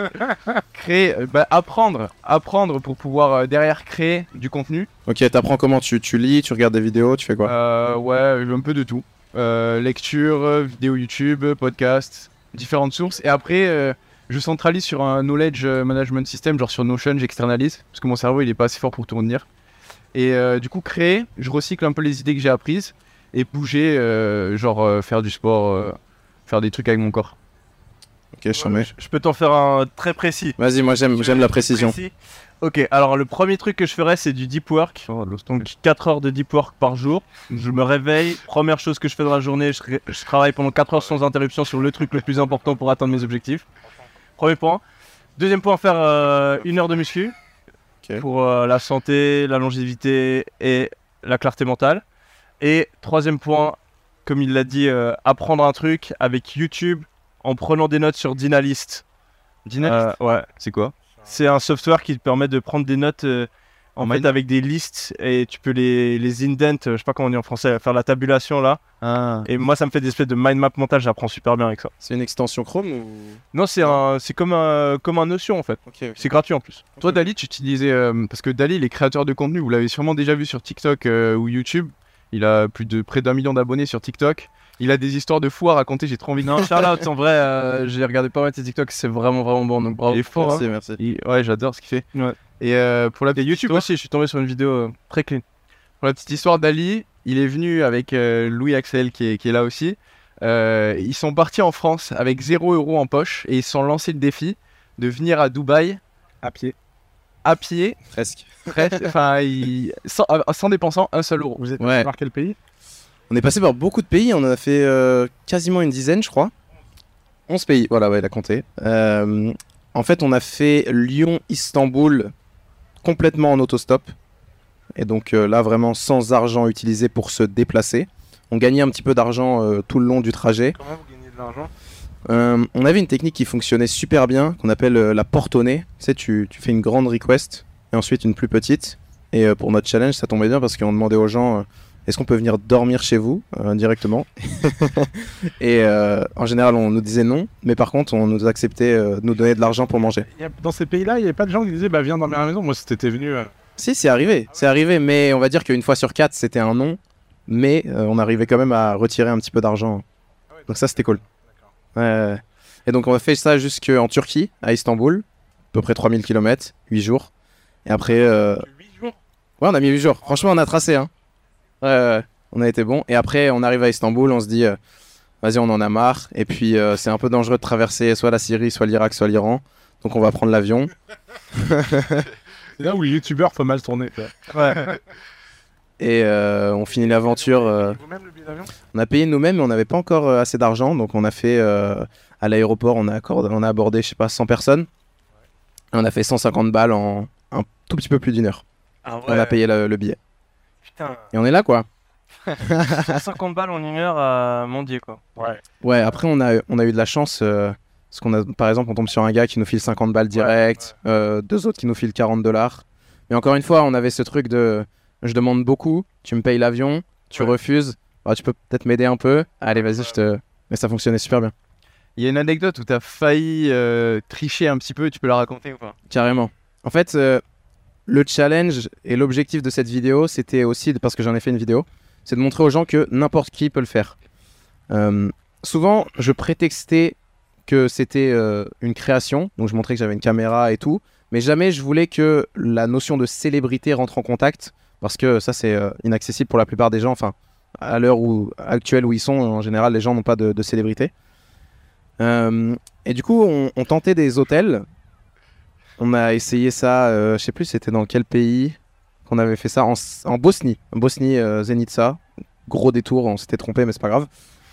Créer, euh, bah, apprendre. Apprendre pour pouvoir euh, derrière créer du contenu. Ok, t'apprends comment tu, tu lis, tu regardes des vidéos, tu fais quoi? Euh, ouais, un peu de tout. Euh, lecture, euh, vidéo YouTube, podcast, différentes sources. Et après, euh, je centralise sur un knowledge management system, genre sur Notion, j'externalise, parce que mon cerveau il est pas assez fort pour tout retenir. Et euh, du coup, créer, je recycle un peu les idées que j'ai apprises et bouger, euh, genre euh, faire du sport, euh, faire des trucs avec mon corps. Ok, je t'en mets. Je- Je peux t'en faire un très précis. Vas-y, moi j'aime j'aime la précision. Précis. Ok, alors le premier truc que je ferais, c'est du deep work. Donc 4 heures de deep work par jour. Je me réveille, première chose que je fais dans la journée, je, travaille pendant 4 heures sans interruption sur le truc le plus important pour atteindre mes objectifs. Premier point. Deuxième point, faire euh, une heure de muscu pour euh, la santé, la longévité et la clarté mentale. Et troisième point, comme il l'a dit, euh, apprendre un truc avec YouTube en prenant des notes sur Dynalist. Dynamique, Euh, ouais, c'est quoi c'est un software qui te permet de prendre des notes euh, en fait avec des listes et tu peux les, les indent, euh, je sais pas comment on dit en français, faire la tabulation là. Ah. Et moi ça me fait des espèces de mind map mental, j'apprends super bien avec ça. C'est une extension Chrome ou? Non, c'est un, c'est comme un, comme un Notion en fait. C'est gratuit en plus. Toi, Dali, tu utilisais. euh, parce que Dali, il est créateur de contenu, vous l'avez sûrement déjà vu sur TikTok euh, ou YouTube. Il a plus de près d'un million d'abonnés sur TikTok. Il a des histoires de fou à raconter, j'ai trop envie de. Non, Charlotte, en vrai, euh, j'ai regardé pas mal tes TikTok, c'est vraiment vraiment bon, donc bravo. Il est fort, hein. Merci, merci. Il- Ouais, j'adore ce qu'il fait. Ouais. Et euh, pour la Et petite YouTube histoire, aussi, je suis tombé sur une vidéo euh, très clean. pour la petite histoire d'Ali, il est venu avec euh, Louis Axel qui est, qui est là aussi. Euh, ils sont partis en France avec 0 euros en poche et ils se sont lancés le défi de venir à Dubaï À pied. à pied, Presque. presque, enfin, ils- sans, euh, sans dépensant un seul euro. Vous êtes Ouais. par quel pays? On est passé par beaucoup de pays, on en a fait euh, quasiment une dizaine, je crois. 11 pays, voilà, ouais, il a compté. Euh, en fait, on a fait Lyon-Istanbul complètement en autostop. Et donc euh, là, vraiment sans argent utilisé pour se déplacer. On gagnait un petit peu d'argent tout le long du trajet. Comment vous gagnez de l'argent? Euh, on avait une technique qui fonctionnait super bien, qu'on appelle euh, la porte au nez. Tu sais, tu, tu fais une grande request et ensuite une plus petite. Et euh, pour notre challenge, ça tombait bien parce qu'on demandait aux gens est-ce qu'on peut venir dormir chez vous euh, directement Et euh, en général, on nous disait non, mais par contre, on nous acceptait euh, de nous donner de l'argent pour manger. Dans ces pays-là, il n'y avait pas de gens qui disaient bah viens dormir à la maison. Moi, si t'étais venu. euh, Si, c'est arrivé, c'est arrivé, mais on va dire qu'une fois sur quatre, c'était un non, mais euh, on arrivait quand même à retirer un petit peu d'argent. Donc ça, c'était cool. Ouais. Et donc on a fait ça jusqu'en Turquie, à Istanbul, à peu près 3000 km, 8 jours. Et après, euh, ouais, on a mis 8 jours. Franchement, on a tracé, hein. Ouais, ouais, ouais. on a été bon. Et après, on arrive à Istanbul, on se dit, euh, vas-y, on en a marre. Et puis, euh, c'est un peu dangereux de traverser soit la Syrie, soit l'Irak, soit l'Iran. Donc on va prendre l'avion. C'est là où les youtubeurs font mal tourner. Et euh, on finit l'aventure. euh, Vous-même le billet d'avion? On a payé nous-mêmes, mais on n'avait pas encore assez d'argent. Donc on a fait euh, à l'aéroport, on, a accordé- on a abordé, je sais pas, 100 personnes. Et on a fait 150 balles en un tout petit peu plus d'une heure. Ah On a payé le, le billet. Putain, Et on est là, quoi. 50 balles en une heure à Mondier quoi. Ouais. Ouais, après, on a, on a eu de la chance. euh, parce qu'on a, par exemple, on tombe sur un gars qui nous file 50 balles direct, euh, deux autres qui nous filent 40 dollars. Mais encore une fois, on avait ce truc de je demande beaucoup, tu me payes l'avion, tu Ouais. refuses, bah, tu peux peut-être m'aider un peu. Allez, vas-y, je te. Mais ça fonctionnait super bien. Il y a une anecdote où tu as failli euh, tricher un petit peu, tu peux la raconter ou pas? Carrément. En fait, euh, le challenge et l'objectif de cette vidéo, c'était aussi, parce que j'en ai fait une vidéo, c'est de montrer aux gens que n'importe qui peut le faire. Euh, souvent, je prétextais que c'était euh, une création, donc je montrais que j'avais une caméra et tout, mais jamais je voulais que la notion de célébrité rentre en contact, parce que ça, c'est euh, inaccessible pour la plupart des gens. Enfin, à l'heure où, actuelle où ils sont, en général, les gens n'ont pas de, célébrité. Et du coup, on, on tentait des hôtels on a essayé ça, euh, je sais plus c'était dans quel pays qu'on avait fait ça, en, en Bosnie, en Bosnie, euh, Zenica. Gros détour, on s'était trompé, mais c'est pas grave.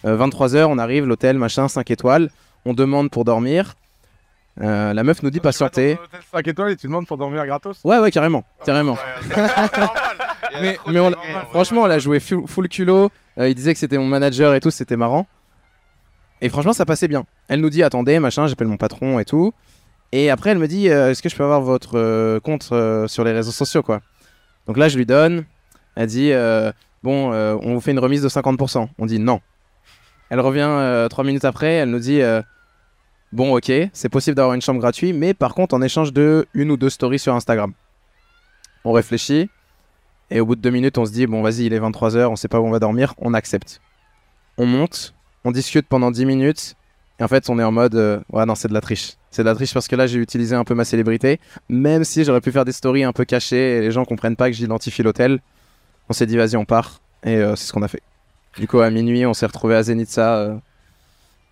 23h, on arrive, l'hôtel, machin, 5 étoiles. On demande pour dormir. Euh, la meuf nous dit patienter. 5 étoiles et tu demandes pour dormir gratos? Ouais, ouais, carrément, carrément. Mais, mais on franchement, on l'a joué full, full culot. Euh, il disait que c'était mon manager et tout, c'était marrant. Et franchement, ça passait bien. Elle nous dit attendez, machin, j'appelle mon patron et tout. Et après, elle me dit euh, est-ce que je peux avoir votre euh, compte euh, sur les réseaux sociaux, quoi. Donc là, je lui donne. Elle dit bon, on vous fait une remise de 50%. On dit non. Elle revient 3 minutes après, elle nous dit bon, ok, c'est possible d'avoir une chambre gratuite, mais par contre, en échange de une ou deux stories sur Instagram. On réfléchit. Et au bout de deux minutes, on se dit, bon, vas-y, il est 23h, on sait pas où on va dormir, on accepte. On monte, on discute pendant 10 minutes, et en fait, on est en mode, ouais, non, c'est de la triche. C'est de la triche parce que là, j'ai utilisé un peu ma célébrité, même si j'aurais pu faire des stories un peu cachées, et les gens comprennent pas que j'identifie l'hôtel. On s'est dit, vas-y, on part, et euh, c'est ce qu'on a fait. Du coup, à minuit, on s'est retrouvé à Zenitsa. euh,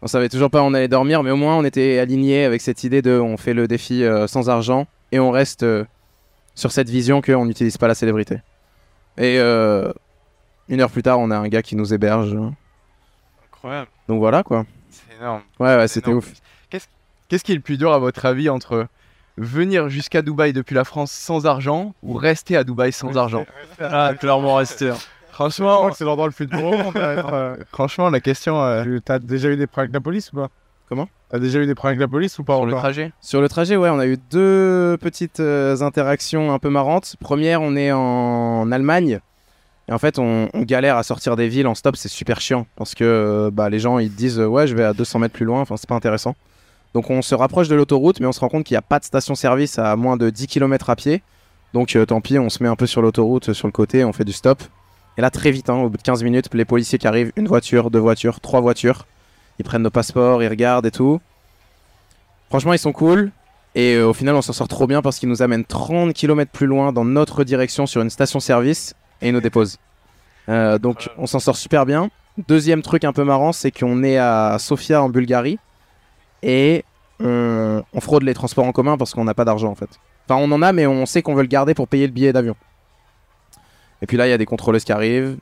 on savait toujours pas où on allait dormir, mais au moins, on était alignés avec cette idée de, on fait le défi euh, sans argent, et on reste euh, sur cette vision qu'on n'utilise pas la célébrité. Et une heure plus tard, on a un gars qui nous héberge. Incroyable, Donc voilà quoi. c'est énorme. Ouais, ouais, c'était ouf. Qu'est-ce qui est le plus dur à votre avis entre venir jusqu'à Dubaï depuis la France sans argent ou rester à Dubaï sans argent? Ah, clairement resté. Je Franchement, c'est l'endroit le plus être, euh, franchement, la question euh, tu- T'as déjà eu des problèmes avec la police ou pas? Comment? T'as déjà eu des problèmes avec la police ou pas sur le trajet? Sur le trajet, ouais, on a eu deux petites euh, interactions un peu marrantes. Première, on est en Allemagne. Et en fait, on, on galère à sortir des villes en stop, c'est super chiant. Parce que euh, bah, les gens, ils te disent, ouais, je vais à 200 mètres plus loin, enfin, c'est pas intéressant. Donc on se rapproche de l'autoroute, mais on se rend compte qu'il n'y a pas de station-service à moins de 10 km à pied. Donc euh, tant pis, on se met un peu sur l'autoroute, euh, sur le côté, on fait du stop. Et là, très vite, hein, au bout de 15 minutes, les policiers qui arrivent, une voiture, deux voitures, trois voitures. Ils prennent nos passeports, ils regardent et tout. Franchement, ils sont cool. Et euh, au final, on s'en sort trop bien parce qu'ils nous amènent 30 km plus loin dans notre direction sur une station-service et ils nous déposent. Euh, donc, on s'en sort super bien. Deuxième truc un peu marrant, c'est qu'on est à Sofia en Bulgarie et on, fraude les transports en commun parce qu'on n'a pas d'argent en fait. Enfin, on en a, mais on sait qu'on veut le garder pour payer le billet d'avion. Et puis là, il y a des contrôleuses qui arrivent.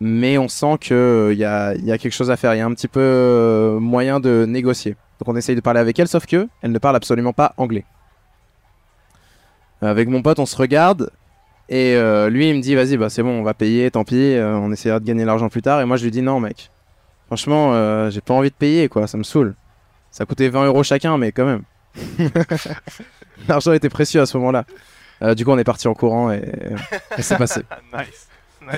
Mais on sent qu'il y a, y a quelque chose à faire. Il y a un petit peu euh, moyen de négocier. Donc on essaye de parler avec elle, sauf que elle ne parle absolument pas anglais. Euh, Avec mon pote, on se regarde. Et euh, lui, il me dit, vas-y, bah, c'est bon, on va payer, tant pis, euh, on essaiera de gagner l'argent plus tard. Et moi, je lui dis, non, mec, Franchement, euh, j'ai pas envie de payer, quoi. Ça me saoule. Ça coûtait 20 euros chacun, mais quand même. L'argent était précieux à ce moment-là. Euh, du coup, on est parti en courant et, et c'est passé. nice.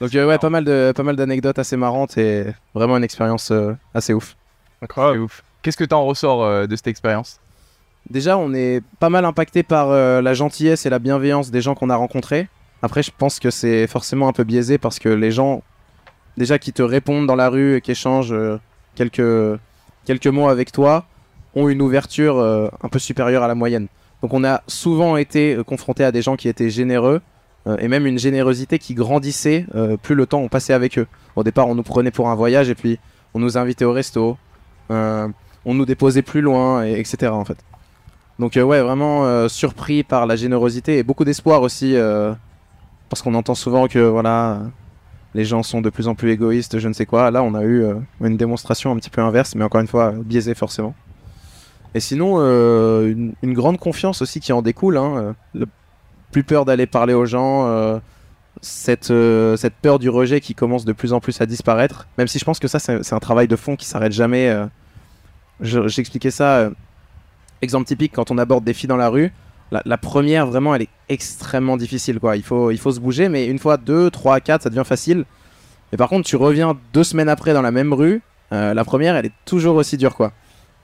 Donc, euh, ouais, pas mal de pas mal d'anecdotes assez marrantes et vraiment une expérience euh, assez ouf. C'est ouf. Qu'est-ce que t'en ressors euh, de cette expérience? Déjà, on est pas mal impacté par euh, la gentillesse et la bienveillance des gens qu'on a rencontrés. Après, je pense que c'est forcément un peu biaisé parce que les gens, déjà qui te répondent dans la rue et qui échangent euh, quelques, quelques mots avec toi, ont une ouverture euh, un peu supérieure à la moyenne. Donc, on a souvent été euh, confronté à des gens qui étaient généreux euh, et même une générosité qui grandissait plus le temps on passait avec eux. Au départ, on nous prenait pour un voyage et puis on nous invitait au resto, on nous déposait plus loin, et, etc. en fait. Donc ouais, vraiment surpris par la générosité et beaucoup d'espoir aussi, parce qu'on entend souvent que voilà, les gens sont de plus en plus égoïstes, je ne sais quoi. Là, on a eu euh, une démonstration un petit peu inverse, mais encore une fois biaisée forcément. Et sinon, euh, une, grande confiance aussi qui en découle. Hein, euh, plus peur d'aller parler aux gens, cette, peur du rejet qui commence de plus en plus à disparaître. Même si je pense que ça, c'est un travail de fond qui s'arrête jamais. Je- J'expliquais ça. exemple typique, quand on aborde des filles dans la rue, la, première, vraiment, elle est extrêmement difficile. Quoi. Il, faut, se bouger, mais une fois, deux, trois, quatre, ça devient facile. Mais par contre, tu reviens deux semaines après dans la même rue, euh, la première, elle est toujours aussi dure. quoi.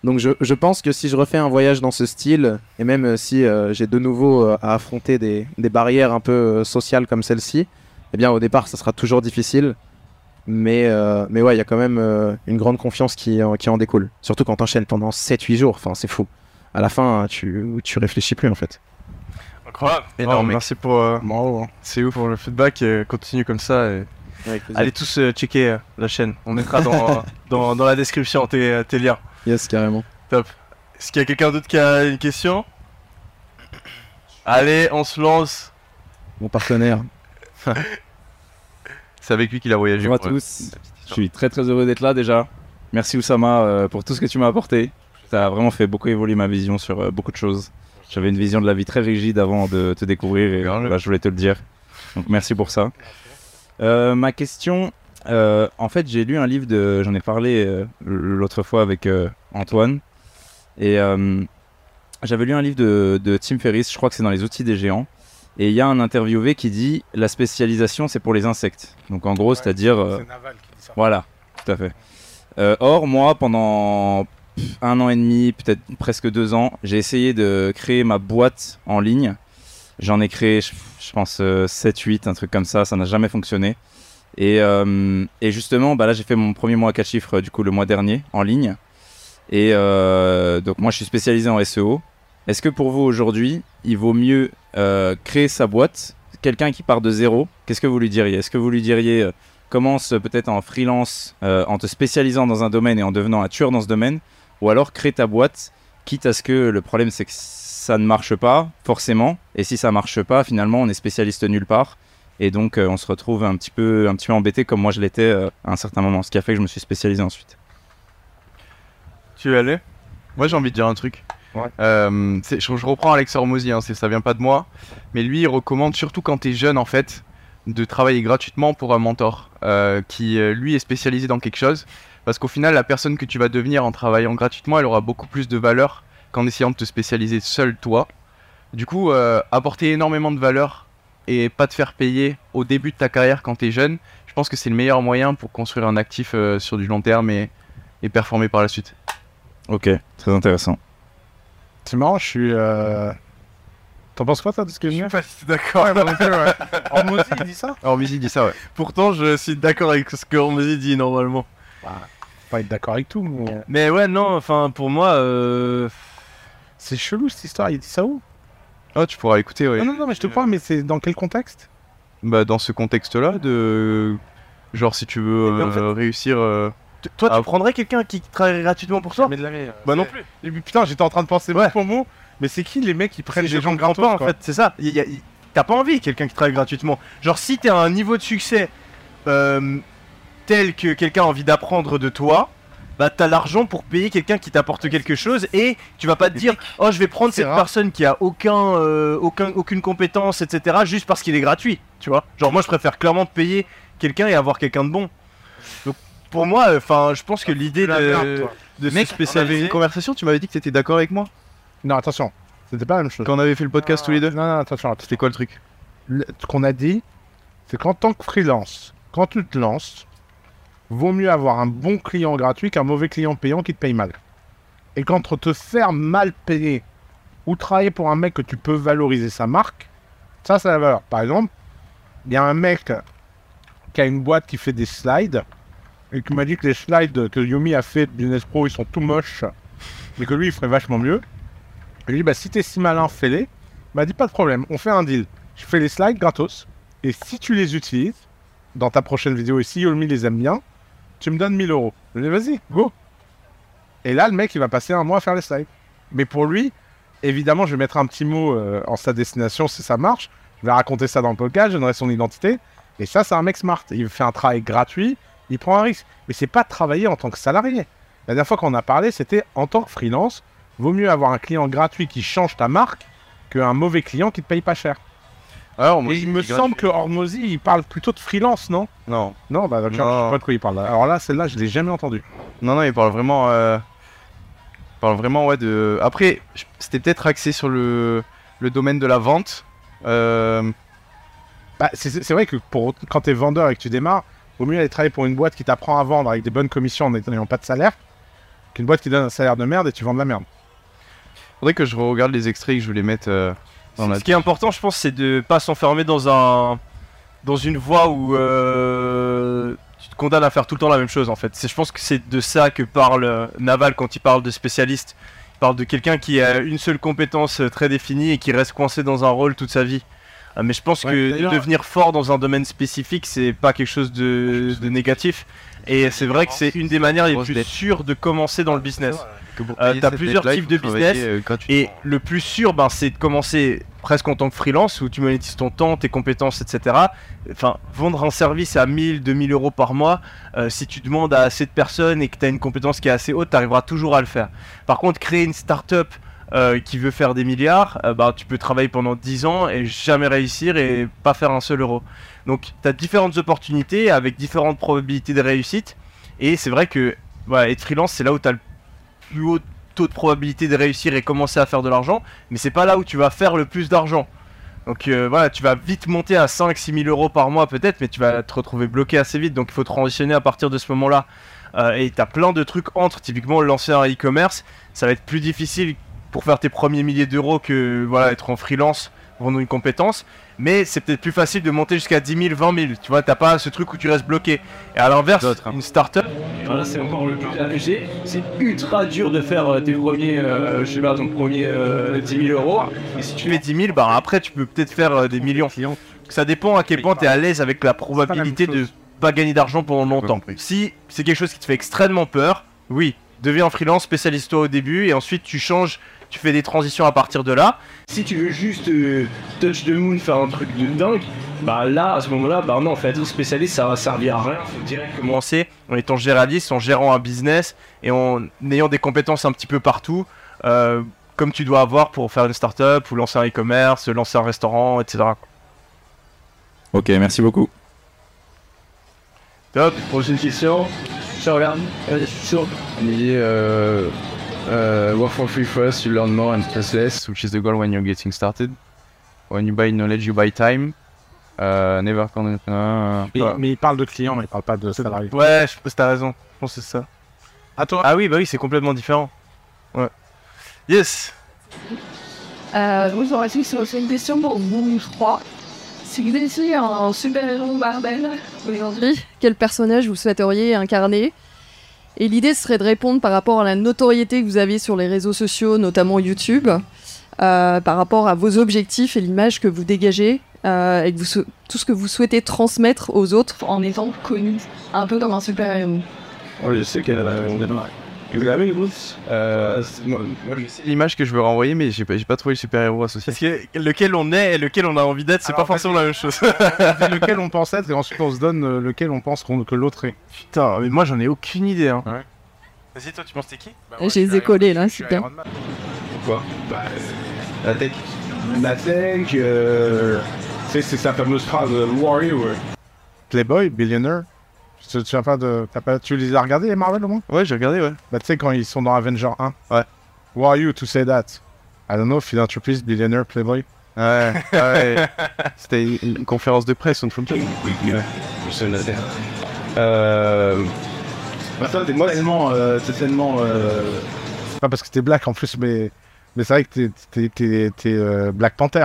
Donc je, pense que si je refais un voyage dans ce style, et même euh, si euh, j'ai de nouveau à affronter des, barrières un peu sociales comme celle-ci, eh bien au départ, ça sera toujours difficile. Mais, mais ouais, il y a quand même une grande confiance qui, qui en découle. Surtout quand t'enchaînes pendant 7-8 jours, enfin c'est fou. À la fin, tu, tu réfléchis plus en fait. Incroyable. Énorme, merci pour, euh, Bravo, hein. c'est ouf pour le feedback. et continue comme ça. Et... Allez tous euh, checker euh, la chaîne. On mettra dans, dans, dans la description tes, tes liens. Yes, carrément. Est-ce qu'il y a quelqu'un d'autre qui a une question? Allez, on se lance. Mon partenaire. C'est avec lui qu'il a voyagé. Bonjour à tous. Je suis très très heureux d'être là déjà. Merci Oussama euh, pour tout ce que tu m'as apporté. Ça a vraiment fait beaucoup évoluer ma vision sur euh, beaucoup de choses. J'avais une vision de la vie très rigide avant de te découvrir et bah, je voulais te le dire. Donc merci pour ça. Euh, ma question, euh, en fait j'ai lu un livre de, j'en ai parlé l'autre fois avec Antoine et j'avais lu un livre de, de Tim Ferriss, je crois que c'est dans les outils des géants. Et il y a un interviewé qui dit la spécialisation c'est pour les insectes. Donc en gros, c'est-à-dire C'est Naval qui dit ça. voilà, tout à fait. Euh, or, moi, pendant un an et demi, peut-être presque deux ans, j'ai essayé de créer ma boîte en ligne. J'en ai créé, je, pense, 7-8, un truc comme ça, ça n'a jamais fonctionné. Et, euh, justement, bah là, j'ai fait mon premier mois à 4 chiffres, du coup, le mois dernier, en ligne. Et euh, donc, moi, je suis spécialisé en SEO. Est-ce que pour vous, aujourd'hui, il vaut mieux euh, créer sa boîte Quelqu'un qui part de zéro, qu'est-ce que vous lui diriez? Est-ce que vous lui diriez euh, commence peut-être en freelance euh, en te spécialisant dans un domaine et en devenant un tueur dans ce domaine, ou alors crée ta boîte, quitte à ce que le problème c'est que ça ne marche pas forcément, et si ça marche pas, finalement on est spécialiste nulle part, et donc euh, on se retrouve un petit peu, un petit peu embêté comme moi je l'étais euh, à un certain moment, ce qui a fait que je me suis spécialisé ensuite. Tu veux aller Moi j'ai envie de dire un truc. Ouais. Euh, je, je reprends Alex Hormozy, hein, ça vient pas de moi, mais lui il recommande surtout quand t'es jeune en fait de travailler gratuitement pour un mentor qui lui est spécialisé dans quelque chose, parce qu'au final la personne que tu vas devenir en travaillant gratuitement, elle aura beaucoup plus de valeur qu'en essayant de te spécialiser seul toi. Du coup, euh, apporter énormément de valeur et pas te faire payer au début de ta carrière quand t'es jeune, je pense que c'est le meilleur moyen pour construire un actif euh, sur du long terme et, et performer par la suite. Ok, très intéressant. C'est marrant, je suis. Euh... T'en penses quoi, toi, de ce que je viens pas si d'accord. Hormozy, il dit ça? Hormozy dit ça, ouais. Pourtant, je suis d'accord avec ce que Hormozy dit normalement. Pas être d'accord avec tout, mais. Mais ouais, non, enfin, pour moi, euh... C'est chelou cette histoire, il dit ça où? Oh, tu pourras écouter, ouais. Non, non, non, mais je te parle, mais c'est dans quel contexte? Bah, dans ce contexte-là, de. Genre, si tu veux Mais en euh, réussir. euh, toi, tu Ah. prendrais quelqu'un qui travaille gratuitement pour toi? Mais de la merde. Bah non plus. Et puis, putain, j'étais en train de penser Ouais. pour mot, mais c'est qui les mecs qui prennent des gens gratos pas en fait, c'est ça. Y- y a- y- T'as pas envie quelqu'un qui travaille gratuitement. Genre si t'es à un niveau de succès euh, tel que quelqu'un a envie d'apprendre de toi, bah t'as l'argent pour payer quelqu'un qui t'apporte quelque chose et tu vas pas te dire oh je vais prendre cette rare. personne qui a aucun, euh, aucun aucune compétence etc juste parce qu'il est gratuit tu vois genre moi je préfère clairement payer quelqu'un et avoir quelqu'un de bon pour moi, enfin, je pense que l'idée La merde, de, de Mec, se on avait spécialiser. une conversation, tu m'avais dit que t'étais d'accord avec moi Non, attention, c'était pas la même chose. quand on avait fait le podcast tous les deux. Non, non, attention, attention. C'était quoi le truc? Le- Ce qu'on a dit, c'est qu'en tant que freelance, quand tu te lances, vaut mieux avoir un bon client gratuit qu'un mauvais client payant qui te paye mal. Et on te faire mal payer ou travailler pour un mec que tu peux valoriser sa marque, ça, c'est la valeur. Par exemple, il y a un mec qui a une boîte qui fait des slides et qui m'a dit que les slides que Yumi a fait de Business Pro, ils sont tout moches, mais que lui, il ferait vachement mieux. Et lui, bah, si t'es si malin, fais-les. Il m'a dit, pas de problème, on fait un deal. Je fais les slides gratos. Et si tu les utilises dans ta prochaine vidéo et si Yolmi les aime bien, tu me donnes 1000 euros. Je dis vas-y, go. Et là, le mec, il va passer un mois à faire les slides. Mais pour lui, évidemment, je vais mettre un petit mot euh, en sa destination si ça marche. Je vais raconter ça dans le podcast, je donnerai son identité. Et ça, c'est un mec smart. Il fait un travail gratuit, il prend un risque. Mais c'est pas travailler en tant que salarié. La dernière fois qu'on a parlé, c'était en tant que freelance. Vaut mieux avoir un client gratuit qui change ta marque qu'un mauvais client qui te paye pas cher. Moi, Et il me gratuit. semble que Hormozy, il parle plutôt de freelance, non? Non, Non, bah je sais pas de quoi il parle. Alors là, celle-là, je l'ai jamais entendue. non, non, il parle vraiment. euh, Il parle vraiment, ouais, de. Après, je- c'était peut-être axé sur le, le domaine de la vente. Euh, Bah, c'est c'est vrai que pour, quand tu es vendeur et que tu démarres, vaut mieux aller travailler pour une boîte qui t'apprend à vendre avec des bonnes commissions en n'ayant pas de salaire qu'une boîte qui donne un salaire de merde et tu vends de la merde. Faudrait que je regarde les extraits et que je les mette euh. Ce qui est important, je pense, c'est de pas s'enfermer dans un dans une voie où euh, tu te condamnes à faire tout le temps la même chose en fait. C'est- Je pense que c'est de ça que parle euh, Naval quand il parle de spécialiste. Il parle de quelqu'un qui a une seule compétence euh, très définie et qui reste coincé dans un rôle toute sa vie. Euh, Mais je pense Ouais, que d'ailleurs- devenir fort dans un domaine spécifique, c'est pas quelque chose de, de négatif. Et c'est vrai que c'est une des manières les plus sûres de commencer dans le business. Euh, t'as plusieurs types de business, euh. Et le plus sûr, ben, c'est de commencer presque en tant que freelance où tu monétises ton temps, tes compétences, etc. Enfin, vendre un service à 1000, 2000 euros par mois, euh, si tu demandes à assez de personnes et que tu as une compétence qui est assez haute, tu arriveras toujours à le faire. Par contre, créer une start-up euh, qui veut faire des milliards, euh, bah, tu peux travailler pendant 10 ans et jamais réussir et pas faire un seul euro. Donc, tu as différentes opportunités avec différentes probabilités de réussite. Et c'est vrai que être freelance, c'est là où tu as le plus haut taux de probabilité de réussir et commencer à faire de l'argent, mais c'est pas là où tu vas faire le plus d'argent. Donc euh, voilà, tu vas vite monter à 5-6 000 euros par mois peut-être, mais tu vas te retrouver bloqué assez vite, donc il faut transitionner à partir de ce moment-là. Euh, et tu as plein de trucs entre, typiquement lancer un e-commerce, ça va être plus difficile pour faire tes premiers milliers d'euros que voilà, être en freelance, vendre une compétence, mais c'est peut-être plus facile de monter jusqu'à 10 000, 20 000, tu vois, t'as pas ce truc où tu restes bloqué. Et à l'inverse, D'autres, hein. une start-up, Voilà, c'est encore le plus abusé. C'est ultra dur de faire euh, tes premiers, euh, je sais pas, ton premier euh, 10 000 euros. Et si tu fais 10 000, bah après tu peux peut-être faire euh, des millions. Ça dépend à quel point tu es à l'aise avec la probabilité de pas gagner d'argent pendant longtemps. compris. Si c'est quelque chose qui te fait extrêmement peur, oui, deviens freelance, spécialise-toi au début et ensuite tu changes, tu fais des transitions à partir de là. Si tu veux juste euh, touch the moon, faire un truc de dingue, bah là, à ce moment-là, bah non, en fait, être spécialiste, ça va servir à rien. Faut direct Commencer en étant généraliste, en gérant un business et en ayant des compétences un petit peu partout, euh, comme tu dois avoir pour faire une start-up ou lancer un e-commerce, lancer un restaurant, etc. Ok, merci beaucoup. Top. Prochaine question. Je regarde. Sur- Et, euh, euh, work for free first, you learn more and stress less, which is the goal when you're getting started. When you buy knowledge, you buy time. Uh, never con- euh, Mais, mais il parle de clients, mais il parle pas de salariés. Ouais, je pense que t'as raison. Je pense que c'est ça. À toi. Ah oui, bah oui, c'est complètement différent. Ouais. Yes. Euh, oui, j'aurais dit que c'est une question pour vous trois. Si vous étiez un super-héros Marvel aujourd'hui, quel personnage vous souhaiteriez incarner? Et l'idée serait de répondre par rapport à la notoriété que vous avez sur les réseaux sociaux, notamment YouTube, euh, par rapport à vos objectifs et l'image que vous dégagez, euh, et que vous tout ce que vous souhaitez transmettre aux autres en étant connu, un peu comme un super-héros. Oh, je sais qu'elle a Euh, c'est- l'image que je veux renvoyer, mais j'ai pas, j'ai pas trouvé le super-héros associé. Parce que lequel on est et lequel on a envie d'être, c'est pas forcément la même chose. C'est lequel on pense être et ensuite on se donne euh, lequel on pense qu'on- que l'autre est. Putain, mais moi j'en ai aucune idée. Hein. Ouais. Vas-y, toi, tu penses t'es qui? Je les ai collés, là, c'est bien. Pourquoi? Bah, la tech. La tech, euh, tu sais, c'est sa fameuse phrase euh, Warrior. Playboy, billionaire. Tu te souviens pas de. pas... Tu les as regardés, les Marvel au moins? Ouais, j'ai regardé, ouais. Bah, tu sais, quand ils sont dans Avenger 1. Ouais. Who are you to say that? I don't know, philanthropist, billionaire, playboy. Ouais, ouais. C'était une, une conférence de presse, on ne fait Euh. Bah, ça, tellement. Euh, c'est tellement. Euh... C'est pas parce que t'es black en plus, mais. Mais c'est vrai que t'es, t'es, t'es, t'es, euh, Black Panther.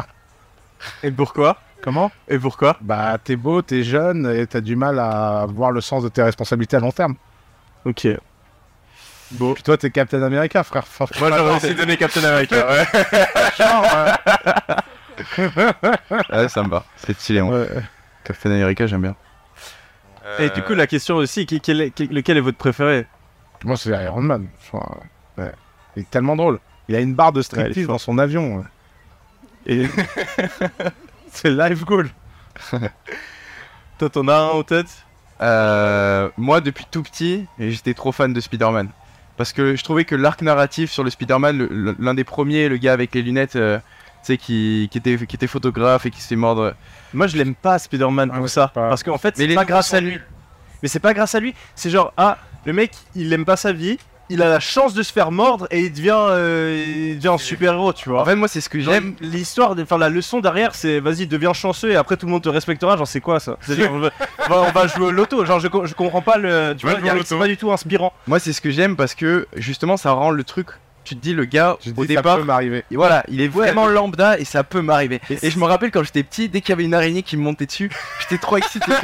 Et pourquoi? Comment? Et pourquoi? Bah, t'es beau, t'es jeune et t'as du mal à voir le sens de tes responsabilités à long terme. Ok. Bon. Puis toi, t'es Captain America, frère. Enfin, Moi j'aurais aussi donné Captain America. Ouais. Ouais, ça me va. C'est stylé, moi. ouais. Captain America, j'aime bien. Et du coup, la question aussi, qui- quel est- quel- lequel est votre préféré? Moi, c'est Iron Man. Ouais. Il est tellement drôle. Il a une barre de striptease dans son avion. ouais. Et C'est live goal. toi, t'en as un en tête? Euh, moi, depuis tout petit, j'étais trop fan de Spider-Man. Parce que je trouvais que l'arc narratif sur le Spider-Man, l'un des premiers, le gars avec les lunettes, euh, tu sais, qui, qui, était, qui était photographe et qui se fait mordre. Moi, je l'aime pas Spider-Man Ah pour ouais, ça. pas- Parce qu'en fait, Mais c'est pas grâce à lui. Mais c'est pas grâce à lui. C'est genre, ah, le mec, il aime pas sa vie. Il a la chance de se faire mordre et il devient, euh, il devient un super-héros, tu vois. En fait, moi, c'est ce que j'aime. L'histoire, de- enfin la leçon derrière, c'est vas-y, deviens chanceux et après tout le monde te respectera. Genre, c'est quoi ça? C'est-à-dire, on, va, on va- on va jouer au loto. Genre, je, co- je comprends pas le. Tu Ouais, vois, c'est pas du tout inspirant. Moi, c'est ce que j'aime parce que justement, ça rend le truc. Tu te dis, le gars, Je au dis, ça départ, peut m'arriver. Et voilà, il est vraiment lambda et ça peut m'arriver. Et, je me rappelle quand j'étais petit, dès qu'il y avait une araignée qui me montait dessus, j'étais trop excité.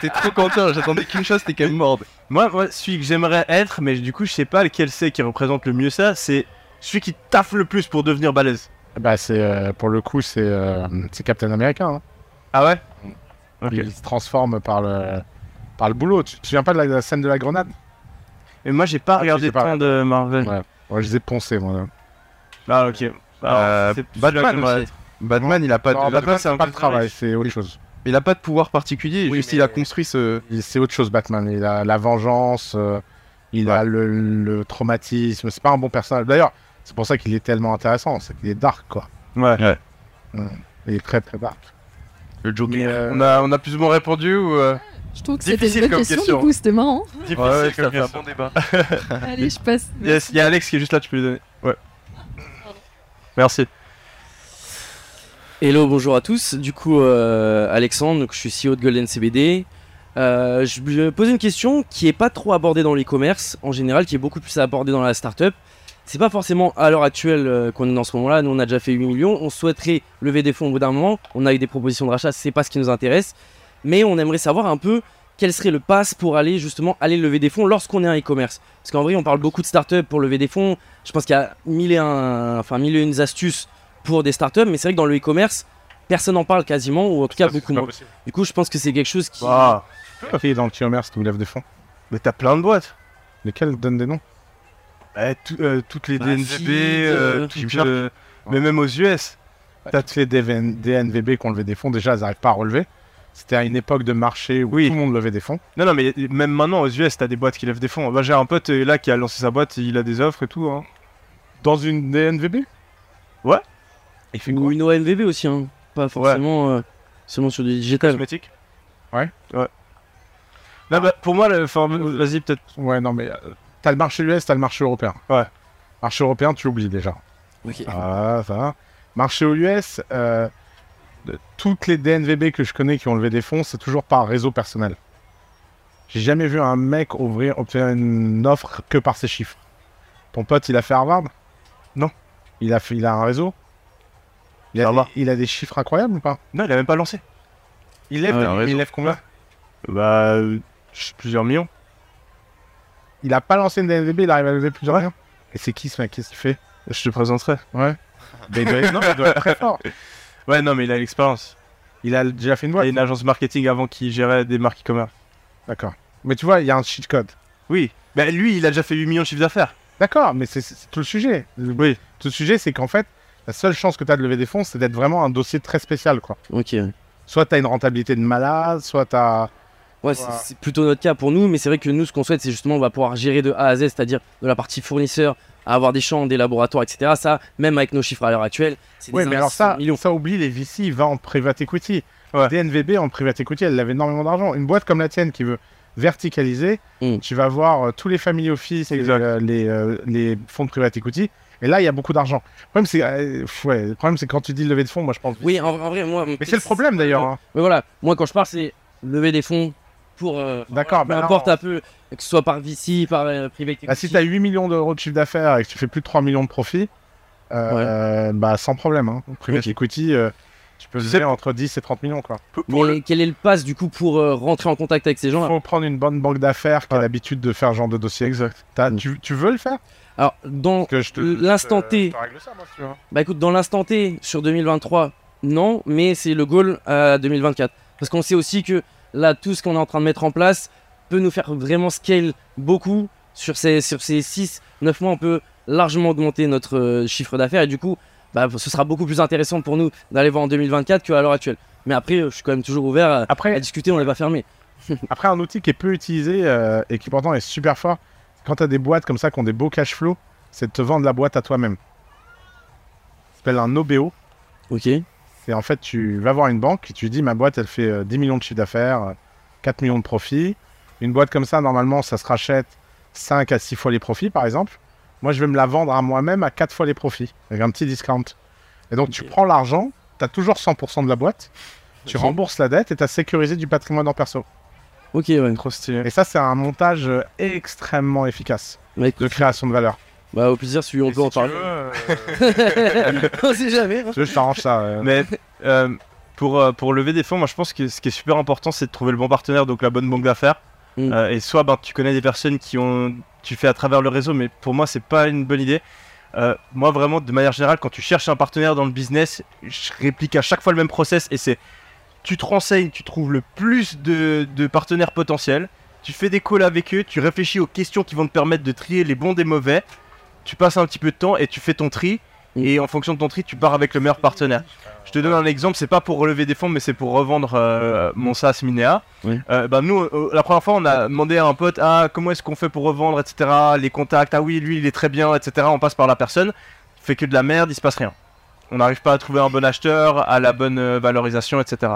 j'étais trop content, j'attendais qu'une chose, c'était qu'elle me morde. Moi, moi, celui que j'aimerais être, mais du coup, je sais pas lequel c'est qui représente le mieux ça. C'est celui qui taffe le plus pour devenir balèze. Bah, c'est euh, pour le coup, c'est euh, c'est Captain America. hein. Ah ouais? Il se transforme par le par le boulot. Tu te souviens pas de la, de la scène de la grenade? Mais moi, j'ai pas Ah, regardé pas. tant de Marvel. Ouais. Ouais, je les ai poncés moi. là. Ah ok. Alors, Euh, Batman. Batman, il a pas, Non, de, Batman, c'est pas peu le travail, c'est autre chose. Il a pas de pouvoir particulier, Oui, juste mais- il a construit ce. C'est autre chose, Batman. Il a la vengeance, euh, il a le, le traumatisme. C'est pas un bon personnage. D'ailleurs, c'est pour ça qu'il est tellement intéressant. C'est qu'il est dark, quoi. Ouais. Il est très très dark. Le Joker. Euh, On a, on a plus ou moins répondu ou euh, Je trouve que c'était une Difficile bonne question, question. du coup, c'était marrant. difficile Ouais, ouais, comme fait un question. bon débat. Allez, je passe. Yes, il y a Alex qui est juste là, tu peux lui donner. Ouais. Merci. Hello, bonjour à tous. Du coup, euh, Alexandre, je suis CEO de Golden CBD. Euh, je me posais une question qui est pas trop abordée dans l'e-commerce en général, qui est beaucoup plus abordée dans la startup. C'est pas forcément à l'heure actuelle euh, qu'on est dans ce moment-là. Nous, on a déjà fait 8 millions. On souhaiterait lever des fonds au bout d'un moment. On a eu des propositions de rachat, c'est pas ce qui nous intéresse. Mais on aimerait savoir un peu quel serait le pass pour aller justement aller lever des fonds lorsqu'on est un e-commerce. Parce qu'en vrai, on parle beaucoup de startups pour lever des fonds. Je pense qu'il y a mille et, un, enfin, mille et une astuces pour des startups, mais c'est vrai que dans le e-commerce, personne n'en parle quasiment, ou en tout cas beaucoup moins. Du coup, je pense que c'est quelque chose qui. Ah, est dans le e-commerce qui nous lève des fonds mais t'as plein de boîtes. Lesquels donnent des noms Bah, tout- euh, toutes les Bah, DNVB, euh, euh, toutes, euh, mais même aux US. T'as tous les DVN DNVB qui ont levé des fonds. Déjà, ils n'arrivent pas à relever. C'était à une époque de marché où Oui. tout le monde levait des fonds. Non, non, mais même maintenant aux US, t'as des boîtes qui lèvent des fonds. Bah, j'ai un pote là qui a lancé sa boîte, il a des offres et tout. Hein. Dans une DNVB Ouais. Il fait Ou quoi une ONVB aussi, hein. pas forcément euh, seulement sur du digital. Cosmétique Ouais. Ouais. Non, bah, pour moi, le- vas-y, peut-être. Ouais, non, mais euh, t'as le marché US, t'as le marché européen. Ouais. Marché européen, tu oublies déjà. Ok. Ah, ça va. Marché aux US, euh, de- toutes les DNVB que je connais qui ont levé des fonds, c'est toujours par réseau personnel. J'ai jamais vu un mec ouvrir, obtenir une offre que par ses chiffres. Ton pote, il a fait Harvard? Non. Il a, fait, il a un réseau? Il a, il des chiffres incroyables ou pas? Non, il a même pas lancé. Il lève, Ah il lève combien? Bah, euh, plusieurs millions. Il a pas lancé une DNVB, il arrive à lever plusieurs millions. Et c'est qui ce mec? Qu'est-ce qu'il fait? Je te présenterai. Ouais. Mais il doit être, non, il doit être très fort. Ouais, non, mais il a l'expérience. Il a déjà fait une Il boîte. a une agence marketing avant qui gérait des marques e-commerce. D'accord. Mais tu vois, il y a un cheat code. Oui. Bah, lui, il a déjà fait 8 millions de chiffre d'affaires. D'accord, mais c'est c'est tout le sujet. Oui. Tout le sujet, c'est qu'en fait, la seule chance que tu as de lever des fonds, c'est d'être vraiment un dossier très spécial, quoi. Ok. Soit tu as une rentabilité de malade, soit tu as... Ouais, c'est- c'est plutôt notre cas pour nous, mais c'est vrai que nous, ce qu'on souhaite, c'est justement, on va pouvoir gérer de A à Z, c'est-à-dire de la partie fournisseur à avoir des champs, des laboratoires, etc. Ça, même avec nos chiffres à l'heure actuelle, c'est Oui, mais alors ça, millions. ça oublie les VC, va en private equity. Ouais. DNVB en private equity, elle avait énormément d'argent. Une boîte comme la tienne qui veut verticaliser, Mm. tu vas voir euh, tous les family office et euh, les, euh, les fonds de private equity. Et là, il y a beaucoup d'argent. Le problème, c'est euh, pff, ouais, le problème, c'est quand tu dis lever de fonds, moi je pense. Oui, en, en vrai, moi. Mais c'est le problème d'ailleurs. hein. Mais voilà, moi quand je parle, c'est lever des fonds pour. euh, D'accord, peu bah importe un peu, que ce soit par VC, par euh, private Bah, si equity. tu as 8 millions d'euros de chiffre d'affaires et que tu fais plus de 3 millions de profits, euh, bah sans problème. Hein. Private equity, euh, tu peux Tu lever entre 10 et 30 millions. quoi. Mais quel est le pass du coup pour euh, rentrer en contact avec ces Il gens-là? Faut prendre une bonne banque d'affaires qui a l'habitude de faire ce genre de dossier. Exact. T'as- Mm. tu, tu veux le faire? Alors, dans l'instant T. ça, moi. Bah écoute, dans l'instant T sur 2023, non, mais c'est le goal à 2024. Parce qu'on sait aussi que là, tout ce qu'on est en train de mettre en place peut nous faire vraiment scale beaucoup. Sur ces, sur ces 6-9 mois, on peut largement augmenter notre euh, chiffre d'affaires et du coup, bah, ce sera beaucoup plus intéressant pour nous d'aller voir en 2024 qu'à l'heure actuelle. Mais après, euh, je suis quand même toujours ouvert à, discuter, on n'est pas fermé. après, un outil qui est peu utilisé euh, et qui pourtant est super fort, quand tu as des boîtes comme ça qui ont des beaux cash flow, c'est de te vendre la boîte à toi-même. Ça s'appelle un OBO. Ok. C'est en fait, tu vas voir une banque et tu dis ma boîte, elle fait euh, 10 millions de chiffre d'affaires, euh, 4 millions de profits. Une boîte comme ça, normalement, ça se rachète 5 à 6 fois les profits, par exemple. Moi, je vais me la vendre à moi-même à 4 fois les profits, avec un petit discount. Et donc, tu prends l'argent, tu as toujours 100% de la boîte, tu rembourses la dette et tu as sécurisé du patrimoine en perso. Ok, ouais. Trop stylé. Et ça, c'est un montage euh, extrêmement efficace de création de valeur. bah, au plaisir, si on Et peut si en parler. veux, euh, on sait jamais. hein. tu veux, je t'arrange ça. Mais euh, pour, pour lever des fonds, moi je pense que ce qui est super important, c'est de trouver le bon partenaire, donc la bonne banque d'affaires. Mm. Euh, et soit ben, tu connais des personnes qui ont. Tu fais à travers le réseau, mais pour moi, c'est pas une bonne idée. Euh, moi, vraiment, de manière générale, quand tu cherches un partenaire dans le business, je réplique à chaque fois le même process et c'est. Tu te renseignes, tu trouves le plus de, de partenaires potentiels, tu fais des calls avec eux, tu réfléchis aux questions qui vont te permettre de trier les bons des mauvais, tu passes un petit peu de temps et tu fais ton tri. Mm. Et en fonction de ton tri, tu pars avec le meilleur partenaire. Je te donne un exemple, c'est pas pour relever des fonds, mais c'est pour revendre euh, mon SaaS Minéa. Oui. Euh, bah nous, euh, la première fois, on a demandé à un pote, ah, comment est-ce qu'on fait pour revendre, etc. Les contacts, ah oui, lui, il est très bien, etc. On passe par la personne, fait que de la merde, il se passe rien. On n'arrive pas à trouver un bon acheteur, à la bonne euh, valorisation, etc.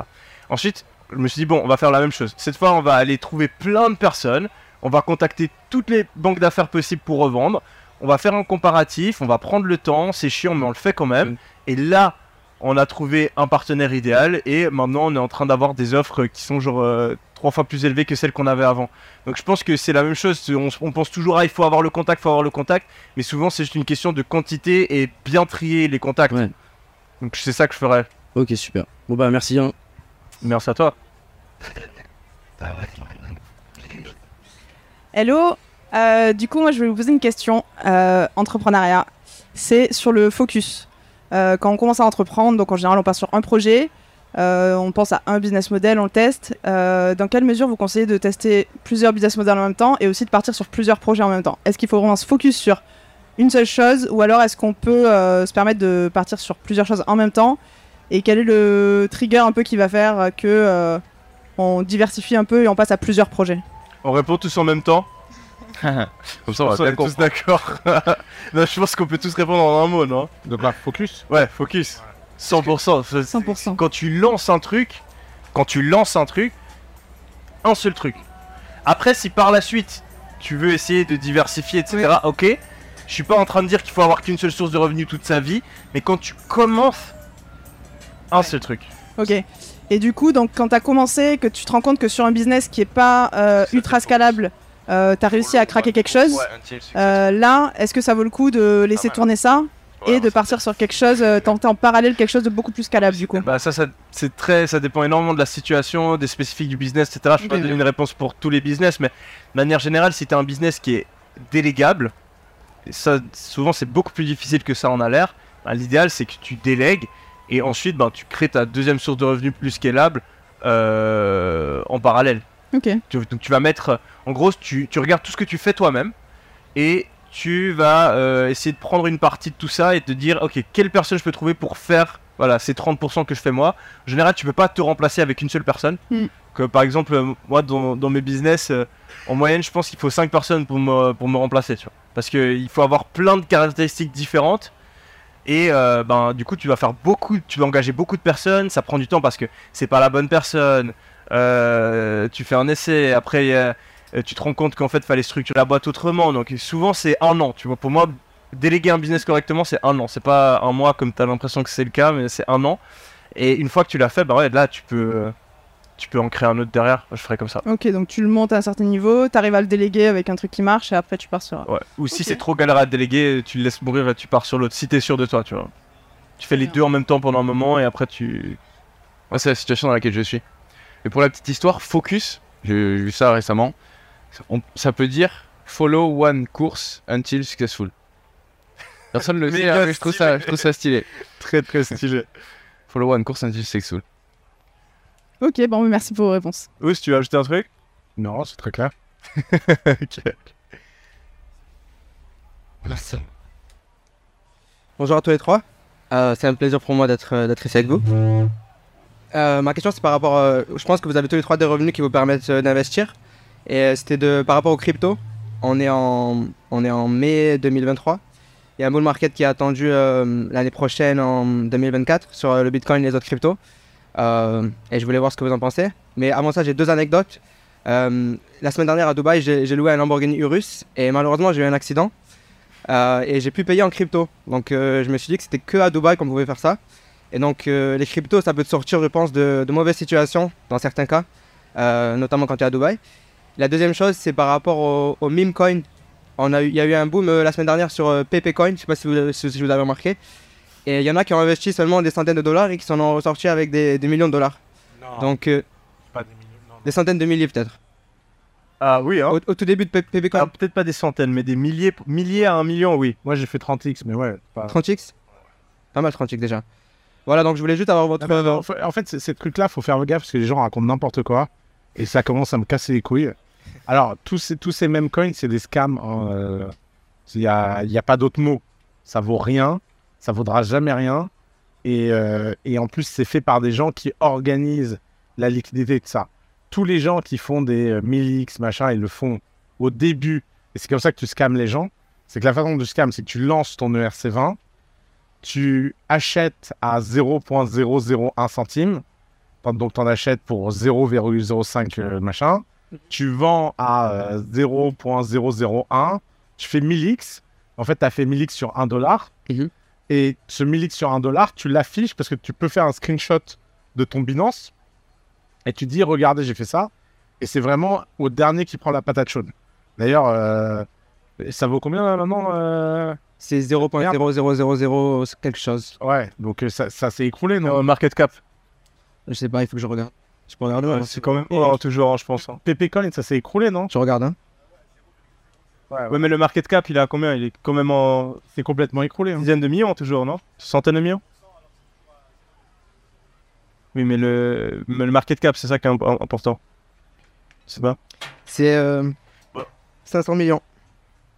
Ensuite, je me suis dit, bon, on va faire la même chose. Cette fois, on va aller trouver plein de personnes, on va contacter toutes les banques d'affaires possibles pour revendre, on va faire un comparatif, on va prendre le temps, c'est chiant, mais on le fait quand même. Et là, on a trouvé un partenaire idéal et maintenant on est en train d'avoir des offres qui sont genre euh, trois fois plus élevées que celles qu'on avait avant. Donc je pense que c'est la même chose. On, on pense toujours à il faut avoir le contact, il faut avoir le contact, mais souvent c'est juste une question de quantité et bien trier les contacts. Ouais. Donc c'est ça que je ferais. Ok, super. Bon, bah, merci. hein. Merci à toi. Hello, Euh, du coup moi je vais vous poser une question. Euh, entrepreneuriat, c'est sur le focus. Euh, quand on commence à entreprendre, donc en général on part sur un projet, euh, on pense à un business model, on le teste. Euh, dans quelle mesure vous conseillez de tester plusieurs business models en même temps et aussi de partir sur plusieurs projets en même temps? Est-ce qu'il faut vraiment se focus sur une seule chose ou alors est-ce qu'on peut se permettre de partir sur plusieurs choses en même temps? Et quel est le trigger un peu qui va faire que on diversifie un peu et on passe à plusieurs projets? On répond tous en même temps. Comme ça, on va on bien est tous d'accord. Non, je pense qu'on peut tous répondre en un mot, non Donc là, focus. Ouais, focus. 100%. C'est- 100%. Quand tu lances un truc, quand tu lances un truc, un seul truc. Après, si par la suite tu veux essayer de diversifier, etc., ok. Je suis pas en train de dire qu'il faut avoir qu'une seule source de revenus toute sa vie, mais quand tu commences, un seul truc. Ok. Et du coup, donc, quand tu as commencé, que tu te rends compte que sur un business qui est pas euh, ultra scalable, euh, tu as réussi à craquer quelque chose, euh, là, est-ce que ça vaut le coup de laisser tourner ça et de partir sur quelque chose, euh, tenter en parallèle quelque chose de beaucoup plus scalable du coup? Bah ça, ça c'est très, ça dépend énormément de la situation, des spécifiques du business, etc. Je peux pas donner une réponse pour tous les business, mais de manière générale, si tu as un business qui est délégable, et ça, souvent c'est beaucoup plus difficile que ça en a l'air. bah, L'idéal, c'est que tu délègues et ensuite, ben, tu crées ta deuxième source de revenus plus scalable euh, en parallèle. Ok. Tu, donc tu vas mettre, en gros, tu, tu regardes tout ce que tu fais toi-même et tu vas euh, essayer de prendre une partie de tout ça et te dire, ok, quelle personne je peux trouver pour faire, voilà, ces 30% que je fais moi. En général, tu peux pas te remplacer avec une seule personne. Mm. Que par exemple, euh, moi, dans, dans mes business, euh, en moyenne, je pense qu'il faut 5 personnes pour me, pour me remplacer, tu vois. Parce qu'il faut avoir plein de caractéristiques différentes. Et euh, ben, du coup, tu vas faire beaucoup, tu vas engager beaucoup de personnes. Ça prend du temps parce que c'est pas la bonne personne. Euh, tu fais un essai. Après, euh, tu te rends compte qu'en fait, fallait structurer la boîte autrement. Donc, souvent, c'est un an. Tu vois, pour moi, déléguer un business correctement, c'est un an. C'est pas un mois comme tu as l'impression que c'est le cas, mais c'est un an. Et une fois que tu l'as fait, bah ouais, là, tu peux, euh, tu peux en créer un autre derrière. Je ferais comme ça. Ok, donc tu le montes à un certain niveau, t'arrives à le déléguer avec un truc qui marche et après tu pars sur. Ouais. Ou si c'est trop galère à déléguer, tu le laisses mourir et tu pars sur l'autre. Si t'es sûr de toi, tu vois. Tu fais les deux en même temps pendant un moment et après tu. Moi, c'est la situation dans laquelle je suis. Et pour la petite histoire, focus, j'ai vu ça récemment. On- ça peut dire follow one course until successful. Personne ne le sait, hein, mais je trouve, ça, je trouve ça stylé. Très très stylé. Follow one course until successful. Ok, bon, merci pour vos réponses. Ou si tu veux ajouter un truc? Non, c'est très clair. Ok. Bonjour à tous les trois. Euh, c'est un plaisir pour moi d'être d'être ici avec vous. Euh, ma question c'est par rapport, euh, je pense que vous avez tous les trois des revenus qui vous permettent euh, d'investir. Et c'était par rapport aux crypto. On est en on est en mai 2023. Il y a un bull market qui est attendu l'année prochaine en 2024 sur le Bitcoin et les autres cryptos. Et je voulais voir ce que vous en pensez. Mais avant ça j'ai deux anecdotes. La semaine dernière à Dubaï j'ai loué un Lamborghini Urus et malheureusement j'ai eu un accident. Et j'ai pu payer en crypto. Donc je me suis dit que c'était que à Dubaï qu'on pouvait faire ça. Et donc euh, les cryptos, ça peut te sortir, je pense, de, de mauvaises situations dans certains cas, euh, notamment quand tu es à Dubaï. La deuxième chose, c'est par rapport au, au meme coin. On a eu- Il y a eu un boom euh, la semaine dernière sur euh, PP Coin, je sais pas si vous, si vous avez remarqué. Et il y en a qui ont investi seulement des centaines de dollars et qui s'en ont ressortis avec des, des millions de dollars. Non, Donc euh, pas des millions. non, non. des centaines de milliers peut-être. Ah oui, hein. Au, au tout début de PP Coin, Ah, Peut-être pas des centaines, mais des milliers, milliers à un million, oui. Moi, j'ai fait 30x, mais ouais. Pas... 30x Pas mal 30x déjà. Voilà, donc je voulais juste avoir votre... Ah, mais non, en fait, ces trucs-là, faut faire gaffe parce que les gens racontent n'importe quoi et ça commence à me casser les couilles. Alors, tous ces, tous ces mêmes coins, c'est des scams. hein, euh, Il n'y a, y a pas d'autre mot. Ça vaut rien, ça vaudra jamais rien. Et, euh, et en plus, c'est fait par des gens qui organisent la liquidité de ça. Tous les gens qui font des euh, 1000x, machin, ils le font au début. Et c'est comme ça que tu scams les gens. C'est que la façon de scam, c'est que tu lances ton E ERC20, tu achètes à 0.001 centime, donc tu en achètes pour 0,05 euh, machin, tu vends à euh, 0.001, tu fais 1000x, en fait tu as fait 1000x sur 1 dollar, Mhm. et ce 1000x sur 1 dollar, tu l'affiches parce que tu peux faire un screenshot de ton Binance, et tu dis regardez j'ai fait ça, et c'est vraiment au dernier qui prend la patate chaude. D'ailleurs, euh, ça vaut combien là, maintenant euh C'est 0.0000 quelque chose. Ouais, donc euh, ça, ça s'est écroulé, non? Euh, market cap. Je sais pas, il faut que je regarde. Je peux regarder, Ouais, ouais. c'est quand même oh, toujours, hein, je pense. hein. PP Coin, ça s'est écroulé, non? Je regarde, hein. Ouais, mais le market cap, il a combien? Il est quand même en C'est complètement écroulé. hein. dizaines de millions toujours, non? Centaines de millions? Oui, mais le, mais le market cap, c'est ça qui est imp- important. C'est pas? C'est euh, 500 millions.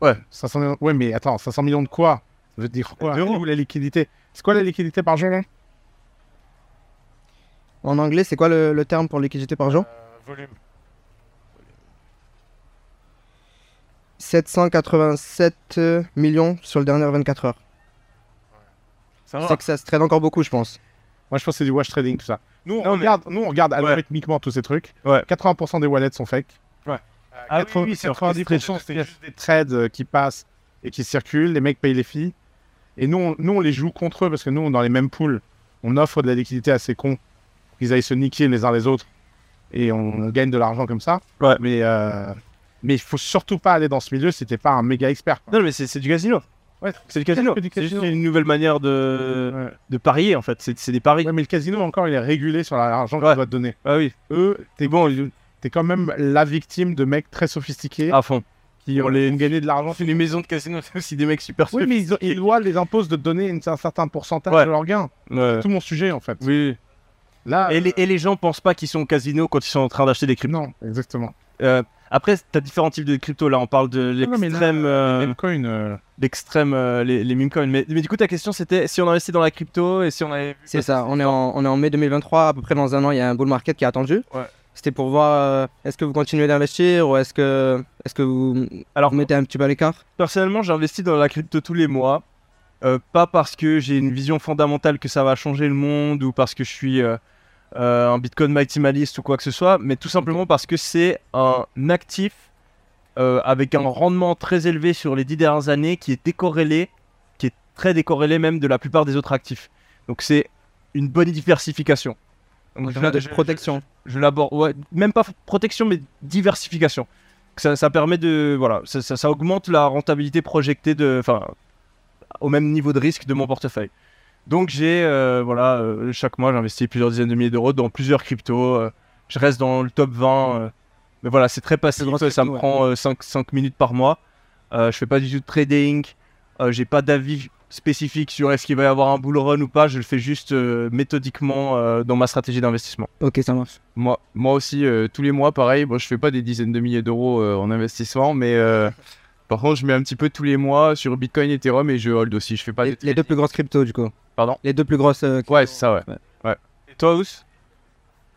Ouais, 500 millions. Ouais, mais attends, 500 millions de quoi? Ça veut dire quoi? D'euros. Où la liquidité? C'est quoi la liquidité par jour? Là En anglais, c'est quoi le, le terme pour liquidité par jour? Volume. 787 euh, millions sur le dernier 24 heures. Ça C'est que ça se traîne encore beaucoup, je pense. Moi, je pense que c'est du wash trading, tout ça. Nous, on Non, mais- regarde, nous, on regarde algorithmiquement tous ces trucs. Ouais. 80% des wallets sont fake. Ah oui, 80 oui, c'est 90% orchestré, c'est juste des trades euh, qui passent et qui circulent. Les mecs payent les filles. Et nous, on, nous, on les joue contre eux parce que nous, dans les mêmes pools, on offre de la liquidité à ces cons pour qu'ils aillent se niquer les uns les autres. Et on gagne de l'argent comme ça. Ouais. Mais euh, mais il faut surtout pas aller dans ce milieu si t'es pas un méga expert. quoi. Non, mais c'est c'est du casino. Ouais, C'est du casino. C'est juste une nouvelle manière de, Ouais. de parier, en fait. C'est c'est des paris. Ouais, mais le casino encore, il est régulé sur l'argent Ouais. qu'il doit te donner. Ah oui, Eux, t'es bon, ils- t'es quand même la victime de mecs très sophistiqués à fond. qui ont les... gagné de l'argent. C'est les maisons de casino, c'est aussi des mecs super Oui, mais ils, ont- ils doivent les imposent de donner une- un certain pourcentage Ouais. de leurs gains. Ouais. C'est tout mon sujet en fait. Oui. Là, Et les, et les gens pensent pas qu'ils sont au casino quand ils sont en train d'acheter des cryptos. non, exactement. Euh, après, t'as différents types de crypto. Là, on parle de là, l'extrême, euh, euh, l'extrême, euh, les, les meme coins. Mais, mais du coup, ta question, c'était si on investit dans la crypto et si on avait. C'est ça, on est, en, on est en mai 2023, à peu près dans un an, il y a un bull market qui est attendu. Ouais. C'était pour voir euh, est-ce que vous continuez d'investir ou est-ce que, est que vous, Alors, vous mettez un petit peu à l'écart? personnellement, j'investis dans la crypto tous les mois. euh, pas parce que j'ai une vision fondamentale que ça va changer le monde ou parce que je suis euh, un Bitcoin maximaliste ou quoi que ce soit, mais tout simplement parce que c'est un actif avec un rendement très élevé sur les dix dernières années qui est décorrélé, qui est très décorrélé même de la plupart des autres actifs. Donc c'est une bonne diversification. Donc, je, de je- protection. je l'aborde, ouais, même pas protection, mais diversification. Ça, ça permet de, voilà, ça, ça- ça augmente la rentabilité projetée de, enfin, au même niveau de risque de mon portefeuille. Donc j'ai, euh, voilà, euh, chaque mois j'investis plusieurs dizaines de milliers d'euros dans plusieurs cryptos. euh, je reste dans le top 20. euh, mais voilà, c'est très passif. grosses Ça, ça me ouais. prend 5, minutes par mois. Euh, je fais pas du tout de trading. Euh, j'ai pas d'avis spécifique sur est-ce qu'il va y avoir un bull run ou pas. Je le fais juste euh, méthodiquement euh, dans ma stratégie d'investissement. Ok, ça marche. Moi, moi aussi, euh, tous les mois, pareil. Bon, je fais pas des dizaines de milliers d'euros euh, en investissement, mais euh, par contre, je mets un petit peu tous les mois sur Bitcoin, Ethereum et je hold aussi. Je fais pas Les, deux plus grosses cryptos, du coup. Pardon? Les deux plus grosses. euh, Ouais, c'est ça, ouais. Et toi, Ous?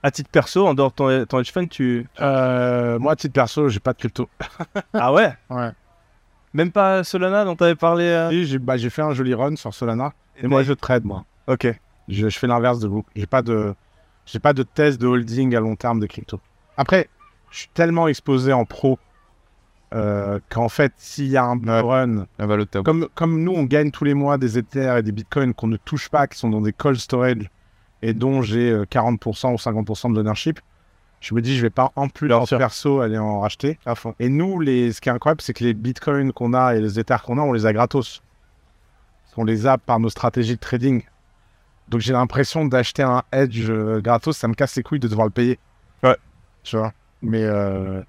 À titre perso, en dehors de ton, ton hedge fund, tu. Euh, moi, à titre perso, j'ai pas de crypto. Ah ouais? Ouais. Même pas Solana dont t'avais parlé euh Oui, j'ai bah, j'ai fait un joli run sur Solana. Et moi, je trade, moi. Ok. Je, je fais l'inverse de vous. J'ai pas de, j'ai pas de thèse de holding à long terme de crypto. Après, je suis tellement exposé en pro euh, qu'en fait, s'il y a un Ouais. run, La valeur top. comme, comme nous, on gagne tous les mois des Ethers et des Bitcoins qu'on ne touche pas, qui sont dans des cold storage et dont j'ai euh, 40% ou 50% de l'ownership, je me dis, je vais pas en plus sûr. perso aller en racheter. À fond. Et nous, les... ce qui est incroyable, c'est que les bitcoins qu'on a et les Ethers qu'on a, on les a gratos. On les a par nos stratégies de trading. Donc j'ai l'impression d'acheter un hedge euh, gratos, ça me casse les couilles de devoir le payer. Ouais. Tu vois? Mais, euh,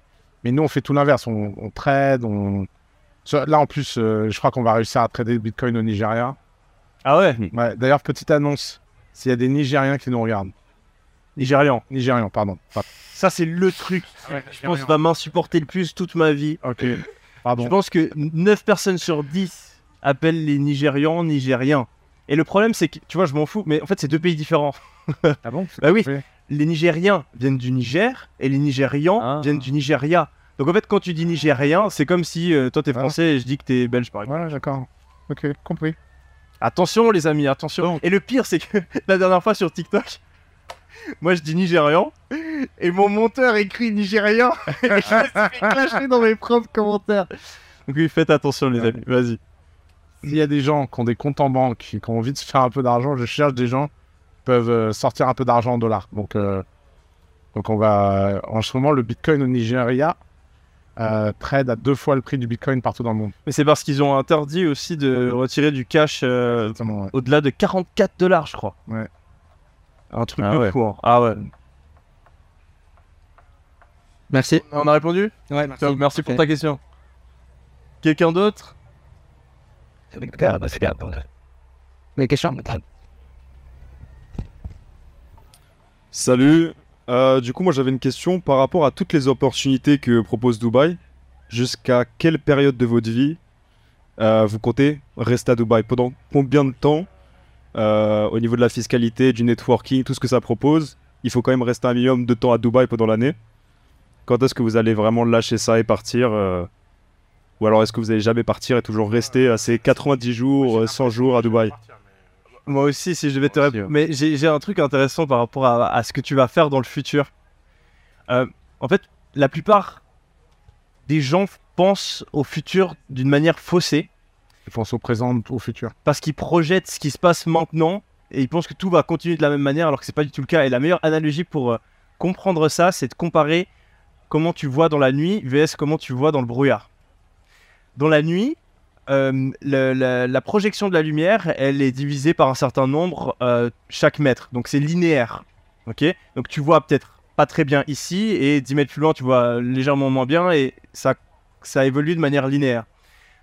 mais nous, on fait tout l'inverse. On, on trade, on... Là, en plus, euh, je crois qu'on va réussir à trader le bitcoin au Nigeria. Ah ouais? Ouais, D'ailleurs, petite annonce. S'il y a des Nigériens qui nous regardent. Nigérian. Nigérians, pardon. Pas- Ça, c'est le truc, je pense, va m'insupporter le plus toute ma vie. Ok. Je pense que 9 personnes sur 10 appellent les Nigérians Nigériens. Et le problème, c'est que, tu vois, je m'en fous, mais en fait, c'est deux pays différents. Ah bon Bah oui, Oui. les Nigériens viennent du Niger et les Nigérians Ah. viennent du Nigeria. Donc en fait, quand tu dis Nigérien, c'est comme si euh, toi t'es Ah. français et je dis que t'es belge par exemple. Voilà, d'accord. Ok, compris. Attention les amis, attention. Et le pire, c'est que la dernière fois sur TikTok, moi je dis Nigérian et mon monteur écrit Nigérien et je me suis fait clasher dans mes propres commentaires. Donc oui, faites attention les amis, vas-y. S'il y a des gens qui ont des comptes en banque, qui ont envie de se faire un peu d'argent, je cherche des gens qui peuvent euh, sortir un peu d'argent en dollars. Donc, euh, donc on va. En ce moment, le bitcoin au Nigeria euh, trade à deux fois le prix du bitcoin partout dans le monde. Mais c'est parce qu'ils ont interdit aussi de retirer du cash euh, ouais. au-delà de 44 dollars, je crois. Ouais. Un truc Ah de ouais. fou. hein. Ah ouais. Merci. On a répondu Ouais, merci. Pour ta question. Quelqu'un d'autre? Les questions Salut. Euh, du coup, moi j'avais une question par rapport à toutes les opportunités que propose Dubaï. Jusqu'à quelle période de votre vie euh, vous comptez rester à Dubaï? Pendant combien de temps euh, Au niveau de la fiscalité, du networking, tout ce que ça propose, il faut quand même rester un minimum de temps à Dubaï pendant l'année. Quand est-ce que vous allez vraiment lâcher ça et partir euh, Ou alors est-ce que vous allez jamais partir et toujours rester à ces 90 jours, euh, 100 jours à Dubaï Moi aussi, si je devais te répondre. Mais j'ai j'ai un truc intéressant par rapport à, à ce que tu vas faire dans le futur. Euh, en fait, la plupart des gens pensent au futur d'une manière faussée Ils au présent, au futur. parce qu'ils projettent ce qui se passe maintenant et ils pensent que tout va continuer de la même manière alors que c'est pas du tout le cas. Et la meilleure analogie pour euh, comprendre ça, c'est de comparer comment tu vois dans la nuit vs comment tu vois dans le brouillard. Dans la nuit, euh, la projection de la lumière, elle est divisée par un certain nombre euh, chaque mètre. Donc c'est linéaire. Ok? Donc tu vois peut-être pas très bien ici et 10 mètres plus loin, tu vois légèrement moins bien et ça, ça évolue de manière linéaire.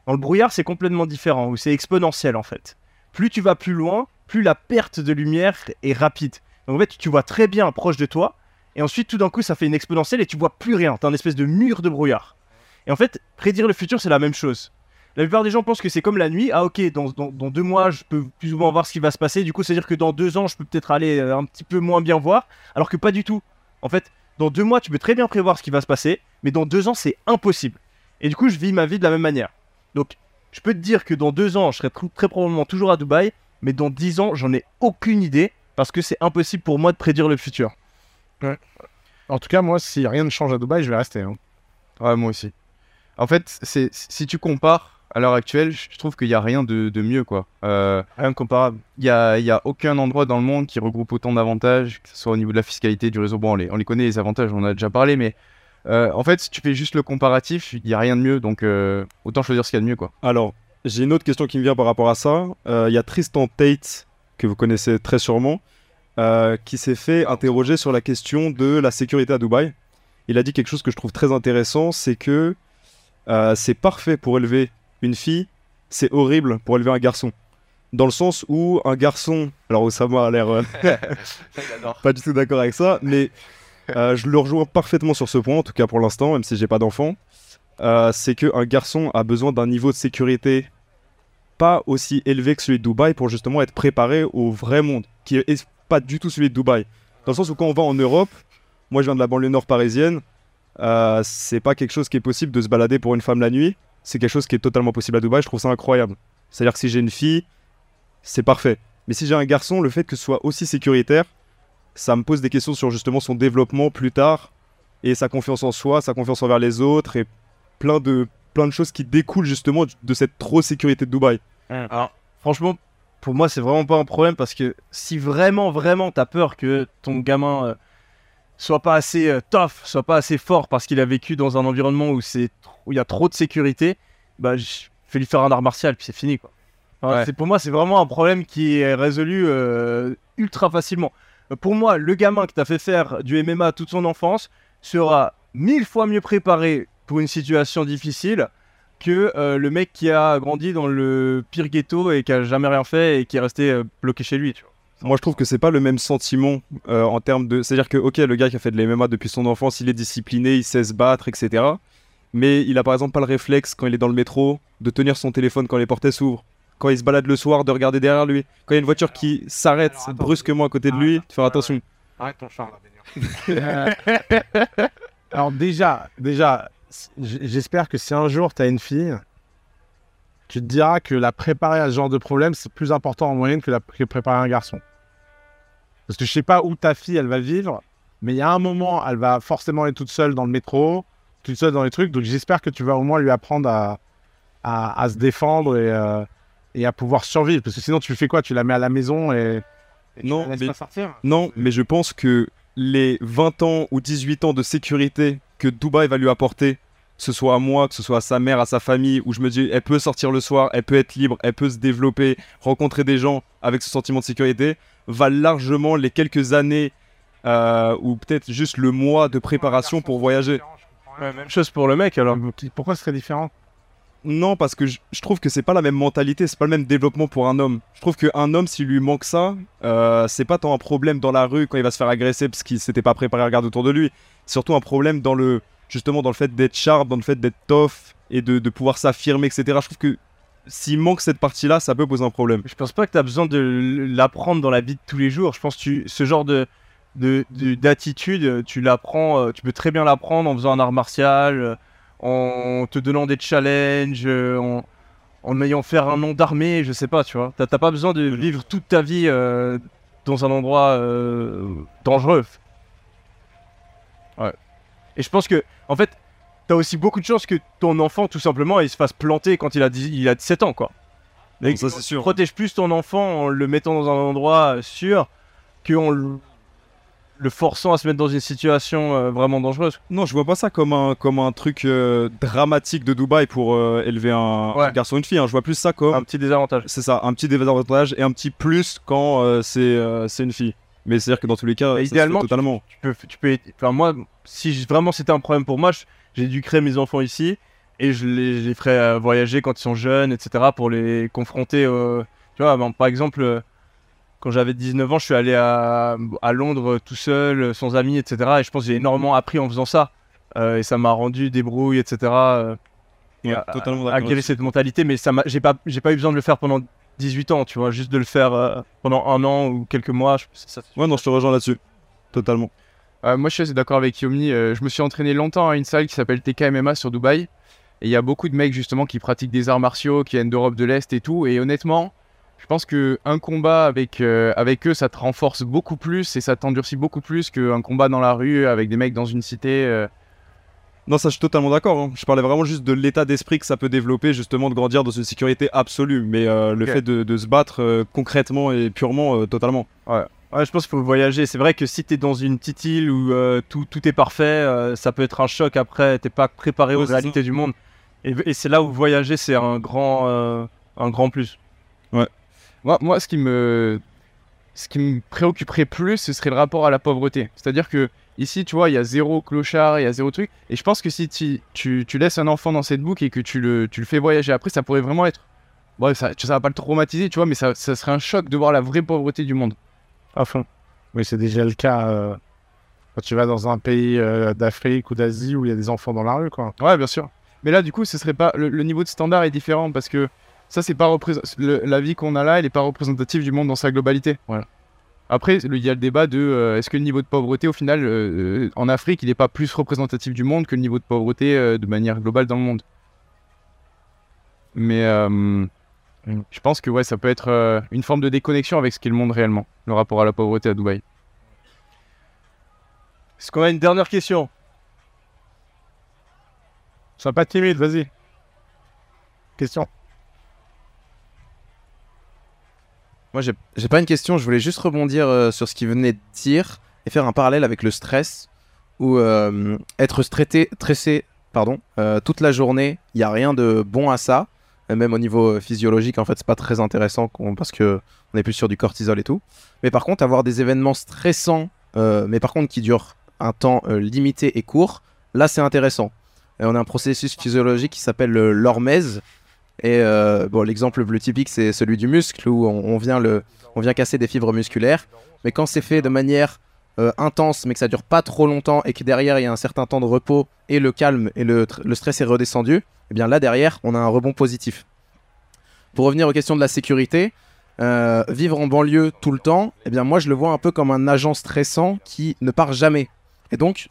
Dans le brouillard, c'est complètement différent, où c'est exponentiel en fait. Plus tu vas plus loin, plus la perte de lumière est rapide. Donc en fait, tu vois très bien proche de toi, et ensuite tout d'un coup, ça fait une exponentielle et tu vois plus rien. T'as un espèce de mur de brouillard. Et en fait, prédire le futur, c'est la même chose. La plupart des gens pensent que c'est comme la nuit. Ah ok, dans, dans- deux mois, je peux plus ou moins voir ce qui va se passer. Du coup, c'est-à-dire que dans deux ans, je peux peut-être aller euh, un petit peu moins bien voir. Alors que pas du tout. En fait, dans deux mois, tu peux très bien prévoir ce qui va se passer. Mais dans deux ans, c'est impossible. Et du coup, je vis ma vie de la même manière. Donc, Je peux te dire que dans deux ans, je serai tr- très probablement toujours à Dubaï, mais dans dix ans, j'en ai aucune idée parce que c'est impossible pour moi de prédire le futur. En tout cas, moi, si rien ne change à Dubaï, je vais rester. hein. Ouais, moi aussi. En fait, c'est si tu compares à l'heure actuelle, je trouve qu'il n'y a rien de, de mieux, quoi. Euh, Rien de comparable. Il n'y a, y a aucun endroit dans le monde qui regroupe autant d'avantages, que ce soit au niveau de la fiscalité, du réseau. Bon, on les, on les connaît, les avantages, on en a déjà parlé, mais euh, en fait, si tu fais juste le comparatif, il n'y a rien de mieux, donc euh, autant choisir ce qu'il y a de mieux, quoi. Alors, j'ai une autre question qui me vient par rapport à ça. Euh, Il y a Tristan Tate, que vous connaissez très sûrement, euh, qui s'est fait interroger sur la question de la sécurité à Dubaï. Il a dit quelque chose que je trouve très intéressant, c'est que euh, c'est parfait pour élever une fille, c'est horrible pour élever un garçon. Dans le sens où un garçon, alors Osama a l'air euh, pas du tout d'accord avec ça, mais euh, je le rejoins parfaitement sur ce point, en tout cas pour l'instant, même si j'ai pas d'enfant. Euh, c'est qu'un garçon a besoin d'un niveau de sécurité pas aussi élevé que celui de Dubaï pour justement être préparé au vrai monde, qui est pas du tout celui de Dubaï. Dans le sens où quand on va en Europe, moi je viens de la banlieue nord parisienne, euh, c'est pas quelque chose qui est possible de se balader pour une femme la nuit, c'est quelque chose qui est totalement possible à Dubaï, je trouve ça incroyable. C'est-à-dire que si j'ai une fille, c'est parfait. Mais si j'ai un garçon, le fait que ce soit aussi sécuritaire, ça me pose des questions sur justement son développement plus tard et sa confiance en soi, sa confiance envers les autres et plein de, plein de choses qui découlent justement de cette trop sécurité de Dubaï. Alors, franchement, pour moi, c'est vraiment pas un problème parce que si vraiment, vraiment, t'as peur que ton gamin euh, soit pas assez euh, tough, soit pas assez fort parce qu'il a vécu dans un environnement où c'est tr- où il y a trop de sécurité, bah, je fais lui faire un art martial puis c'est fini quoi. Enfin, Ouais. c'est- pour moi, c'est vraiment un problème qui est résolu euh, ultra facilement. Pour moi, le gamin que t'as fait faire du MMA toute son enfance sera mille fois mieux préparé pour une situation difficile que euh, le mec qui a grandi dans le pire ghetto et qui a jamais rien fait et qui est resté euh, bloqué chez lui. Moi, je trouve que c'est pas le même sentiment euh, en termes de. C'est-à-dire que, ok, le gars qui a fait de l'MMA depuis son enfance, il est discipliné, il sait se battre, etc. Mais il a par exemple pas le réflexe quand il est dans le métro de tenir son téléphone quand les portes s'ouvrent. Quand il se balade le soir, de regarder derrière lui. Quand il y a une voiture qui s'arrête brusquement à côté de lui, de faire attention. Arrête ton char là, Alors déjà, déjà, j'espère que si un jour tu as une fille, tu te diras que la préparer à ce genre de problème, c'est plus important en moyenne que, la, que préparer un garçon. Parce que je sais pas où ta fille, elle va vivre, mais il y a un moment, elle va forcément être toute seule dans le métro, toute seule dans les trucs, donc j'espère que tu vas au moins lui apprendre à, à, à se défendre et, euh, et à pouvoir survivre. Parce que sinon, tu fais quoi? Tu la mets à la maison et... et tu Non, la laisses mais- pas sortir? Non, mais je pense que les 20 ans ou 18 ans de sécurité que Dubaï va lui apporter, que ce soit à moi, que ce soit à sa mère, à sa famille, où je me dis, elle peut sortir le soir, elle peut être libre, elle peut se développer, rencontrer des gens avec ce sentiment de sécurité, va largement les quelques années euh, ou peut-être juste le mois de préparation pour voyager. même chose pour le mec alors. Pourquoi ce serait différent? Non, parce que je, trouve que c'est pas la même mentalité, c'est pas le même développement pour un homme. Je trouve qu'un homme, s'il lui manque ça, euh, c'est pas tant un problème dans la rue quand il va se faire agresser parce qu'il s'était pas préparé à regarder autour de lui. Surtout un problème dans le, justement, dans le fait d'être sharp, dans le fait d'être tough et de, pouvoir s'affirmer, etc. Je trouve que s'il manque cette partie-là, ça peut poser un problème. Je pense pas que tu as besoin de l'apprendre dans la vie de tous les jours. Je pense que ce genre de- d'attitude, tu l'apprends, euh, tu peux très bien l'apprendre en faisant un art martial, euh, en te donnant des challenges, euh, en, en ayant faire un nom d'armée, je sais pas, tu vois. T'as pas besoin de vivre toute ta vie euh, dans un endroit euh, dangereux. Ouais. Et je pense que, en fait, t'as aussi beaucoup de chances que ton enfant, tout simplement, il se fasse planter quand il a, 10 il a 17 ans, quoi. Donc, ça, c'est sûr. Protège plus ton enfant en le mettant dans un endroit sûr qu'en le, le forçant à se mettre dans une situation euh, vraiment dangereuse. Non, je vois pas ça comme un, comme un truc euh, dramatique de Dubaï pour euh, élever un, Ouais. un garçon ou une fille. hein. Je vois plus ça comme. Un petit désavantage. C'est ça, un petit désavantage et un petit plus quand c'est une fille. Mais c'est-à-dire que dans tous les cas, ça se fait idéalement, tu- totalement. Tu peux, tu peux, enfin moi, si vraiment c'était un problème pour moi, j'ai dû créer mes enfants ici et je les, je les ferai voyager quand ils sont jeunes, etc. pour les confronter. tu vois, ben, par exemple, quand j'avais 19 ans, je suis allé à, à Londres euh, tout seul, euh, sans amis, etc. Et je pense que j'ai énormément appris en faisant ça. Euh, et ça m'a rendu débrouille, etc. euh, et Ouais, à- totalement à d'accord acquérir là-dessus. cette mentalité, mais ça m'a, j'ai pas, j'ai pas eu besoin de le faire pendant 18 ans, tu vois, juste de le faire euh, pendant un an ou quelques mois. je- ça, Ouais, non, je te rejoins là-dessus. Totalement. Moi, je suis assez d'accord avec Yomni. je me suis entraîné longtemps à une salle qui s'appelle TKMMA sur Dubaï. Et il y a beaucoup de mecs justement qui pratiquent des arts martiaux, qui viennent d'Europe de l'Est et tout. Et honnêtement, je pense que un combat avec, euh, avec eux, ça te renforce beaucoup plus et ça t'endurcit beaucoup plus qu'un combat dans la rue avec des mecs dans une cité. euh. Non, ça je suis totalement d'accord. hein. Je parlais vraiment juste de l'état d'esprit que ça peut développer, justement, de grandir dans une sécurité absolue. Mais euh, le fait de, de se battre concrètement et purement, totalement. Ouais, je pense qu'il faut voyager. C'est vrai que si t'es dans une petite île où tout, tout est parfait, ça peut être un choc après. T'es pas préparé Ouais, aux réalités du monde. Et, et c'est là où voyager, c'est un grand, un grand plus. Moi, moi, ce qui me, ce qui me préoccuperait plus, ce serait le rapport à la pauvreté. C'est-à-dire que ici, tu vois, il y a zéro clochard, il y a zéro truc. Et je pense que si tu, tu, tu laisses un enfant dans cette boucle et que tu le, tu le fais voyager après, ça pourrait vraiment être. Bon, ça, ça va pas le traumatiser, tu vois, mais ça, ça serait un choc de voir la vraie pauvreté du monde. À fond. Oui, c'est déjà le cas euh, quand tu vas dans un pays euh, d'Afrique ou d'Asie où il y a des enfants dans la rue, quoi. Ouais, bien sûr. Mais là, du coup, ce serait pas le, le niveau de standard est différent parce que ça, c'est pas le- la vie qu'on a là, elle est pas représentative du monde dans sa globalité. Voilà. Après, il y a le débat de euh, est-ce que le niveau de pauvreté, au final, euh, euh, en Afrique, il n'est pas plus représentatif du monde que le niveau de pauvreté de manière globale dans le monde. Mais je pense que ouais, ça peut être une forme de déconnexion avec ce qu'est le monde réellement, le rapport à la pauvreté à Dubaï. Est-ce qu'on a une dernière question? Sois pas timide, vas-y. Question. Moi, j'ai pas une question, je voulais juste rebondir euh, sur ce qu'il venait de dire et faire un parallèle avec le stress, où euh, être stressé, stressé pardon, euh, toute la journée, il n'y a rien de bon à ça, même au niveau euh, physiologique, en fait, c'est pas très intéressant parce que on est plus sur du cortisol et tout. Mais par contre, avoir des événements stressants, mais par contre qui durent un temps limité et court, là, c'est intéressant. Et on a un processus physiologique qui s'appelle le- l'hormèse, et euh, bon, l'exemple le plus typique, c'est celui du muscle, où on, vient casser des fibres musculaires. Mais quand c'est fait de manière euh, intense, mais que ça dure pas trop longtemps, et que derrière il y a un certain temps de repos, et le calme, et le, tr- le stress est redescendu, et bien là derrière, on a un rebond positif. Pour revenir aux questions de la sécurité, euh, vivre en banlieue tout le temps, eh bien moi je le vois un peu comme un agent stressant qui ne part jamais. Et donc,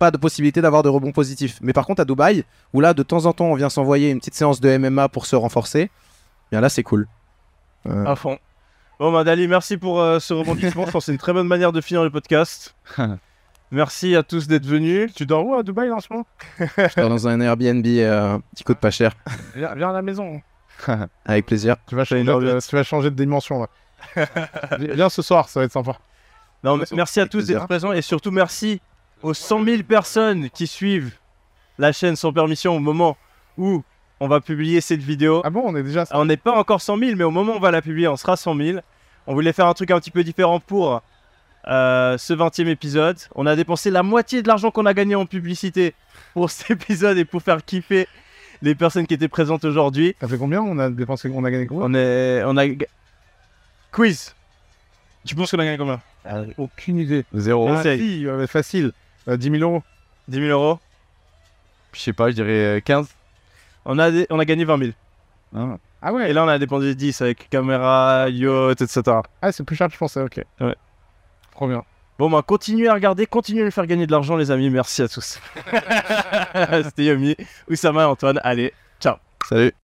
pas de possibilité d'avoir de rebond positif. Mais par contre, à Dubaï, où là, de temps en temps, on vient s'envoyer une petite séance de MMA pour se renforcer, eh bien là, c'est cool. Euh, À fond. Bon, bah, Dali, merci pour euh, ce rebondissement. Je pense que c'est une très bonne manière de finir le podcast. merci à tous d'être venus. Tu dors où à Dubaï en ce moment? Je dors dans un Airbnb euh, qui coûte pas cher. viens, viens à la maison. Avec plaisir. Tu vas, changer de, tu vas changer de dimension. là. viens ce soir, ça va être sympa. Non, merci à tous d'être présents et surtout merci aux 100 000 personnes qui suivent la chaîne sans permission au moment où on va publier cette vidéo. Ah bon, on est déjà. On n'est pas encore 100 000, mais au moment où on va la publier, on sera 100 000. On voulait faire un truc un petit peu différent pour euh, ce 20e épisode. On a dépensé la moitié de l'argent qu'on a gagné en publicité pour cet épisode et pour faire kiffer les personnes qui étaient présentes aujourd'hui. Ça fait combien On a dépensé, on a gagné combien On est, on a quiz. Tu penses qu'on a gagné combien? Aucune idée. Zéro. Ah, si, facile. Euh, 10 000 euros. 10 000 euros. Je sais pas, je dirais euh, 15. On a, dé- on a gagné 20 000. Ah. Ah ouais Et là, on a dépensé 10 avec caméra, yacht, etc. Ah, c'est plus cher que je pensais, ok. Ouais. Trop bien. Bon, bah, continuez à regarder, continuez à nous faire gagner de l'argent, les amis. Merci à tous. C'était Yomi, Oussama et Antoine. Allez, ciao. Salut.